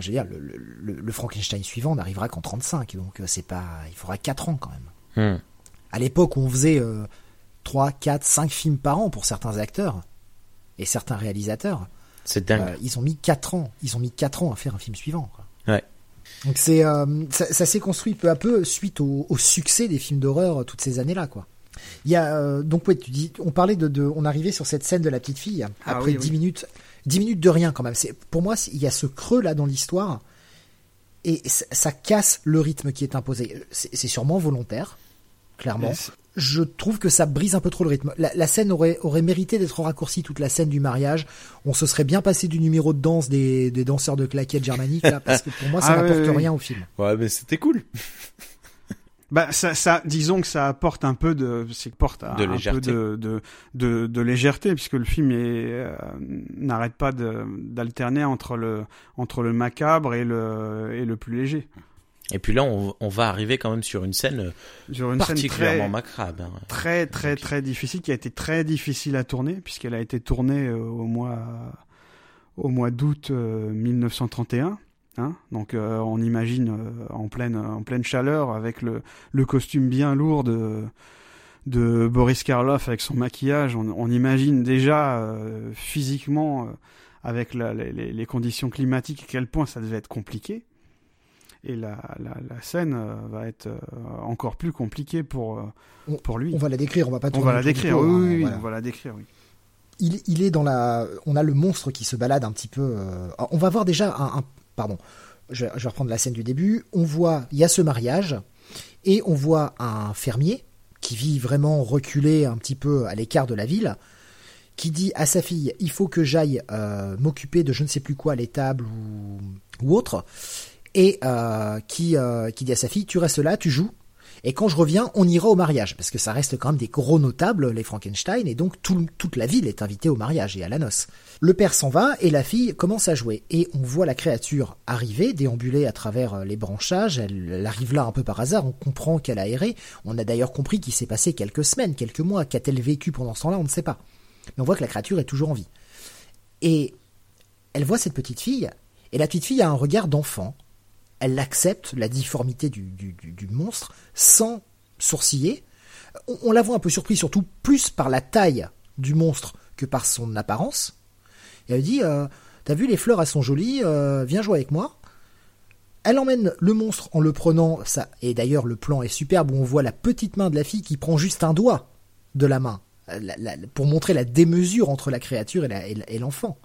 je veux dire, le, le- le- le Frankenstein suivant n'arrivera qu'en 35, donc euh, c'est pas, il faudra 4 ans quand même. Hmm. À l'époque où on faisait euh, 3, 4, 5 films par an pour certains acteurs et certains réalisateurs, C'est dingue. ils ont mis 4 ans. Ils ont mis 4 ans à faire un film suivant. quoi. Donc c'est ça, ça s'est construit peu à peu suite au, au succès des films d'horreur toutes ces années-là, quoi. Il y a euh, donc ouais, tu dis, on parlait de, de, on arrivait sur cette scène de la petite fille Ah après oui, 10 oui. minutes, 10 minutes de rien quand même. C'est pour moi, c'est- il y a ce creux là dans l'histoire et ça, casse le rythme qui est imposé. C'est c'est sûrement volontaire, clairement. Yes. Je trouve que ça brise un peu trop le rythme. La, la scène aurait, aurait mérité d'être raccourcie, toute la scène du mariage. On se serait bien passé du numéro de danse des, des danseurs de claquettes germaniques, là, parce que pour moi, ça Ah, n'apporte rien au film. Ouais, mais c'était cool. Bah ça, ça, disons que ça apporte un peu de, c'est porte De un peu légèreté. de, de, de, de légèreté puisque le film est euh, n'arrête pas d'alterner entre le entre le macabre et le et le plus léger. Et puis là, on, on va arriver quand même sur une scène Sur une scène particulièrement très macabre. hein. très très très difficile qui a été très difficile à tourner puisqu'elle a été tournée euh, au mois au mois d'août euh, 1931 hein. donc euh, on imagine euh, en pleine en pleine chaleur avec le le costume bien lourd de de Boris Karloff avec son maquillage on, on imagine déjà euh, physiquement avec la- les, conditions climatiques à quel point ça devait être compliqué et la, la, la scène va être encore plus compliquée pour, On- pour lui. On va la décrire, on va pas On va la décrire, oui, hein, oui, oui, voilà. on va la décrire, oui. il, il est dans la. On a le monstre qui se balade un petit peu. euh, On va voir déjà un. un- pardon, je, vais reprendre la scène du début. On voit, il y a ce mariage et on voit un fermier qui vit vraiment reculé un petit peu à l'écart de la ville, qui dit à sa fille il faut que j'aille euh, m'occuper de je ne sais plus quoi, l'étable ou, ou autre, et euh, euh, qui dit à sa fille tu restes là, tu joues. Et quand je reviens, on ira au mariage, parce que ça reste quand même des gros notables, les Frankenstein, et donc tout- toute la ville est invitée au mariage et à la noce. Le père s'en va et la fille commence à jouer, et on voit la créature arriver, déambuler à travers euh, les branchages, elle, elle arrive là un peu par hasard, on comprend qu'elle a erré, on a d'ailleurs compris qu'il s'est passé quelques semaines, quelques mois, qu'a-t-elle vécu pendant ce temps-là, on ne sait pas. Mais on voit que la créature est toujours en vie. Et elle voit cette petite fille, et la petite fille a un regard d'enfant, elle accepte la difformité du, monstre sans sourciller. On, la voit un peu surprise, surtout plus par la taille du monstre que par son apparence. Et elle dit euh, T'as vu, les fleurs, elles sont jolies, euh, viens jouer avec moi. Elle emmène le monstre en le prenant, ça, et d'ailleurs le plan est superbe où on voit la petite main de la fille qui prend juste un doigt de la main, euh, pour montrer la démesure entre la créature et l'enfant.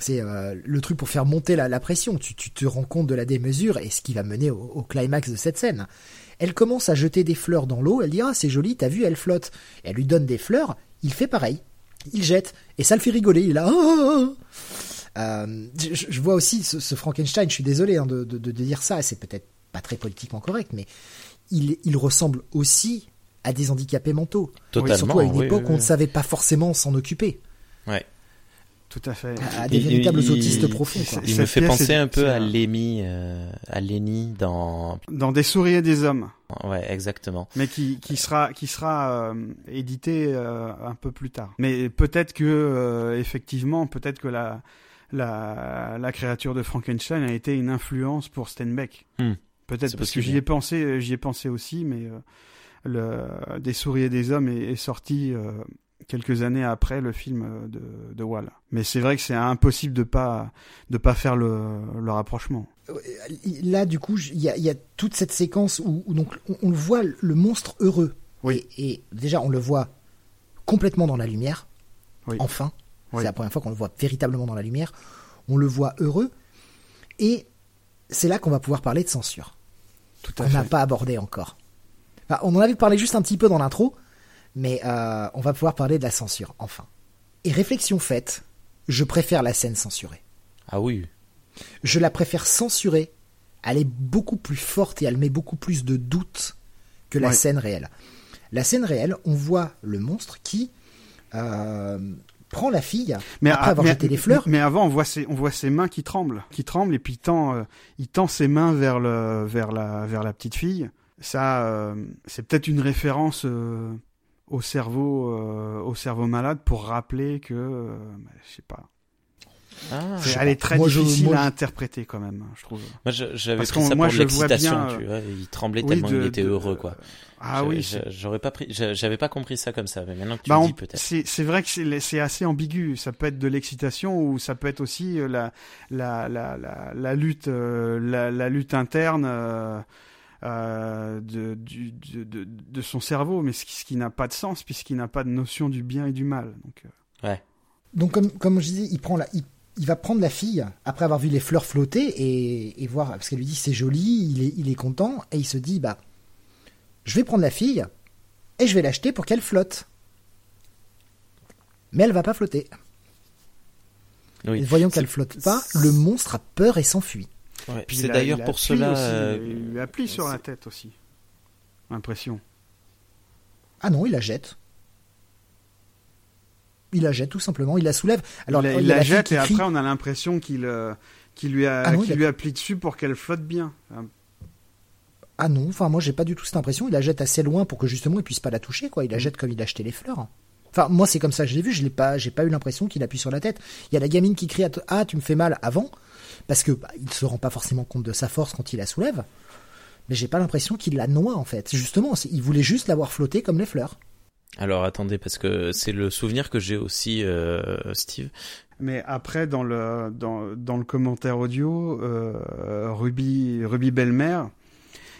C'est euh, le truc pour faire monter la, la pression. Tu, tu te rends compte de la démesure et ce qui va mener au, au climax de cette scène. Elle commence à jeter des fleurs dans l'eau. Elle dit ah c'est joli, t'as vu, elle flotte. Elle lui donne des fleurs. Il fait pareil. Il jette et ça le fait rigoler. Il est là. Ah, ah, ah. Euh, je, je vois aussi ce, ce Frankenstein. Je suis désolé hein, de, de, de dire ça. C'est peut-être pas très politiquement correct, mais il, il ressemble aussi à des handicapés mentaux. Totalement. Surtout à une oui, époque oui, où on ne savait pas forcément s'en occuper. Ouais. Tout à fait. À, à des Il- véritables il- autistes il- profonds. Quoi. Il me fait penser un peu à Lémi, euh, à Lenny dans. Dans Des souris et des hommes, Ouais, exactement. mais qui, qui sera, qui sera euh, édité euh, un peu plus tard. Mais peut-être que, euh, effectivement, peut-être que la, la, la créature de Frankenstein a été une influence pour Steinbeck. Hmm. Peut-être parce que j'y ai pensé, j'y ai pensé aussi, mais euh, le, Des souris et des hommes est, est sorti euh, quelques années après le film euh, de, de Wall. Mais c'est vrai que c'est impossible de pas de pas faire le, le rapprochement. Là, du coup, il y a, il y a toute cette séquence où, où donc on, on le voit le monstre heureux. Oui. Et, et déjà, on le voit complètement dans la lumière. Oui. Enfin, Oui. c'est la première fois qu'on le voit véritablement dans la lumière. On le voit heureux. Et c'est là qu'on va pouvoir parler de censure. Tout à qu'on n'a pas abordé encore. Enfin, on en avait parlé juste un petit peu dans l'intro, mais euh, on va pouvoir parler de la censure, enfin. Et réflexion faite, je préfère la scène censurée. Ah oui. Je la préfère censurée. Elle est beaucoup plus forte et elle met beaucoup plus de doute que la Ouais. scène réelle. La scène réelle, on voit le monstre qui euh, prend la fille après ah, avoir jeté les fleurs. Mais avant, on voit ses, on voit ses mains qui tremblent, qui tremblent, et puis il tend, euh, il tend ses mains vers le, vers la, vers la petite fille. Ça, euh, c'est peut-être une référence euh, au cerveau, euh, au cerveau malade pour rappeler que, euh, bah, je sais pas. Ah, C'est- sais elle est très Moi, je- difficile moi, à je- interpréter quand même, je trouve. moi je- j'avais Parce pris ça moi, pour je l'excitation, bien, tu vois. Il tremblait oui, tellement de- il était de- heureux, quoi. Ah Je- oui, je- j'aurais pas pris, je- j'avais pas compris ça comme ça, mais maintenant que tu Bah, le dis peut-être. c'est vrai que c'est assez ambigu. Ça peut être de l'excitation ou ça peut être aussi euh, la la la la, la lutte euh, la, la lutte interne euh, euh, de, du, de, de de son cerveau, mais ce qui, ce qui n'a pas de sens puisqu'il n'a pas de notion du bien et du mal. Donc euh, Donc comme, comme je disais, il prend la, il, il va prendre la fille après avoir vu les fleurs flotter et, et voir parce qu'elle lui dit c'est joli, il est, il est content et il se dit bah je vais prendre la fille et je vais l'acheter pour qu'elle flotte. Mais elle va pas flotter. Oui. Et voyant qu'elle flotte pas, le monstre a peur et s'enfuit. Ouais, puis C'est d'ailleurs il pour cela. aussi, euh, il lui appuie sur la tête aussi. Impression. Ah non, il la jette. Il la jette tout simplement, il la soulève. Alors il, la- il il jette et crie. après on a l'impression qu'il euh, qu'il lui a Ah non, a- lui appuie dessus pour qu'elle flotte bien. Ah non, enfin moi j'ai pas du tout cette impression. Il la jette assez loin pour que justement il puisse pas la toucher, quoi. Il la jette comme il a acheté les fleurs. Enfin moi c'est comme ça que je l'ai vu. Je l'ai pas, j'ai pas eu l'impression qu'il appuie sur la tête. Il y a la gamine qui crie ah tu me fais mal avant parce que bah, il se rend pas forcément compte de sa force quand il la soulève. Mais j'ai pas l'impression qu'il la noie en fait. Justement, il voulait juste la voir flotter comme les fleurs. Alors attendez, parce que c'est le souvenir que j'ai aussi, euh, Steve. Mais après, dans le, dans, dans le commentaire audio, euh, Ruby, Ruby Belmer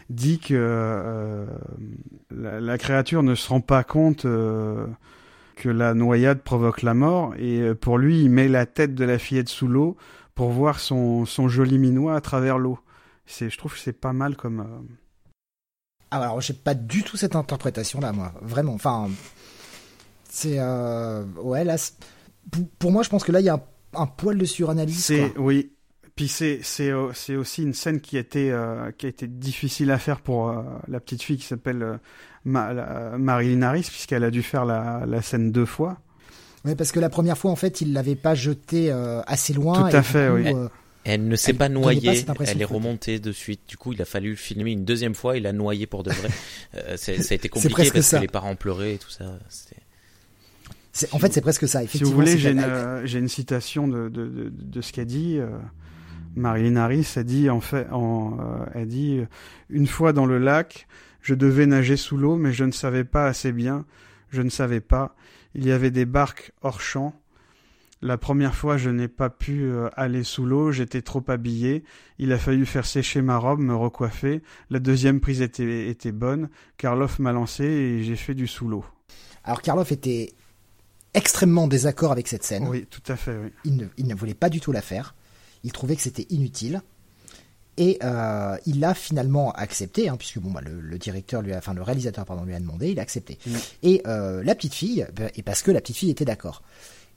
dit que euh, la, la créature ne se rend pas compte euh, que la noyade provoque la mort. Et pour lui, il met la tête de la fillette sous l'eau pour voir son, son joli minois à travers l'eau. C'est, je trouve que c'est pas mal comme... euh, Ah alors j'ai pas du tout cette interprétation là moi, vraiment. Enfin c'est euh... ouais là pour, moi je pense que là il y a un, un poil de suranalyse. C'est oui. Puis c'est c'est euh, c'est aussi une scène qui a été euh, qui a été difficile à faire pour la petite fille qui s'appelle Marilyn Harris puisqu'elle a dû faire la, la scène deux fois. Ouais, parce que la première fois en fait il l'avait pas jeté euh, assez loin. Tout à fait, coup, oui. euh, Elle ne s'est pas noyée, pas elle est remontée de suite. Du coup, il a fallu le filmer une deuxième fois. Il a noyé pour de vrai. [laughs] Euh, c'est- ça a été compliqué presque parce ça. que les parents pleuraient et tout ça. En fait c'est presque ça. Si Effectivement. vous voulez, j'ai une euh, j'ai une citation de de, de, de ce qu'a dit euh, Marilyn Harris. A dit en fait, en, euh, elle dit une fois dans le lac, je devais nager sous l'eau, mais je ne savais pas assez bien. Je ne savais pas. Il y avait des barques hors champ. La première fois, je n'ai pas pu euh, aller sous l'eau, j'étais trop habillé. Il a fallu faire sécher ma robe, me recoiffer. La deuxième prise était, était bonne. Karloff m'a lancé et j'ai fait du sous l'eau. Alors Karloff était extrêmement en désaccord avec cette scène. Oui, tout à fait, oui. Il ne, il ne voulait pas du tout la faire. Il trouvait que c'était inutile. Et euh, il l'a finalement accepté, hein, puisque bon, bah, le, le directeur, lui a, enfin le réalisateur, pardon, lui a demandé, il a accepté. Mm. Et euh, la petite fille, bah, et parce que la petite fille était d'accord.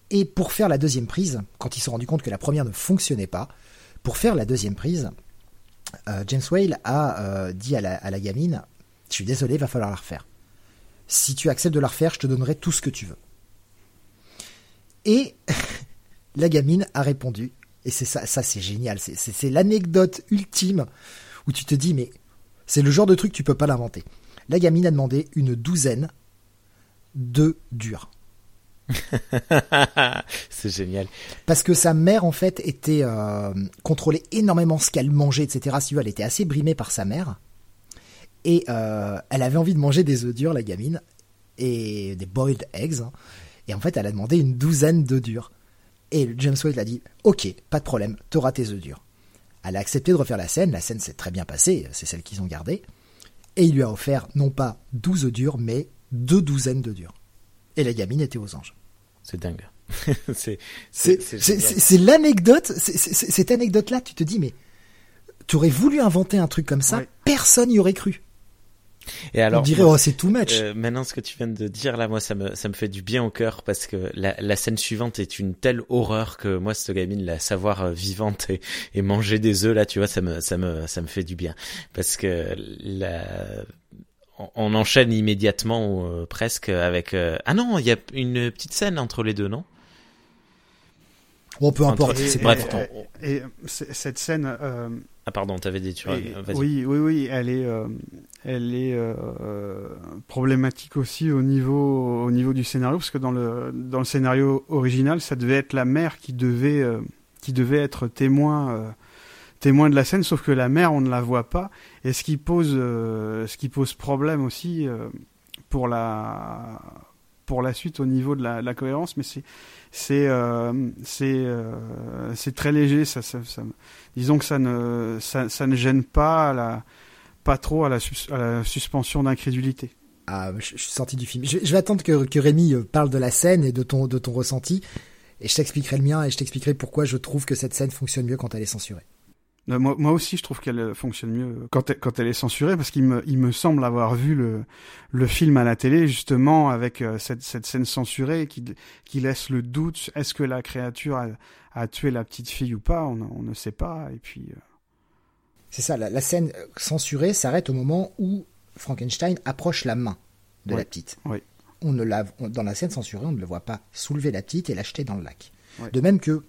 Et pour faire la deuxième prise, quand ils se sont rendus compte que la première ne fonctionnait pas, pour faire la deuxième prise, euh, James Whale a dit à la, à la gamine, je suis désolé, va falloir la refaire. Si tu acceptes de la refaire, je te donnerai tout ce que tu veux. Et [laughs] la gamine a répondu, et c'est ça, ça c'est génial, c'est- l'anecdote ultime où tu te dis, mais c'est le genre de truc tu peux pas l'inventer. La gamine a demandé une douzaine de durs. [laughs] c'est génial. Parce que sa mère, en fait, était euh, contrôlait énormément ce qu'elle mangeait, etc. Si tu veux, elle était assez brimée par sa mère. Et euh, elle avait envie de manger des œufs durs, la gamine, et des boiled eggs. hein. Et en fait, elle a demandé une douzaine d'œufs durs. Et James Wade a dit, ok, pas de problème, t'auras tes œufs durs. Elle a accepté de refaire la scène, la scène s'est très bien passée, c'est celle qu'ils ont gardée. Et il lui a offert non pas 12 œufs durs, mais deux douzaines d'œufs durs. Et la gamine était aux anges. C'est dingue. [laughs] c'est l'anecdote, cette anecdote-là, tu te dis, mais tu aurais voulu inventer un truc comme ça, Ouais. personne n'y aurait cru. Et alors, On dirait, moi, oh, c'est too much. euh, maintenant, ce que tu viens de dire là, moi, ça me, ça me fait du bien au cœur parce que la, la scène suivante est une telle horreur que moi, cette gamine, la savoir euh, vivante et, et manger des œufs là, tu vois, ça me, ça me, ça me fait du bien parce que la, on, on enchaîne immédiatement euh, presque avec. euh, Ah non, il y a une petite scène entre les deux, non? Bon, peu importe, c'est bref, important. Et, et cette scène, euh, Ah pardon, t'avais des tu et- vas-y. oui, oui, oui, elle est, euh, elle est euh, problématique aussi au niveau, au niveau du scénario, parce que dans le, dans le scénario original, ça devait être la mère qui devait, euh, qui devait être témoin euh, témoin de la scène, sauf que la mère on ne la voit pas, et ce qui pose euh, ce qui pose problème aussi euh, pour la pour la suite au niveau de la, la cohérence, mais c'est c'est euh, c'est euh, c'est très léger, ça, ça, ça- disons que ça ne ça, ça ne gêne pas à la pas trop à la, suspension d'incrédulité. Ah, je, je suis sorti du film. Je, je vais attendre que, que Rémi euh, parle de la scène et de ton, de ton ressenti. Et je t'expliquerai le mien et je t'expliquerai pourquoi je trouve que cette scène fonctionne mieux quand elle est censurée. Euh, Moi, moi aussi, je trouve qu'elle euh, fonctionne mieux quand elle, quand elle est censurée, parce qu'il me, il me semble avoir vu le, le film à la télé, justement, avec euh, cette, cette scène censurée qui, qui laisse le doute, est-ce que la créature a, a tué la petite fille ou pas, on, on ne sait pas, et puis... euh, C'est ça, la, la scène euh, censurée s'arrête au moment où Frankenstein approche la main de Oui, la petite. oui. On ne la, on- dans la scène censurée, on ne le voit pas soulever la petite et l'acheter dans le lac. Oui. De même que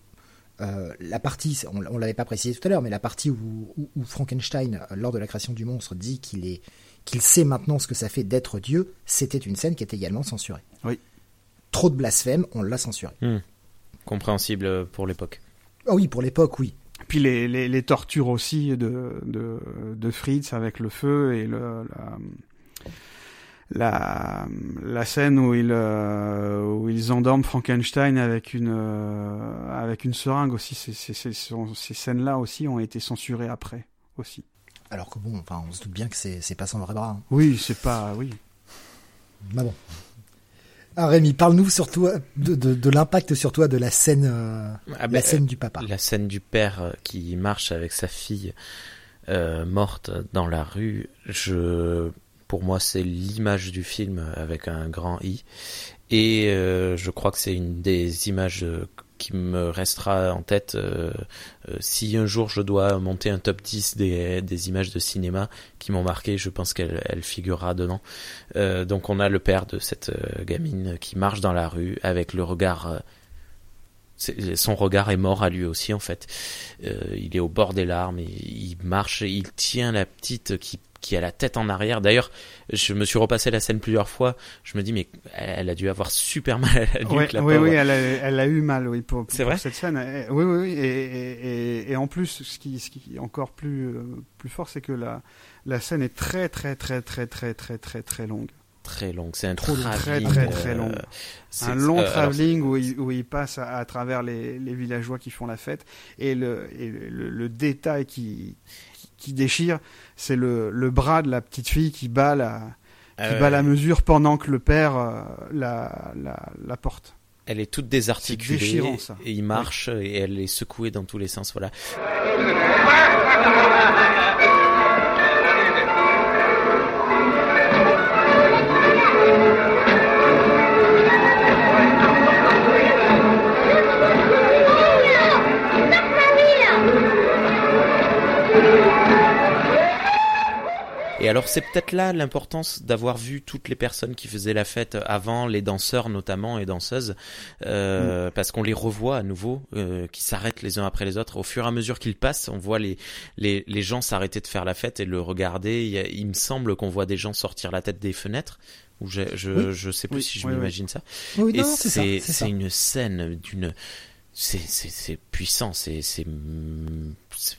euh, la partie, on, on l'avait pas précisé tout à l'heure, mais la partie où, où- où Frankenstein, euh, lors de la création du monstre, dit qu'il est qu'il sait maintenant ce que ça fait d'être Dieu, c'était une scène qui était également censurée. Oui. Trop de blasphème, on l'a censuré. Compréhensible pour l'époque. Ah oui, pour l'époque, oui. Puis les, les, les tortures aussi de, de, de Fritz avec le feu et le, la, la, la scène où ils, euh, où ils endorment Frankenstein avec une, euh, avec une seringue aussi. Ces, ces, ces, ces scènes-là aussi ont été censurées après aussi. Alors que bon, enfin, on se doute bien que c'est c'est pas son vrai bras. hein. Oui, c'est pas. Oui. Bah bon. Ah Rémi, parle-nous surtout de, de, de l'impact sur toi de la scène, euh, Ah la ben, scène du papa. La scène du père euh, qui marche avec sa fille euh, morte dans la rue, je, pour moi, c'est l'image du film avec un grand I. Et euh, je crois que c'est une des images euh, qui me restera en tête euh, si un jour je dois monter un top 10 des, images de cinéma qui m'ont marqué, je pense qu'elle elle figurera dedans. Donc on a le père de cette gamine qui marche dans la rue avec le regard son regard est mort à lui aussi en fait. Il est au bord des larmes, il marche, il tient la petite qui, qui a la tête en arrière. D'ailleurs, je me suis repassé la scène plusieurs fois. Je me dis mais elle a dû avoir super mal à la nuque, Ouais, la oui, pauvre. oui, elle a, elle a eu mal, oui, pour, C'est pour vrai cette scène. Oui, oui, oui, et, et, et, et en plus, ce qui, ce qui est encore plus, euh, plus fort, c'est que la, la scène est très, très, très, très, très, très, très, très longue. Très longue, c'est un Trop très, travelling, très, très euh, long. c'est- Un long euh, alors, travelling où il, où il passe à, à travers les, les villageois qui font la fête et le, et le, le détail qui, qui, qui déchire, c'est le, le bras de la petite fille qui bat la, qui euh, bat la mesure pendant que le père euh, la, la, la porte. Elle est toute désarticulée déchirant, ça. et il marche et elle est secouée dans tous les sens. Voilà. [laughs] Et alors c'est peut-être là l'importance d'avoir vu toutes les personnes qui faisaient la fête avant, les danseurs notamment et danseuses, euh, parce qu'on les revoit à nouveau, euh, qui s'arrêtent les uns après les autres. Au fur et à mesure qu'ils passent, on voit les, les, les gens s'arrêter de faire la fête et le regarder. Il, il me semble qu'on voit des gens sortir la tête des fenêtres. Ou je, je, Oui. je sais plus Oui, si je oui, m'imagine ça. Et c'est c'est une scène d'une c'est c'est c'est puissant, c'est c'est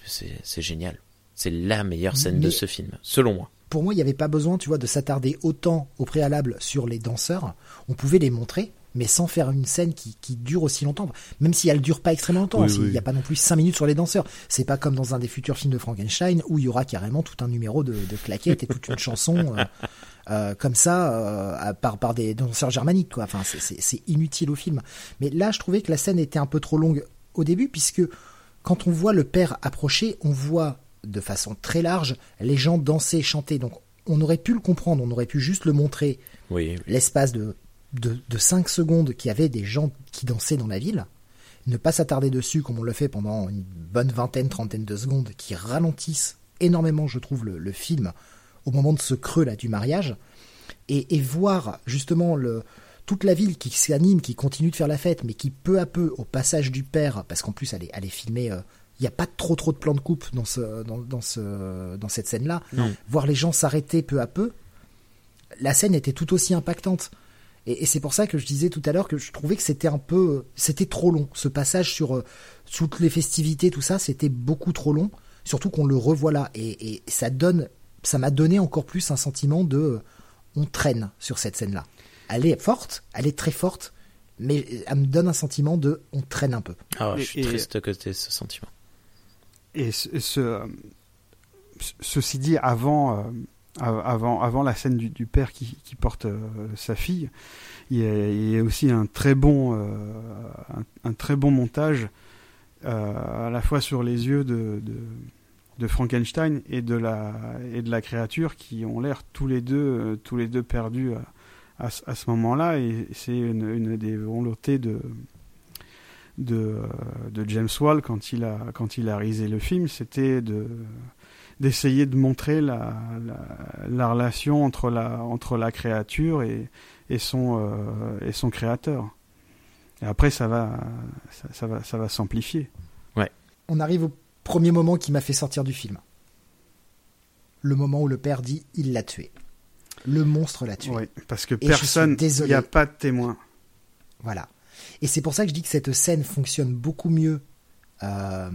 c'est- génial. C'est la meilleure scène de ce film, selon moi. Pour moi, il n'y avait pas besoin, tu vois, de s'attarder autant au préalable sur les danseurs. On pouvait les montrer, mais sans faire une scène qui, qui dure aussi longtemps. Même si elle dure pas extrêmement longtemps. Oui, s'il oui. n'y a pas non plus cinq minutes sur les danseurs. C'est pas comme dans un des futurs films de Frankenstein où il y aura carrément tout un numéro de, de claquettes et toute une chanson euh, [laughs] euh, comme ça euh, par, par des danseurs germaniques. Quoi. Enfin, c'est inutile au film. Mais là, je trouvais que la scène était un peu trop longue au début puisque quand on voit le père approcher, on voit de façon très large les gens danser, chanter. Donc on aurait pu le comprendre, on aurait pu juste le montrer. Oui, l'espace de, de, de 5 secondes qu'il y avait des gens qui dansaient dans la ville, ne pas s'attarder dessus comme on le fait pendant une bonne vingtaine, trentaine de secondes, qui ralentissent énormément, je trouve, le, le film au moment de ce creux là du mariage, et, et voir justement le, toute la ville qui s'anime, qui continue de faire la fête, mais qui peu à peu, au passage du père, parce qu'en plus elle est, elle est filmée, euh, il n'y a pas trop trop de plans de coupe dans, ce, dans, dans, ce, dans cette scène-là, Non. voir les gens s'arrêter peu à peu, la scène était tout aussi impactante. Et, et c'est pour ça que je disais tout à l'heure que je trouvais que c'était un peu, c'était trop long. Ce passage sur euh, toutes les festivités, tout ça, c'était beaucoup trop long. Surtout qu'on le revoit là, et, et ça donne, ça m'a donné encore plus un sentiment de, euh, on traîne sur cette scène-là. Elle est forte, elle est très forte, mais elle me donne un sentiment de, on traîne un peu. Ah, je suis et- triste que tu aies ce sentiment. Et ce, ce- ceci dit, avant, euh, av- avant, avant la scène du, père qui, porte euh, sa fille, il y, a, aussi un très bon, euh, un, très bon montage à la fois sur les yeux de, Frankenstein et de la et de la créature qui ont l'air tous les deux tous les deux perdus à, ce- moment-là. Et c'est une des volontés de de, de James Wall quand il a quand il a réalisé le film, c'était de d'essayer de montrer la, la, la relation entre la entre la créature et, et son euh, et son créateur. Et après ça va ça, ça va ça va s'amplifier. On arrive au premier moment qui m'a fait sortir du film. Le moment où le père dit il l'a tué. Le monstre l'a tué. Oui, parce que Et personne, il n'y a pas de témoin. Voilà. Et c'est pour ça que je dis que cette scène fonctionne beaucoup mieux. euh,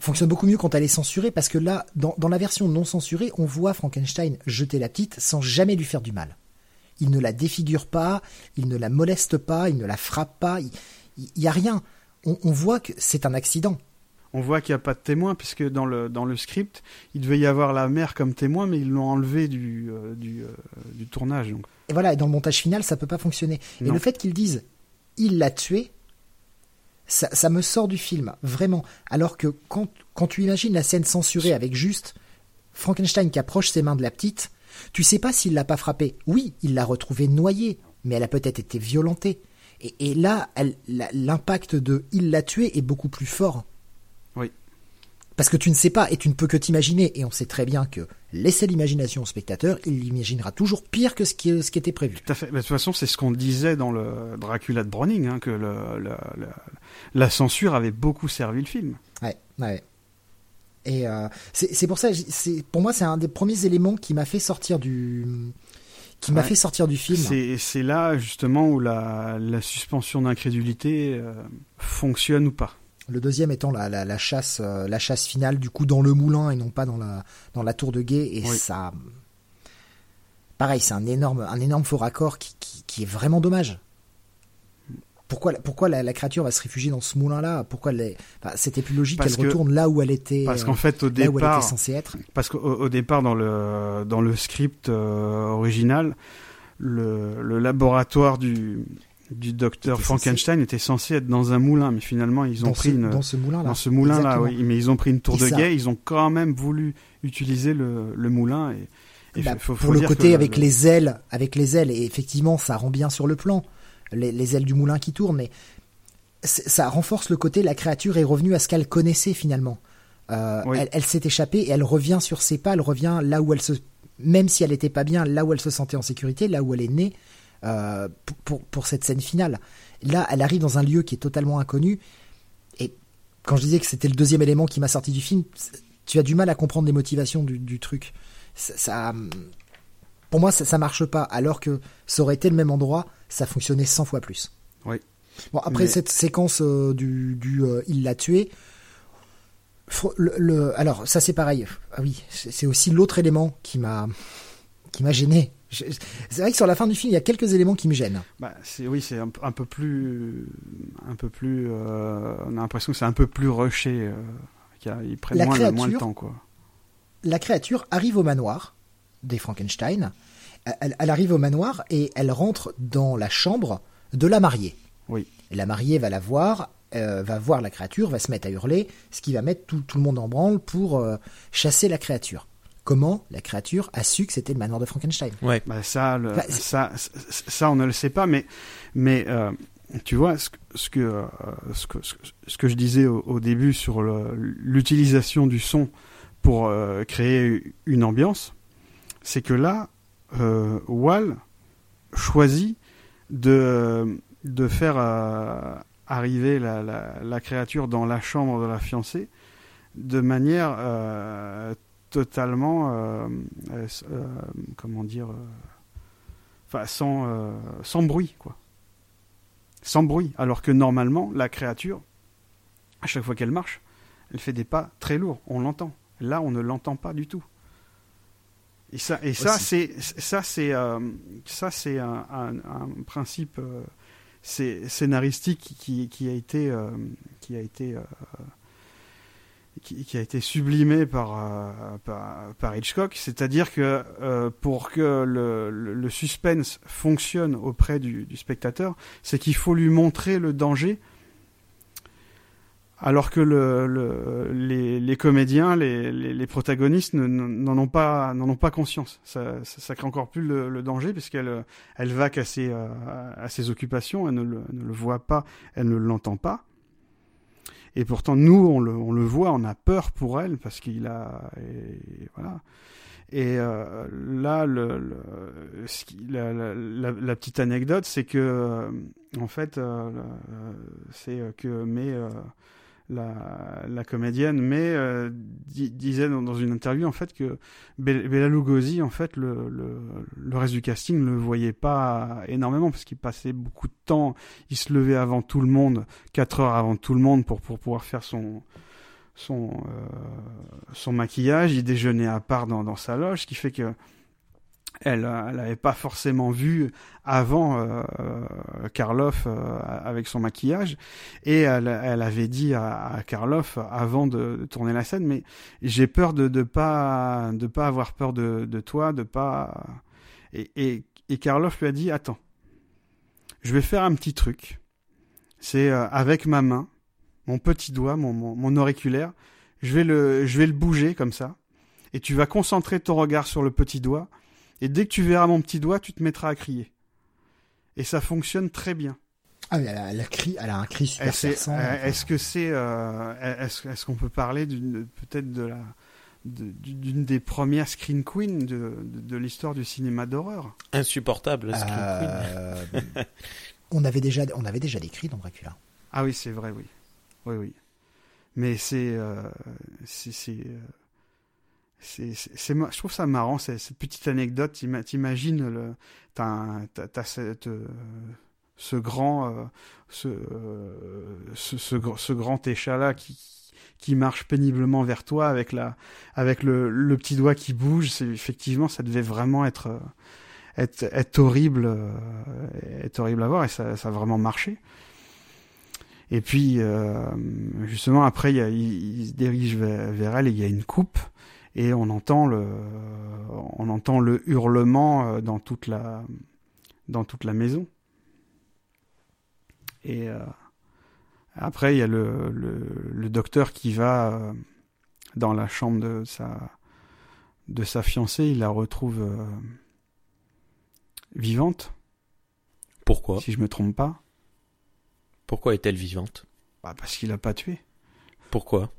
fonctionne beaucoup mieux quand elle est censurée parce que là, dans, dans la version non censurée, on voit Frankenstein jeter la petite sans jamais lui faire du mal. Il ne la défigure pas, il ne la moleste pas, il ne la frappe pas, il n'y a rien. On, on voit que c'est un accident. On voit qu'il n'y a pas de témoin puisque dans le dans le script, il devait y avoir la mère comme témoin, mais ils l'ont enlevé du euh, du, euh, du tournage. Donc. Et voilà, et dans le montage final, ça peut pas fonctionner. Et Non. le fait qu'ils disent il l'a tué, ça, me sort du film, vraiment. Alors que quand, tu imagines la scène censurée avec juste Frankenstein qui approche ses mains de la petite, tu sais pas s'il l'a pas frappée. Oui, il l'a retrouvée noyée, mais elle a peut-être été violentée. Et, et là, l'impact de il l'a tué est beaucoup plus fort. Oui. Parce que tu ne sais pas et tu ne peux que t'imaginer. Et on sait très bien que laisser l'imagination au spectateur, il l'imaginera toujours pire que ce qui, ce qui était prévu. Tout à fait. Mais de toute façon, c'est ce qu'on disait dans le Dracula de Browning, hein, que le, le- le- la censure avait beaucoup servi le film. Ouais, ouais. Et euh, c'est pour ça, pour moi, c'est un des premiers éléments qui m'a fait sortir du, qui m'a fait sortir du film. C'est c'est là justement où la, la suspension d'incrédulité euh, fonctionne ou pas. Le deuxième étant la, la, la chasse, euh, la chasse finale, du coup dans le moulin et non pas dans la, dans la tour de guet. Et Oui. ça, pareil, c'est un énorme, un énorme faux raccord qui, qui, qui est vraiment dommage. Pourquoi, pourquoi la, la créature va se réfugier dans ce moulin-là? Pourquoi enfin, c'était plus logique qu'elle que- retourne là où elle était, Parce euh, qu'en fait, au elle départ, était censée être. Parce qu'au au départ, dans le, dans le script euh, original, le, le laboratoire du, du docteur Frankenstein était censé être dans un moulin, mais finalement, ils ont Dans pris ce, une, dans ce dans Exactement. oui. Mais ils ont pris une tour de guet, ils ont quand même voulu utiliser le, le moulin. Et, et Bah, faut- faut pour le côté avec les ailes, avec les ailes, et effectivement, ça rend bien sur le plan, les, les ailes du moulin qui tournent, mais ça renforce le côté la créature est revenue à ce qu'elle connaissait finalement. Euh, Oui. Elle, elle s'est échappée et elle revient sur ses pas, elle revient là où elle se, même si elle n'était pas bien, là où elle se sentait en sécurité, là où elle est née euh, pour, pour, pour cette scène finale. Là, elle arrive dans un lieu qui est totalement inconnu. Et quand je disais que c'était le deuxième élément qui m'a sorti du film, tu as du mal à comprendre les motivations du, du truc. Ça, ça- pour moi, ça, ça marche pas. Alors que ça aurait été le même endroit, ça fonctionnait 100 fois plus. Oui. Bon, après Mais- cette séquence euh, du, du euh, il l'a tué. Le, le- alors ça c'est pareil. Ah oui, c'est c'est aussi l'autre élément qui m'a qui m'a gêné. C'est vrai que sur la fin du film, il y a quelques éléments qui me gênent. Bah, c'est oui, c'est un, un peu plus, un peu plus. euh, on a l'impression que c'est un peu plus rushé. Euh, ils prennent moins, le- moins le créature- temps, quoi. la créature arrive au manoir des Frankenstein. Elle, elle arrive au manoir et elle rentre dans la chambre de la mariée. Oui. La mariée va la voir, euh, va voir la créature, va se mettre à hurler, ce qui va mettre tout, tout le monde en branle pour euh, chasser la créature. Comment la créature a su que c'était le manoir de Frankenstein Ouais. Bah, ça, le- Bah, ça, ça, ça, on ne le sait pas, mais, mais euh, tu vois, ce, que- ce, que, euh, ce, que, ce que- ce que je disais au, au début sur l'utilisation du son pour euh, créer une ambiance, c'est que là, euh, Wall choisit de, de faire euh, arriver la, la, la créature dans la chambre de la fiancée de manière euh, totalement, euh, euh, euh, comment dire, enfin sans sans bruit quoi, sans bruit. Alors que normalement la créature, à chaque fois qu'elle marche, elle fait des pas très lourds. On l'entend. Là, on ne l'entend pas du tout. Et ça, et ça, c'est ça, c'est euh, ça, c'est un, un, un principe euh, scénaristique qui, qui a été euh, qui a été qui, qui a été sublimé par, euh, par, par Hitchcock, c'est-à-dire que euh, pour que le, le, le suspense fonctionne auprès du, du spectateur, c'est qu'il faut lui montrer le danger alors que le, le, les, les, comédiens, les, les, les protagonistes n'en ont pas ont pas conscience. Ça, ça, crée encore plus le, danger puisqu'elle elle va à ses, euh, à ses occupations, elle ne le, ne le voit pas, elle ne l'entend pas. Et pourtant, nous, on le, on le voit, on a peur pour elle parce qu'il a, et, voilà. Et euh, là, la, petite anecdote, c'est que, euh, en fait, euh, c'est que mais la, comédienne, mais euh, di disait dans, une interview en fait que Bela Lugosi, en fait, le, le, reste du casting ne le voyait pas énormément parce qu'il passait beaucoup de temps, il se levait avant tout le monde, quatre heures avant tout le monde pour, pouvoir faire euh, son maquillage, il déjeunait à part dans, dans sa loge, ce qui fait que elle n'avait pas forcément vu avant euh, Karloff euh, avec son maquillage. Et elle, elle avait dit à, à Karloff avant de, de, tourner la scène mais j'ai peur de de pas de pas avoir peur de, de toi de pas et, et, et Karloff lui a dit attends je vais faire un petit truc. C'est euh, avec ma main mon petit doigt mon, mon, mon auriculaire je vais le je vais le bouger comme ça et tu vas concentrer ton regard sur le petit doigt et dès que tu verras mon petit doigt, tu te mettras à crier. Et ça fonctionne très bien. Ah mais elle a, elle a, cri, elle a un cri super Est-ce est que c'est, euh, est-ce est qu'on peut parler d'une peut-être de la d'une des premières screen queens de, de, de l'histoire du cinéma d'horreur? Insupportable, screen euh... queen. on avait déjà on avait déjà des cris dans Dracula. Ah oui, c'est vrai, oui, oui, oui. Mais c'est euh, c'est c'est, je trouve ça marrant, cette petite anecdote. T'imagines, t'as, t'as, cette, euh, ce grand, euh, ce, euh, ce, ce, grand échalas qui, qui marche péniblement vers toi avec la, avec le, petit doigt qui bouge. Effectivement, ça devait vraiment être, être, être horrible, être horrible à voir et ça, ça a vraiment marché. Et puis, justement, après, il, se dirige vers elle et il y a une coupe et on entend le on entend le hurlement dans toute la dans toute la maison. Et euh, après il y a le, le, le docteur qui va euh, dans la chambre de sa de sa fiancée. Il la retrouve euh, vivante. Pourquoi? Si je me trompe pas. Pourquoi est-elle vivante? Bah parce qu'il a pas tué. Pourquoi?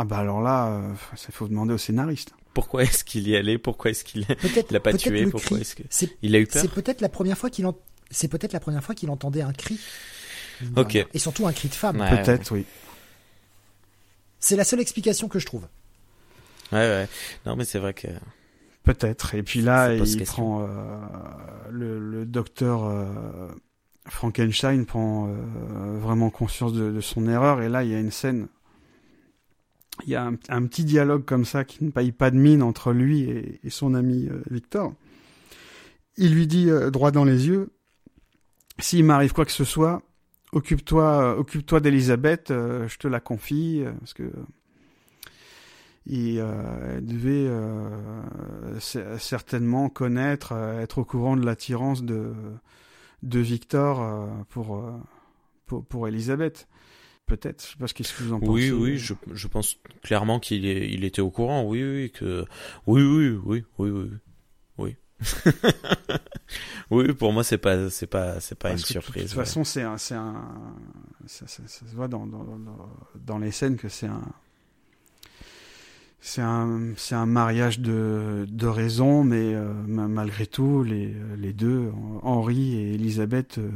Ah bah alors là, euh, il faut demander au scénariste. Pourquoi est-ce qu'il y allait Pourquoi est-ce qu'il [laughs] l'a pas tué? Pourquoi est-ce que il a eu peur? C'est peut-être la première fois qu'il en... c'est peut-être la première fois qu'il entendait un cri. Ok. Et surtout un cri de femme. Ouais, peut-être ouais. oui. C'est la seule explication que je trouve. Ouais ouais. Non mais c'est vrai que. Peut-être. Et puis là, il question. prend euh, le, le, docteur euh, Frankenstein prend euh, vraiment conscience de, de son erreur. Et là, il y a une scène il y a un, petit dialogue comme ça qui ne paye pas de mine entre lui et, et son ami euh, Victor. Il lui dit euh, droit dans les yeux s'il m'arrive quoi que ce soit, occupe-toi, euh, occupe-toi d'Elisabeth, je te la confie parce que il euh, devait certainement connaître, être au courant de l'attirance de de Victor pour pour, pour Elisabeth peut-être. Je sais pas ce que vous en pensez. Oui, oui, je, je pense clairement qu'il il était au courant. Oui, oui, que, oui, oui, oui, oui, oui, oui. [laughs] oui, pour moi, c'est pas, c'est pas, c'est pas Parce une surprise. De toute façon, c'est un, c'est un, ça, ça, ça, se voit dans, dans, dans, dans les scènes que c'est un, c'est un, c'est un mariage de, de raison, mais euh, malgré tout, les, les deux, Henri et Elisabeth, euh,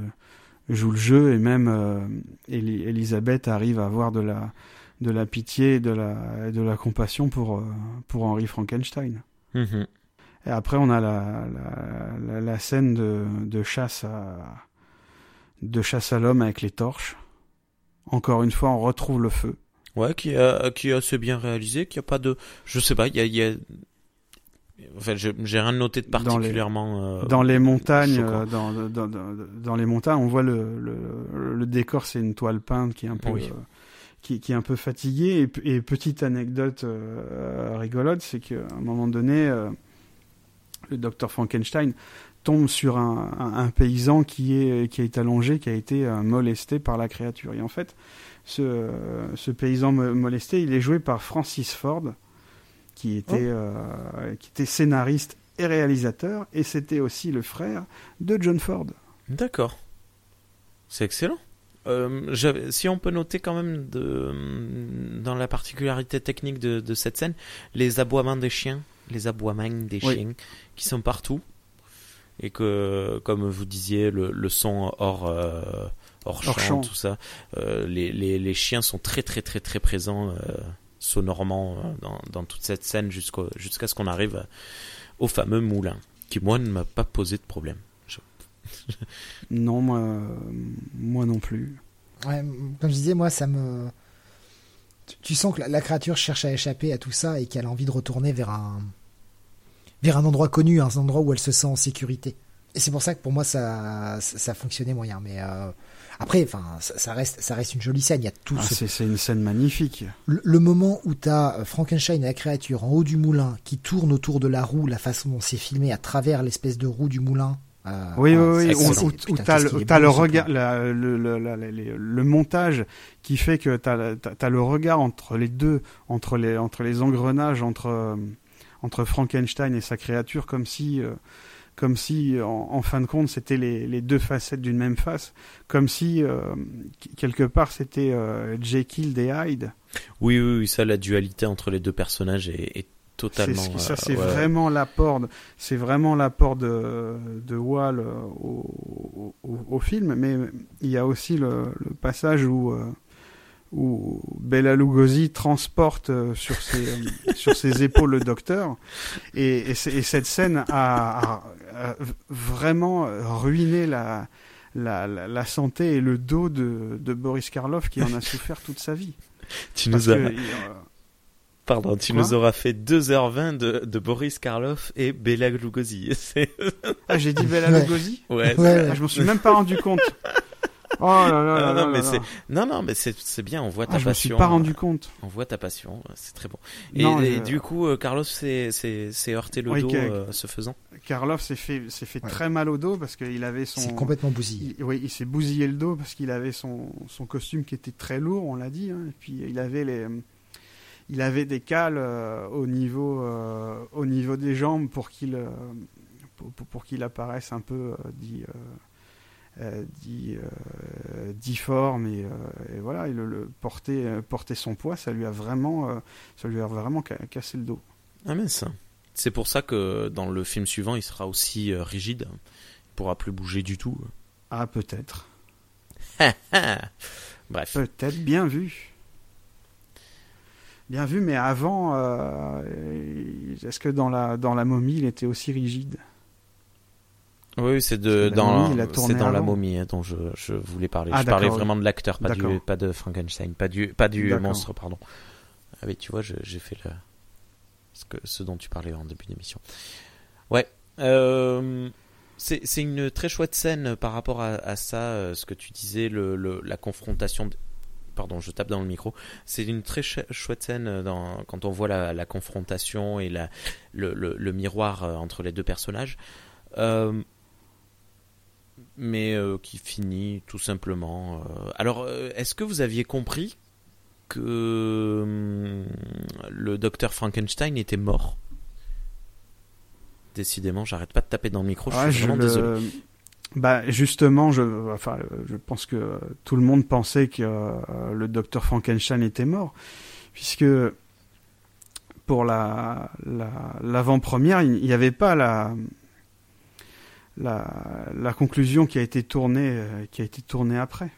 joue le jeu et même euh, Elisabeth arrive à avoir de la de la pitié et de la de la compassion pour euh, pour Henri Frankenstein. Mmh. Et après, on a la, la, la, la scène de, de chasse à de chasse à l'homme avec les torches. Encore une fois, on retrouve le feu. Ouais, qui est, qui est assez bien réalisé, qui a pas de, je sais pas, il y a, il y a... Enfin, je- j'ai rien noté de Dans les- particulièrement. euh, dans les montagnes, euh, dans, dans, les montagnes, on voit le, le, le décor, c'est une toile peinte qui est un peu, Oui. euh, qui, qui est un peu fatiguée. Et, petite anecdote euh, rigolote, c'est qu'à un moment donné, le docteur Frankenstein tombe sur un, un, un paysan qui est qui est allongé, qui a été molesté par la créature. Et en fait, ce, ce paysan mo- molesté, il est joué par Francis Ford, qui était euh, qui était scénariste et réalisateur, et c'était aussi le frère de John Ford. D'accord. C'est excellent. Euh, si on peut noter quand même de, dans la particularité technique de, de cette scène, les aboiements des chiens, les aboiements des Oui. chiens qui sont partout et que, comme vous disiez, le, le son hors euh, hors, Hors champ, champ. tout ça, euh, les, les, les chiens sont très très très très présents sonorement euh, dans, dans toute cette scène jusqu'au- jusqu'à ce qu'on arrive au fameux moulin, qui moi ne m'a pas posé de problème. Je- [laughs] Non, moi, euh, moi non plus. Ouais, comme je disais, moi, ça me. Tu, tu sens que la, la créature cherche à échapper à tout ça et qu'elle a envie de retourner vers un vers un endroit connu, un endroit où elle se sent en sécurité. Et c'est pour ça que pour moi ça ça, ça fonctionnait moyen. Mais euh, après, enfin, ça, ça reste ça reste une jolie scène. Il y a tout Ah, ce c'est une scène magnifique. le, le moment où t'as euh, Frankenstein et la créature en haut du moulin qui tourne autour de la roue, la façon dont c'est filmé à travers l'espèce de roue du moulin. euh, Oui, oui, oui, où, où- t'as le, beau, le regard, la- le, le, la- la- les- le montage qui fait que t'as, t'as le regard entre les deux, entre les, entre les engrenages, entre, euh, entre Frankenstein et sa créature, comme si, euh, comme si, en, en fin de compte, c'était les, les deux facettes d'une même face, comme si, euh, qu- quelque part, c'était euh, Jekyll et Hyde. Oui, oui, oui, ça, la dualité entre les deux personnages est, totalement. ça, euh, c'est ouais. vraiment l'apport, de- c'est vraiment l'apport de, de Wall au, au, au film, mais il y a aussi le, le passage où, où Bela Lugosi transporte euh, sur ses, euh, [laughs] sur ses épaules le docteur, et, et, c'est- et cette scène a vraiment ruiné la, la, la, la santé et le dos de, de Boris Karloff qui en a souffert toute sa vie. [laughs] Tu Parce nous, as... euh, Pardon, tu Quoi nous auras fait 2h20 de, de Boris Karloff et Bela Lugosi. [laughs] Ah, j'ai dit Bela Ouais. Lugosi ouais, Ouais, Ah, je m'en suis même pas rendu compte. [laughs] Oh là là là là non, mais là c'est- là. Non, non, mais c'est bien, on voit ta Ah, je me suis passion. pas rendu compte. On voit ta passion, c'est très bon. Et, Non, et je- du coup, euh, Carlos s'est heurté le Oui, dos euh, ce faisant. Karloff s'est fait, s'est fait Ouais. très mal au dos parce qu'il avait son. C'est complètement bousillé. il- oui, il s'est bousillé le dos parce qu'il avait son, son costume qui était très lourd, on l'a dit. hein, et puis il avait les, il avait des cales euh, au niveau, euh, au niveau des jambes pour qu'il, euh, pour, qu'il apparaisse un peu euh, dit, euh, euh, dit, euh, difforme et, euh, et voilà, il le, le porter, euh, porter son poids, ça lui a vraiment, euh, ça lui a vraiment ca- cassé le dos. Ah mince. C'est pour ça que dans le film suivant, il sera aussi euh, rigide. Il pourra plus bouger du tout. Ah peut-être, [laughs] Bref. peut-être bien vu. Bien vu, mais avant, euh, est-ce que dans la, dans la momie, il était aussi rigide? Oui, c'est de dans c'est dans la momie hein, dont je, je voulais parler. Ah, je parlais vraiment de l'acteur, pas du pas de Frankenstein, pas du pas du monstre, pardon. Ah oui, tu vois, j'ai fait le ce que ce dont tu parlais en début d'émission. Ouais. Euh, c'est c'est une très chouette scène par rapport à, à ça, euh, ce que tu disais, le, le- la confrontation. de- Pardon, je tape dans le micro. C'est une très ch- chouette scène dans, quand on voit la, la confrontation et la, le, le- le miroir euh, entre les deux personnages. Euh, mais euh, qui finit tout simplement. euh, Alors, euh, est-ce que vous aviez compris que hum, le docteur Frankenstein était mort? Décidément, j'arrête pas de taper dans le micro. Je suis je vraiment le- désolé. Bah justement, je, enfin, je pense que tout le monde pensait que euh, le docteur Frankenstein était mort, puisque pour la la- l'avant-première, il n'y avait pas la, la la conclusion qui a été tournée euh, qui a été tournée après.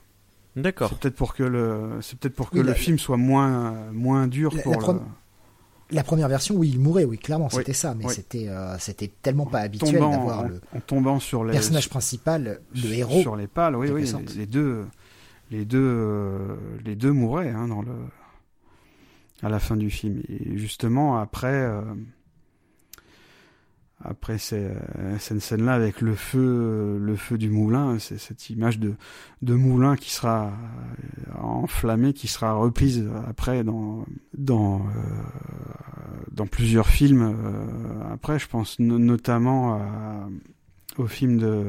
D'accord. C'est peut-être pour que le c'est peut-être pour que Oui, le la- film soit moins moins dur la- pour la le. La première version, oui, il mourait, oui, clairement, Oui, c'était ça, mais oui. c'était euh, c'était tellement pas habituel tombant, d'avoir en, le en tombant sur les personnage principal, le sur- héros. sur les pales, oui, oui, les, les deux, les deux, euh, les deux mouraient hein, dans le à la fin du film. Et justement après, euh, après euh, cette scène-là avec le feu, le feu du moulin, c'est cette image de de moulin qui sera euh, enflammé, qui sera reprise après dans dans euh, dans plusieurs films. euh, après, je pense no- notamment à- au film de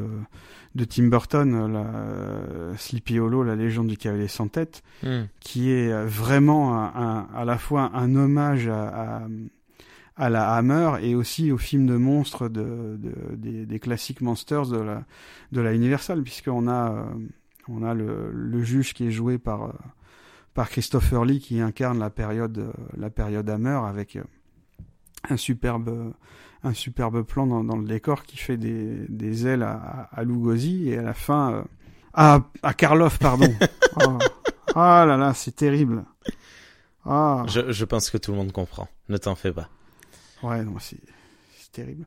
de Tim Burton, euh, la, euh, Sleepy Hollow, la légende du cavalier sans tête, Hmm. qui est euh, vraiment un, un- à la fois un hommage à, à, à la Hammer et aussi au film de monstres de, de- des, des classiques monsters de la, de la Universal, puisqu'on a, euh, on a le, le juge qui est joué par, euh, par Christopher Lee qui incarne la période, euh, la période Hammer avec euh, un superbe, euh, un superbe plan dans, dans le décor qui fait des, des ailes à, à, à Lugosi et à la fin, euh, à, à Karloff, pardon. oh. [laughs] Ah là là, c'est terrible. Ah. Je, je pense que tout le monde comprend. Ne t'en fais pas. Ouais, non, c'est terrible.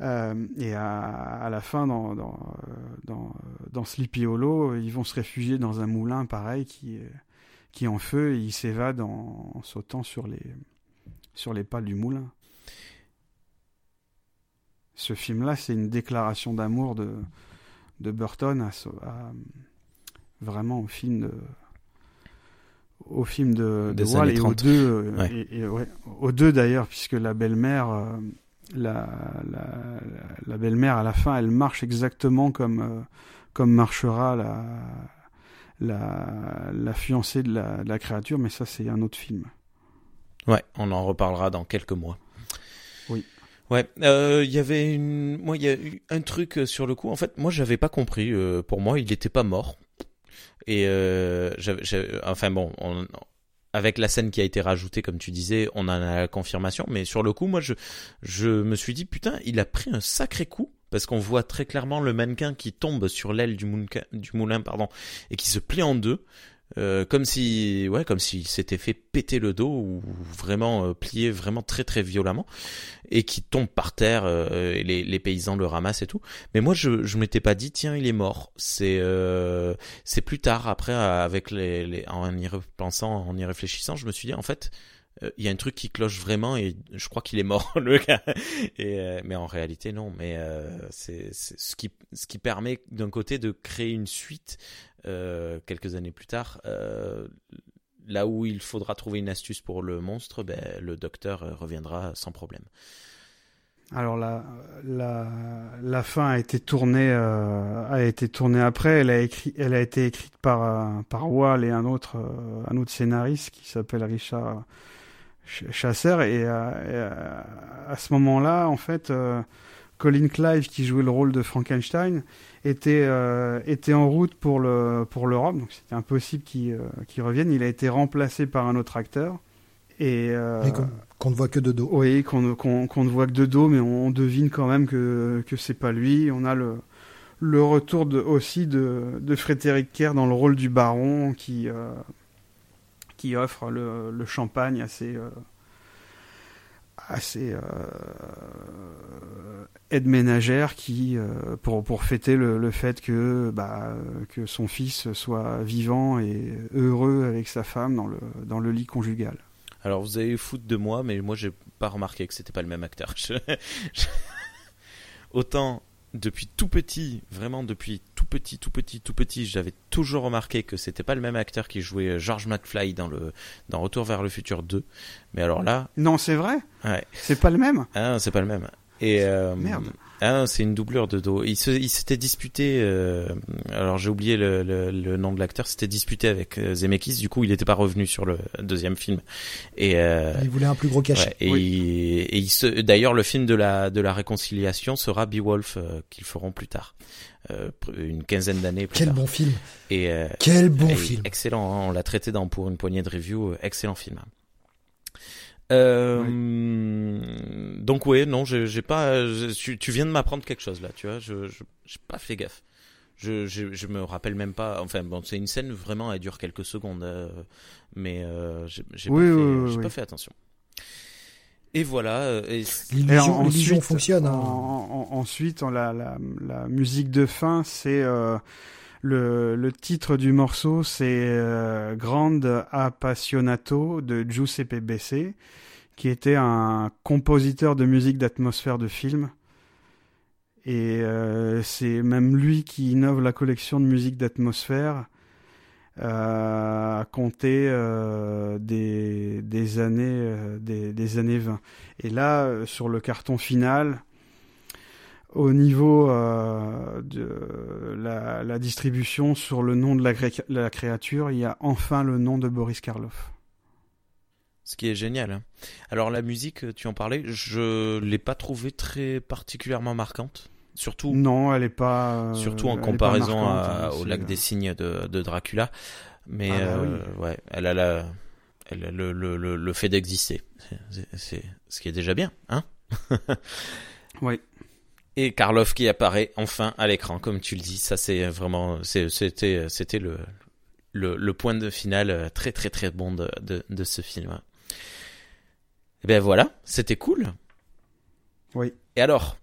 Euh, et à, la fin, dans, dans, euh, dans, dans Sleepy Hollow, ils vont se réfugier dans un moulin pareil qui, qui est en feu et ils s'évadent en, sautant sur les, sur les pales du moulin. Ce film-là, c'est une déclaration d'amour de, de Burton à- vraiment au film de au film de, de Wall et aux 30. deux euh, Ouais. et- et ouais, aux deux d'ailleurs puisque la belle-mère euh, la, la, la belle-mère à la fin elle marche exactement comme euh, comme marchera la la, la fiancée de la, de la créature mais ça c'est un autre film Ouais, on en reparlera dans quelques mois. Oui. Ouais, euh, il y avait une, moi il y a eu un truc sur le coup. En fait, moi j'avais pas compris. euh, pour moi, il était pas mort. Et euh, enfin bon, on- avec la scène qui a été rajoutée, comme tu disais, on en a la confirmation. Mais sur le coup, moi je, me suis dit putain, il a pris un sacré coup parce qu'on voit très clairement le mannequin qui tombe sur l'aile du du moulin, pardon, et qui se plie en deux. Euh, comme si ouais comme s'il s'était fait péter le dos ou vraiment euh, plié vraiment très très violemment et qui tombe par terre euh, et les, les paysans le ramassent et tout. Mais moi je je m'étais pas dit tiens il est mort. C'est euh, c'est plus tard après avec les, les en y repensant en y réfléchissant je me suis dit en fait euh, il y a un truc qui cloche vraiment et je crois qu'il est mort [laughs] le gars. Et euh, mais en réalité non. Mais euh, c'est ce qui ce qui permet d'un côté de créer une suite quelques années plus tard euh, là où il faudra trouver une astuce pour le monstre ben le docteur euh, reviendra sans problème. Alors la, la, fin a été tournée euh, a été tournée après. Elle a écrit elle a été écrite par euh, par Wall et un autre euh, un autre scénariste qui s'appelle Richard Ch- Chasseur et, euh, euh, à ce moment-là en fait euh, Colin Clive qui jouait le rôle de Frankenstein était euh, était en route pour le pour l'Europe donc c'était impossible qu'il euh, qu'il revienne il a été remplacé par un autre acteur et euh, qu'on qu'on ne voit que de dos. oui, qu'on ne- qu'on qu'on ne voit que de dos, mais on devine quand même que, que c'est pas lui. On a le, le retour de, aussi de, de Frédéric Kerr dans le rôle du baron qui, qui offre le, le champagne à ses, ses euh, aides ménagères qui, euh, pour, pour fêter le, le fait que, bah, que son fils soit vivant et heureux avec sa femme dans le, dans le lit conjugal. alors vous avez foutre de moi mais moi j'ai pas remarqué que c'était pas le même acteur [laughs] autant depuis tout petit vraiment depuis tout petit tout petit tout petit j'avais toujours remarqué que c'était pas le même acteur qui jouait euh, George McFly dans le dans Retour vers le futur 2 mais alors là Non, c'est vrai? Ouais C'est pas le même? Ah, c'est pas le même. Et euh, Merde. Ah, c'est une doublure de dos. Il s'était disputé. euh, alors j'ai oublié le, le, le nom de l'acteur. C'était disputé avec euh, Zemeckis. Du coup, il n'était pas revenu sur le deuxième film. Et euh, Il voulait un plus gros cachet. ouais, et, il- et il se, d'ailleurs, le film de la de la réconciliation sera Beowulf euh, qu'ils feront plus tard, euh, une quinzaine d'années plus Quel tard. bon film. Et euh, Quel bon et film. Excellent, hein, on l'a traité dans pour une poignée de reviews, euh, excellent film. Euh, Donc ouais, non, j'ai pas. je- tu, tu viens de m'apprendre quelque chose là, tu vois. Je je- j'ai pas fait gaffe. Je, je je me rappelle même pas. Enfin bon, c'est une scène vraiment, elle dure quelques secondes, euh, mais euh, j'ai Oui, pas, fait, oui, oui, j'ai oui. pas fait attention. Et voilà. euh, L'illusion, fonctionne. hein. en- en- ensuite, on- la, la, la musique de fin, c'est euh, le, titre du morceau, c'est euh, Grande Appassionato de Giuseppe Bessi, qui était un compositeur de musique d'atmosphère de film. Et euh, c'est même lui qui innove la collection de musique d'atmosphère euh, à compter des, années des, années 20. Et là, sur le carton final, au niveau euh, de la, la distribution sur le nom de la, cré- la créature, il y a enfin le nom de Boris Karloff. Ce qui est génial. hein. Alors la musique, tu en parlais, je l'ai pas trouvée très particulièrement marquante. Surtout, Non, elle est pas. euh, surtout en comparaison marquante, à- hein, au lac euh, des cygnes de, de Dracula. Mais Ah bah euh, oui. ouais, elle a, la, elle a le, le, le, le fait d'exister. C'est ce qui est déjà bien, hein Oui. Et Karloff qui apparaît enfin à l'écran, comme tu le dis, ça c'est vraiment, c'est- c'était, c'était le, le, le point de finale euh, très très très bon de, de, de ce film. Et ben voilà, c'était cool. Oui. Et alors,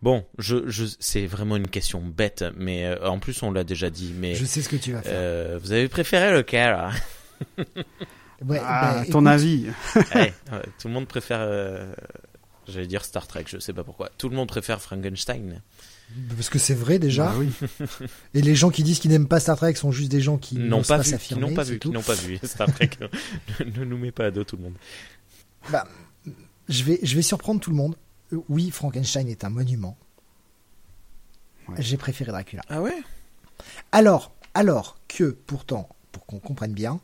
bon, je, je, c'est vraiment une question bête, mais euh, en plus on l'a déjà dit, mais Je sais ce que tu vas faire. euh, vous avez préféré lequel hein? Ouais, Ah, bah, ton écoute, avis Ouais, ouais, Tout le monde préfère, euh, j'allais dire Star Trek, je sais pas pourquoi. Tout le monde préfère Frankenstein. Parce que c'est vrai déjà. Bah oui. [laughs] Et les gens qui disent qu'ils n'aiment pas Star Trek sont juste des gens qui n'ont pas pas vu, qui s'affirmer. n'ont pas vu, qui n'ont pas vu Star Trek. ne, ne nous mets pas à dos tout le monde. Bah, je vais, je vais surprendre tout le monde. Euh, Oui, Frankenstein est un monument. Ouais. J'ai préféré Dracula. Ah ouais? Alors, alors que pourtant, pour qu'on comprenne bien,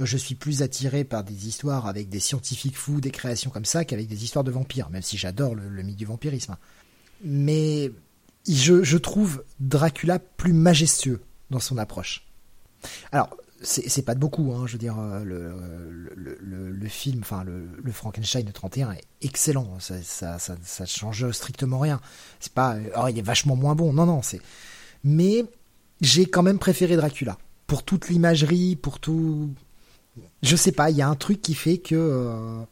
je suis plus attiré par des histoires avec des scientifiques fous, des créations comme ça, qu'avec des histoires de vampires, même si j'adore le, mythe du vampirisme. Mais je, trouve Dracula plus majestueux dans son approche. Alors, c'est pas de beaucoup, hein, je veux dire, euh, le, film, enfin, le, Frankenstein de 31 est excellent, ça, ça change strictement rien. C'est pas, euh, oh, il est vachement moins bon, non, non, c'est. Mais j'ai quand même préféré Dracula. Pour toute l'imagerie, pour tout. Je sais pas, il y a un truc qui fait que. euh,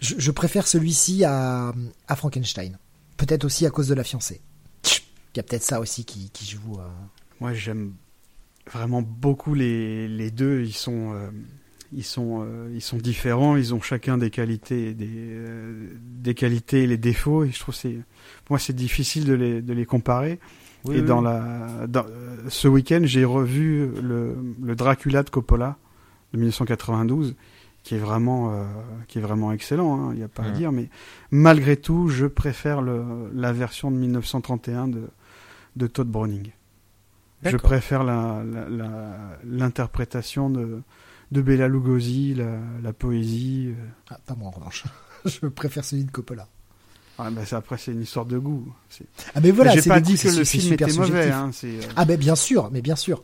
je, je préfère celui-ci à, à Frankenstein. Peut-être aussi à cause de la fiancée. Il y a peut-être ça aussi qui, qui joue. euh, Moi, j'aime vraiment beaucoup les, les deux. Ils sont, euh, ils sont, euh, ils sont différents. Ils ont chacun des qualités, et des, euh, des qualités et les défauts. Et je trouve que c'est, pour moi, c'est difficile de les, de les comparer. et dans la, dans, ce week-end, j'ai revu le, le Dracula de Coppola de 1992, qui est vraiment, euh, qui est vraiment excellent. hein, Il n'y a pas à dire. Mais malgré tout, je préfère le, la version de 1931 de, de Todd Browning. Je préfère la- la- la- l'interprétation de, de Bela Lugosi, la, poésie. euh. Ah, pas moi en revanche. [laughs] je préfère celui de Coppola. Ah, ça, après, c'est une histoire de goût. Ah, mais voilà, J'ai pas dit que le film était mauvais. Hein, euh, Ah, ben bien sûr, mais bien sûr.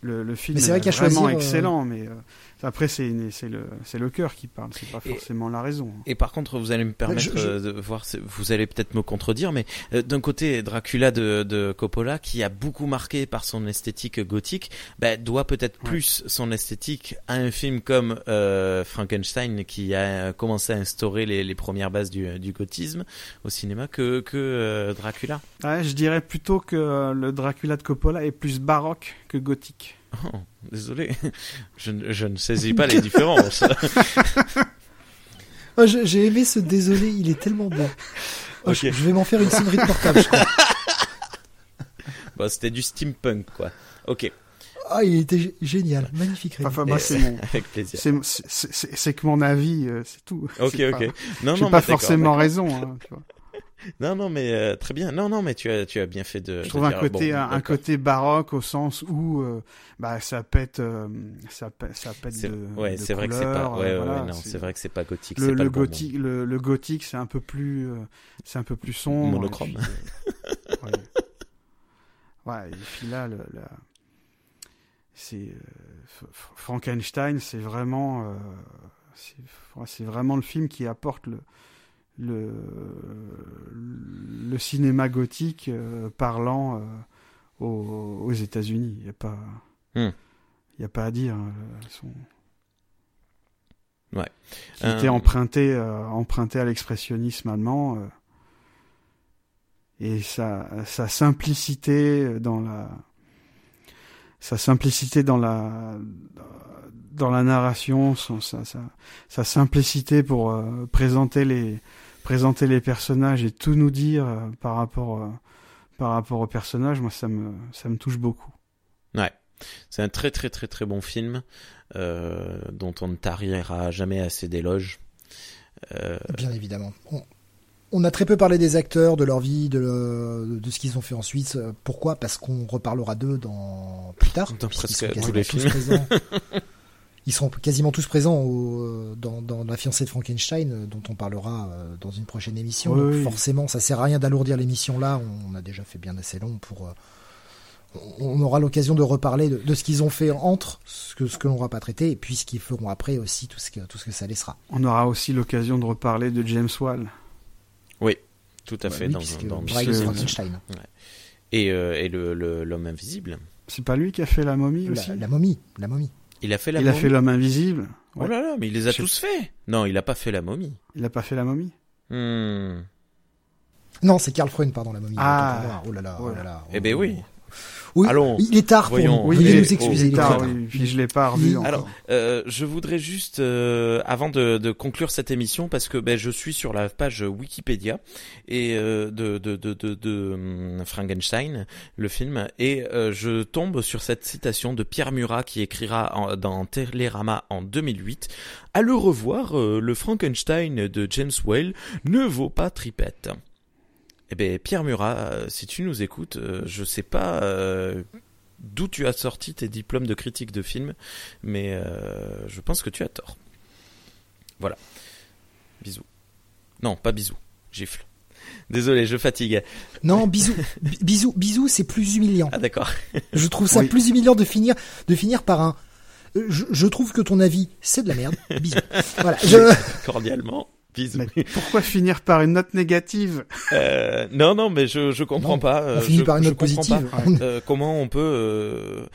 le, le film Mais est, vrai qu'à euh, excellent, mais euh, après, c'est une- c'est le, c'est le cœur qui parle, c'est pas Et- forcément la raison. Et par contre, vous allez me permettre Je- je- euh, de voir, vous allez peut-être me contredire, mais euh, d'un côté, Dracula de, de Coppola, qui a beaucoup marqué par son esthétique gothique, bah, doit peut-être Ouais. plus son esthétique à un film comme euh, Frankenstein, qui a commencé à instaurer les, les premières bases du, du gothisme au cinéma, que, que euh, Dracula. Ouais, je dirais plutôt que le Dracula de Coppola est plus baroque que gothique. Oh, désolé, je, ne- je ne saisis pas les différences. [laughs] Oh, J'ai aimé ce désolé, il est tellement bon. Oh, je, vais m'en faire une sonnerie de portable, je crois. [laughs] Bon, C'était du steampunk, quoi. Ok, Ah, il était génial, magnifique. Rémi. Enfin, moi, c'est mon, [laughs] avec plaisir. c'est, que mon avis, euh, c'est tout. Ok, ok. pas- Non, J'ai non, pas forcément raison. hein, tu vois. Non, non, mais euh, très bien. Non, non, mais tu as, tu as bien fait de. Je de trouve un dire, côté, bon, un, un côté baroque au sens où euh, bah, ça pète, euh, ça pète, ça pète de, ouais, c'est vrai que c'est pas. Ouais, euh, ouais, voilà, ouais, non, c'est- vrai que c'est pas gothique. le, pas le le bon gothique, le, le gothique, c'est un peu plus, euh, c'est un peu plus sombre. Monochrome. puis, euh, ouais. [laughs] Ouais, et puis là, le, la- c'est Frankenstein, c'est vraiment, c'est vraiment le film qui apporte le le, le cinéma gothique euh, parlant euh, aux, aux États-Unis. Il y a pas, Hmm. y a pas à dire. hein, son- Ouais. Qui était emprunté, euh, emprunté à l'expressionnisme allemand. et sa, sa simplicité dans la, sa simplicité dans la, dans la narration, son, sa, sa, sa simplicité pour euh, présenter les, présenter les personnages et tout nous dire euh, par rapport, euh, par rapport aux personnages, moi ça me, ça me touche beaucoup. Ouais. C'est un très très très très bon film euh, dont on ne tarira jamais assez d'éloges. Euh, Bien évidemment. On, on a très peu parlé des acteurs, de leur vie, de, le- de ce qu'ils ont fait en Suisse. Euh, Pourquoi? Parce qu'on reparlera d'eux dans plus tard. Dans presque tous les films. [laughs] Ils seront quasiment tous présents au- dans, dans La fiancée de Frankenstein, euh, dont on parlera euh, dans une prochaine émission. Oui, Donc oui. forcément, ça sert à rien d'alourdir l'émission là. On a déjà fait bien assez long pour. euh, on aura l'occasion de reparler de, de ce qu'ils ont fait entre ce que, ce que l'on n'aura pas traité et puis ce qu'ils feront après aussi, tout ce que, tout ce que ça laissera. On aura aussi l'occasion de reparler de James Wall. oui, tout à Bah fait. oui, dans, puisque dans- puisque- Frankenstein. Et, euh, et le le- l'homme invisible. C'est pas lui qui a fait la momie aussi? la momie, la momie. Il a fait la Il a fait l'homme invisible. Oh là là, mais il les a Je tous faits. Non, il a pas fait la momie. Il a pas fait la momie. Hmm. Non, c'est Karl Freund, pardon, la momie. Ah. Oh là là, oh là là. Eh ben oh. oui. Oui, Allons, il est tard pour nous. Oui, Veuillez il nous excuser, oh, il est tard, tard. oui, puis je l'ai pas revu encore. Alors, euh, je voudrais juste, euh, avant de, de conclure cette émission, parce que ben, je suis sur la page Wikipédia et euh, de, de, de, de, de, hum, Frankenstein, le film, et euh, je tombe sur cette citation de Pierre Murat qui écrira en- dans Télérama en 2008. À le revoir, euh, le Frankenstein de James Whale ne vaut pas tripette. Eh ben Pierre Murat, euh, si tu nous écoutes, euh, je sais pas euh, d'où tu as sorti tes diplômes de critique de film, mais euh, je pense que tu as tort. Voilà. Bisous. Non, pas bisous. Gifle. Désolé, je fatigue. Non, bisous, bi- bisous, bisous, c'est plus humiliant. Ah d'accord. Je trouve ça Oui. plus humiliant de finir, de finir par un. Je, je trouve que ton avis, c'est de la merde. Bisous. [laughs] Voilà. Je, Cordialement. Bisous. Mais pourquoi finir par une note négative? Euh, non, non, mais je je comprends Non, pas. euh, on finit je- par une note positive. pas, euh, comment on peut euh,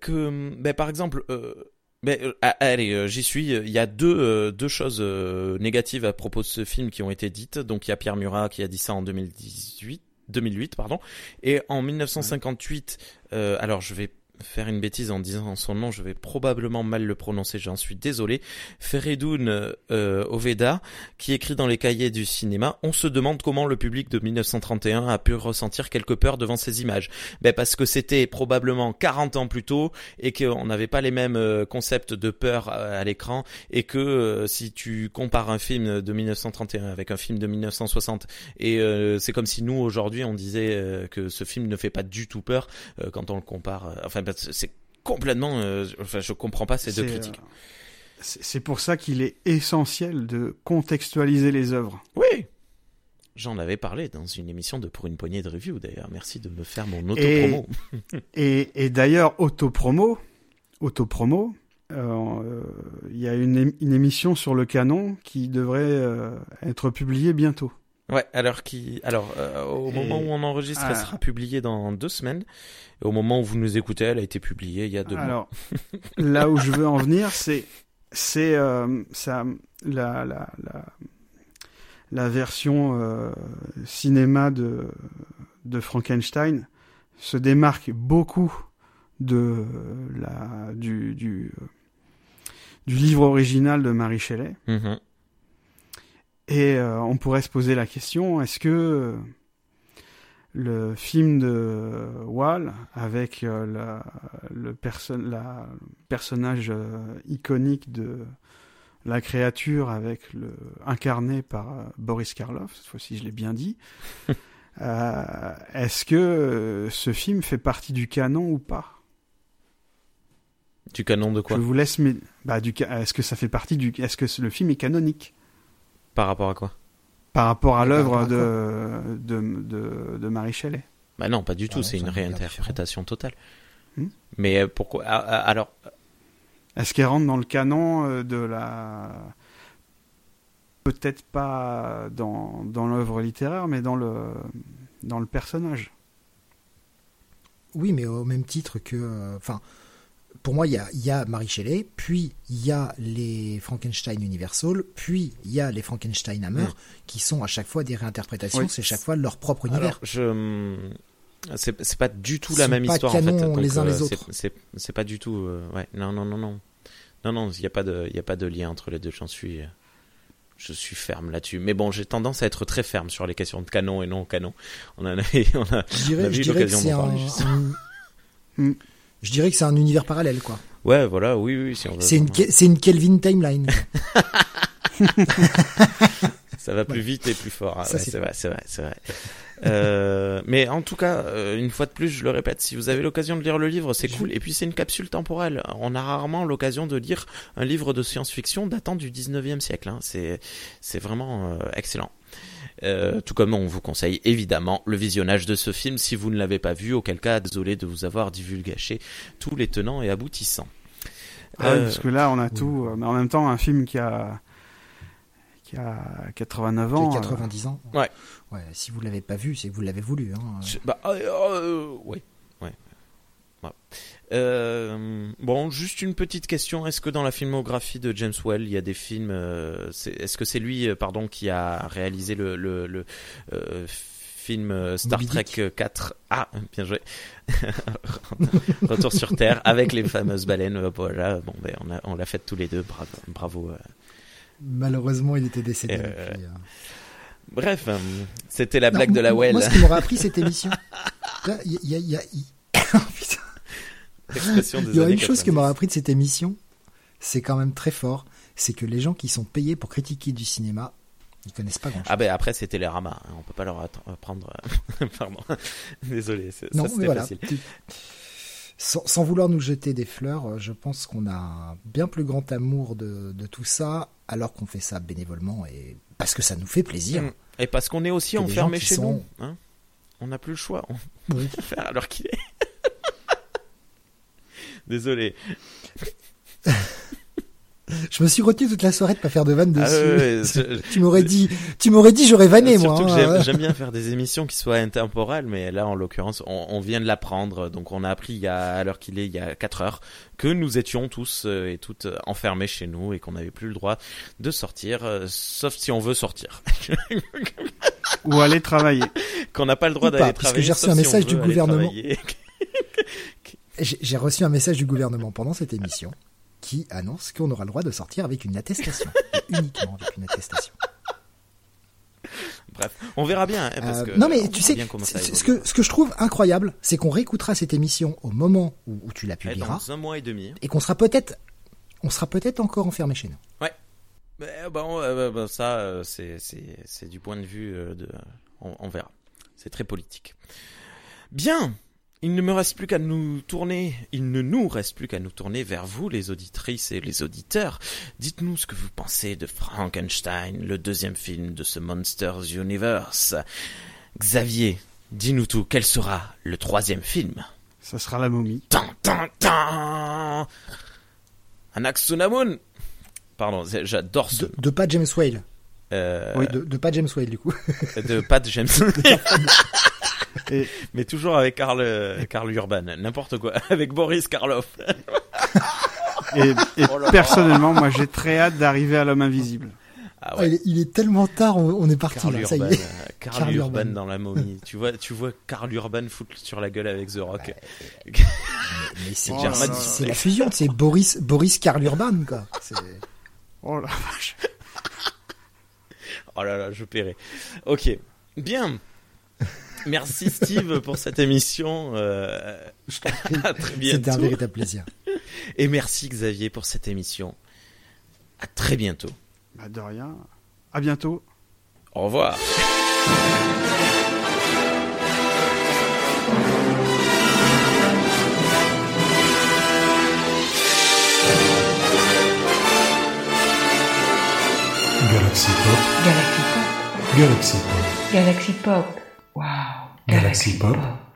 que, ben, par exemple, euh, ben, euh, allez, euh, j'y suis. Il y a deux euh, deux choses euh, négatives à propos de ce film qui ont été dites. Donc il y a Pierre Murat qui a dit ça en 2018. 2008 pardon et en 1958 euh, alors je vais faire une bêtise en disant son nom, je vais probablement mal le prononcer, j'en suis désolé. Feridun euh, Oveda, qui écrit dans les cahiers du cinéma, on se demande comment le public de 1931 a pu ressentir quelque peur devant ces images. Ben parce que c'était probablement 40 ans plus tôt et qu'on n'avait pas les mêmes euh, concepts de peur euh, à l'écran et que euh, si tu compares un film de 1931 avec un film de 1960 et euh, c'est comme si nous aujourd'hui on disait que ce film ne fait pas du tout peur quand on le compare. enfin, c'est complètement. euh, enfin, je comprends pas ces deux critiques. euh, C'est pour ça qu'il est essentiel de contextualiser les œuvres. Oui. J'en avais parlé dans une émission de Pour une poignée de review d'ailleurs. Merci de me faire mon Et- auto-promo. [laughs] Et, et d'ailleurs, autopromo, autopromo, euh, euh, il y a une, ém- une émission sur le canon qui devrait être publiée bientôt. Ouais, alors qui, alors euh, au Et- moment où on enregistre, elle Ah. sera publiée dans deux semaines. Et au moment où vous nous écoutez, elle a été publiée il y a deux mois. Alors, [laughs] là où je veux en venir, c'est c'est euh, ça la la la, la version euh, cinéma de de Frankenstein se démarque beaucoup de la du du du livre original de Marie Shelley. Mhm. Et euh, on pourrait se poser la question est-ce que euh, le film de Wall, avec euh, la, le perso la personnage euh, iconique de la créature, avec le incarné par Boris Karloff, cette fois-ci je l'ai bien dit, [laughs] est-ce que ce film fait partie du canon ou pas? Du canon de quoi? Je vous laisse, bah, du est-ce que ça fait partie du, est-ce que le film est canonique? Par rapport à quoi? Par rapport à l'œuvre de, de, de, de Marie Shelley. Bah non, pas du tout. non, c'est une réinterprétation totale. Hmm? Mais pourquoi ah, ah, Alors, Est-ce qu'elle rentre dans le canon euh, de la... Peut-être pas dans, dans l'œuvre littéraire, mais dans le, dans le personnage? Oui, mais au même titre que, euh, enfin, pour moi, il y a, y a Mary Shelley, puis il y a les Frankenstein Universal, puis il y a les Frankenstein Hammer, qui sont à chaque fois des réinterprétations, Oui. c'est chaque fois leur propre univers. Alors, je c'est c'est pas du tout la même pas histoire en fait. Donc, les uns les c'est- autres. C'est c'est pas du tout euh, ouais. Non non non non. Non non, il y a pas de y a pas de lien entre les deux, j'en suis je suis ferme là-dessus. Mais bon, j'ai tendance à être très ferme sur les questions de canon et non canon. On en a [laughs] on a on a eu dirais que l'occasion d'en parler, justement. un- Mm. Je dirais que c'est un univers parallèle, quoi. Ouais, voilà, oui oui, si. C'est une, c'est une Kelvin timeline. [laughs] Ça va plus vite et plus fort. Ouais, c'est vrai, c'est vrai, c'est vrai. Euh, mais en tout cas, euh, une fois de plus, je le répète, si vous avez l'occasion de lire le livre, c'est cool. Et puis c'est une capsule temporelle. On a rarement l'occasion de lire un livre de science-fiction datant du 19e siècle. Hein. C'est, c'est vraiment euh, excellent. Euh, tout comme on vous conseille évidemment le visionnage de ce film si vous ne l'avez pas vu, auquel cas désolé de vous avoir divulgaché tous les tenants et aboutissants. Ah oui, Euh, parce que là, on a tout. euh, Mais en même temps, un film qui a qui a 89 Qui a ans. euh, 90 ans. Ouais. Ouais, si vous l'avez pas vu, c'est que vous l'avez voulu. Hein. Bah, euh, euh, ouais, ouais. Ouais. Euh, bon, juste une petite question. Est-ce que dans la filmographie de James Well, il y a des films euh, Est-ce que c'est lui, euh, pardon, qui a réalisé le, le, le, film Star Moby Trek Dick. 4 Ah, bien joué. [laughs] Retour sur Terre avec les fameuses baleines. Voilà. Bon, ben, on l'a fait tous les deux. Bravo, bravo. Malheureusement, il était décédé depuis. Bref, c'était la Non, blague de la Well. Moi, ce qui m'aurait appris cette émission. [laughs] Il y y a- [coughs] Oh, putain. Expression des Il y a une chose 90. m'aurait appris de cette émission, c'est quand même très fort, c'est que les gens qui sont payés pour critiquer du cinéma, ils connaissent pas grand chose. Ah ben après c'était les ramas, hein, on peut pas leur att- apprendre. euh, [laughs] Pardon, désolé, c'est- non, ça mais voilà. facile. Tu- Sans, sans vouloir nous jeter des fleurs, euh, je pense qu'on a un bien plus grand amour de, de tout ça, alors qu'on fait ça bénévolement et parce que ça nous fait plaisir. Mm. Et parce qu'on est aussi Que enfermé chez sont- nous, hein. on n'a plus le choix, on Oui. peut faire alors qu'il est. désolé. Je me suis retenu toute la soirée de pas faire de vanne dessus. Ah ouais, ouais, je- tu m'aurais dit, tu m'aurais dit j'aurais vanné moi. Surtout que hein. j'aime- j'aime bien faire des émissions qui soient intemporelles, mais là en l'occurrence on, on vient de l'apprendre, donc on a appris il y a, à l'heure qu'il est, il y a 4 heures, que nous étions tous euh, et toutes euh, enfermés chez nous et qu'on n'avait plus le droit de sortir, euh, sauf si on veut sortir. Ou aller travailler. qu'on n'a pas le droit d'aller travailler. j'ai reçu un si message du gouvernement. J'ai reçu un message du gouvernement pendant cette émission qui annonce qu'on aura le droit de sortir avec une attestation. Uniquement avec une attestation. Bref, on verra bien. hein, parce Euh, non mais tu sais, ce que, ce que je trouve incroyable, c'est qu'on réécoutera cette émission au moment où, où tu la Eh, publieras Dans un mois et demi. et qu'on sera peut-être on sera peut-être encore enfermé chez nous. Mais, bon, euh, bah, ça, euh, c'est du point de vue euh, de. On, on verra. C'est très politique. Bien. Il ne me reste plus qu'à nous tourner, il ne nous reste plus qu'à nous tourner vers vous, les auditrices et les auditeurs. Dites-nous ce que vous pensez de Frankenstein, le deuxième film de ce Monsters Universe. Xavier, dis-nous tout, quel sera le troisième film? Ça sera la momie. Tan, tan, tan Anaxunamun Pardon, j'adore ce De, de pas James Whale. euh, Oui, de, de pas James Whale du coup. de Pat James. [laughs] Et- [laughs] Mais toujours avec Karl, euh, Karl Urban, n'importe quoi, [laughs] avec Boris Karloff. [laughs] Et, et Oh personnellement, moi, j'ai très hâte d'arriver à l'homme invisible. Ah Ah, ouais. il, est, il est tellement tard, on, on est parti Karl là, ça Urban, y est. euh, Urban, Urban. dans la momie. tu vois, tu vois Karl Urban foutre sur la gueule avec The Rock. Mais c'est Oh la fusion, c'est Boris Boris Karl Urban quoi. Oh la vache. Oh là là, je paierai. Ok, bien. Merci Steve pour cette émission. euh, à très C'était un véritable plaisir. Et merci Xavier pour cette émission. À très bientôt. Bah, de rien. À bientôt. Au revoir. Galaxy Pop, Galaxy Pop. Galaxy Pop, Galaxy Pop. Wow. Galaxy Pop.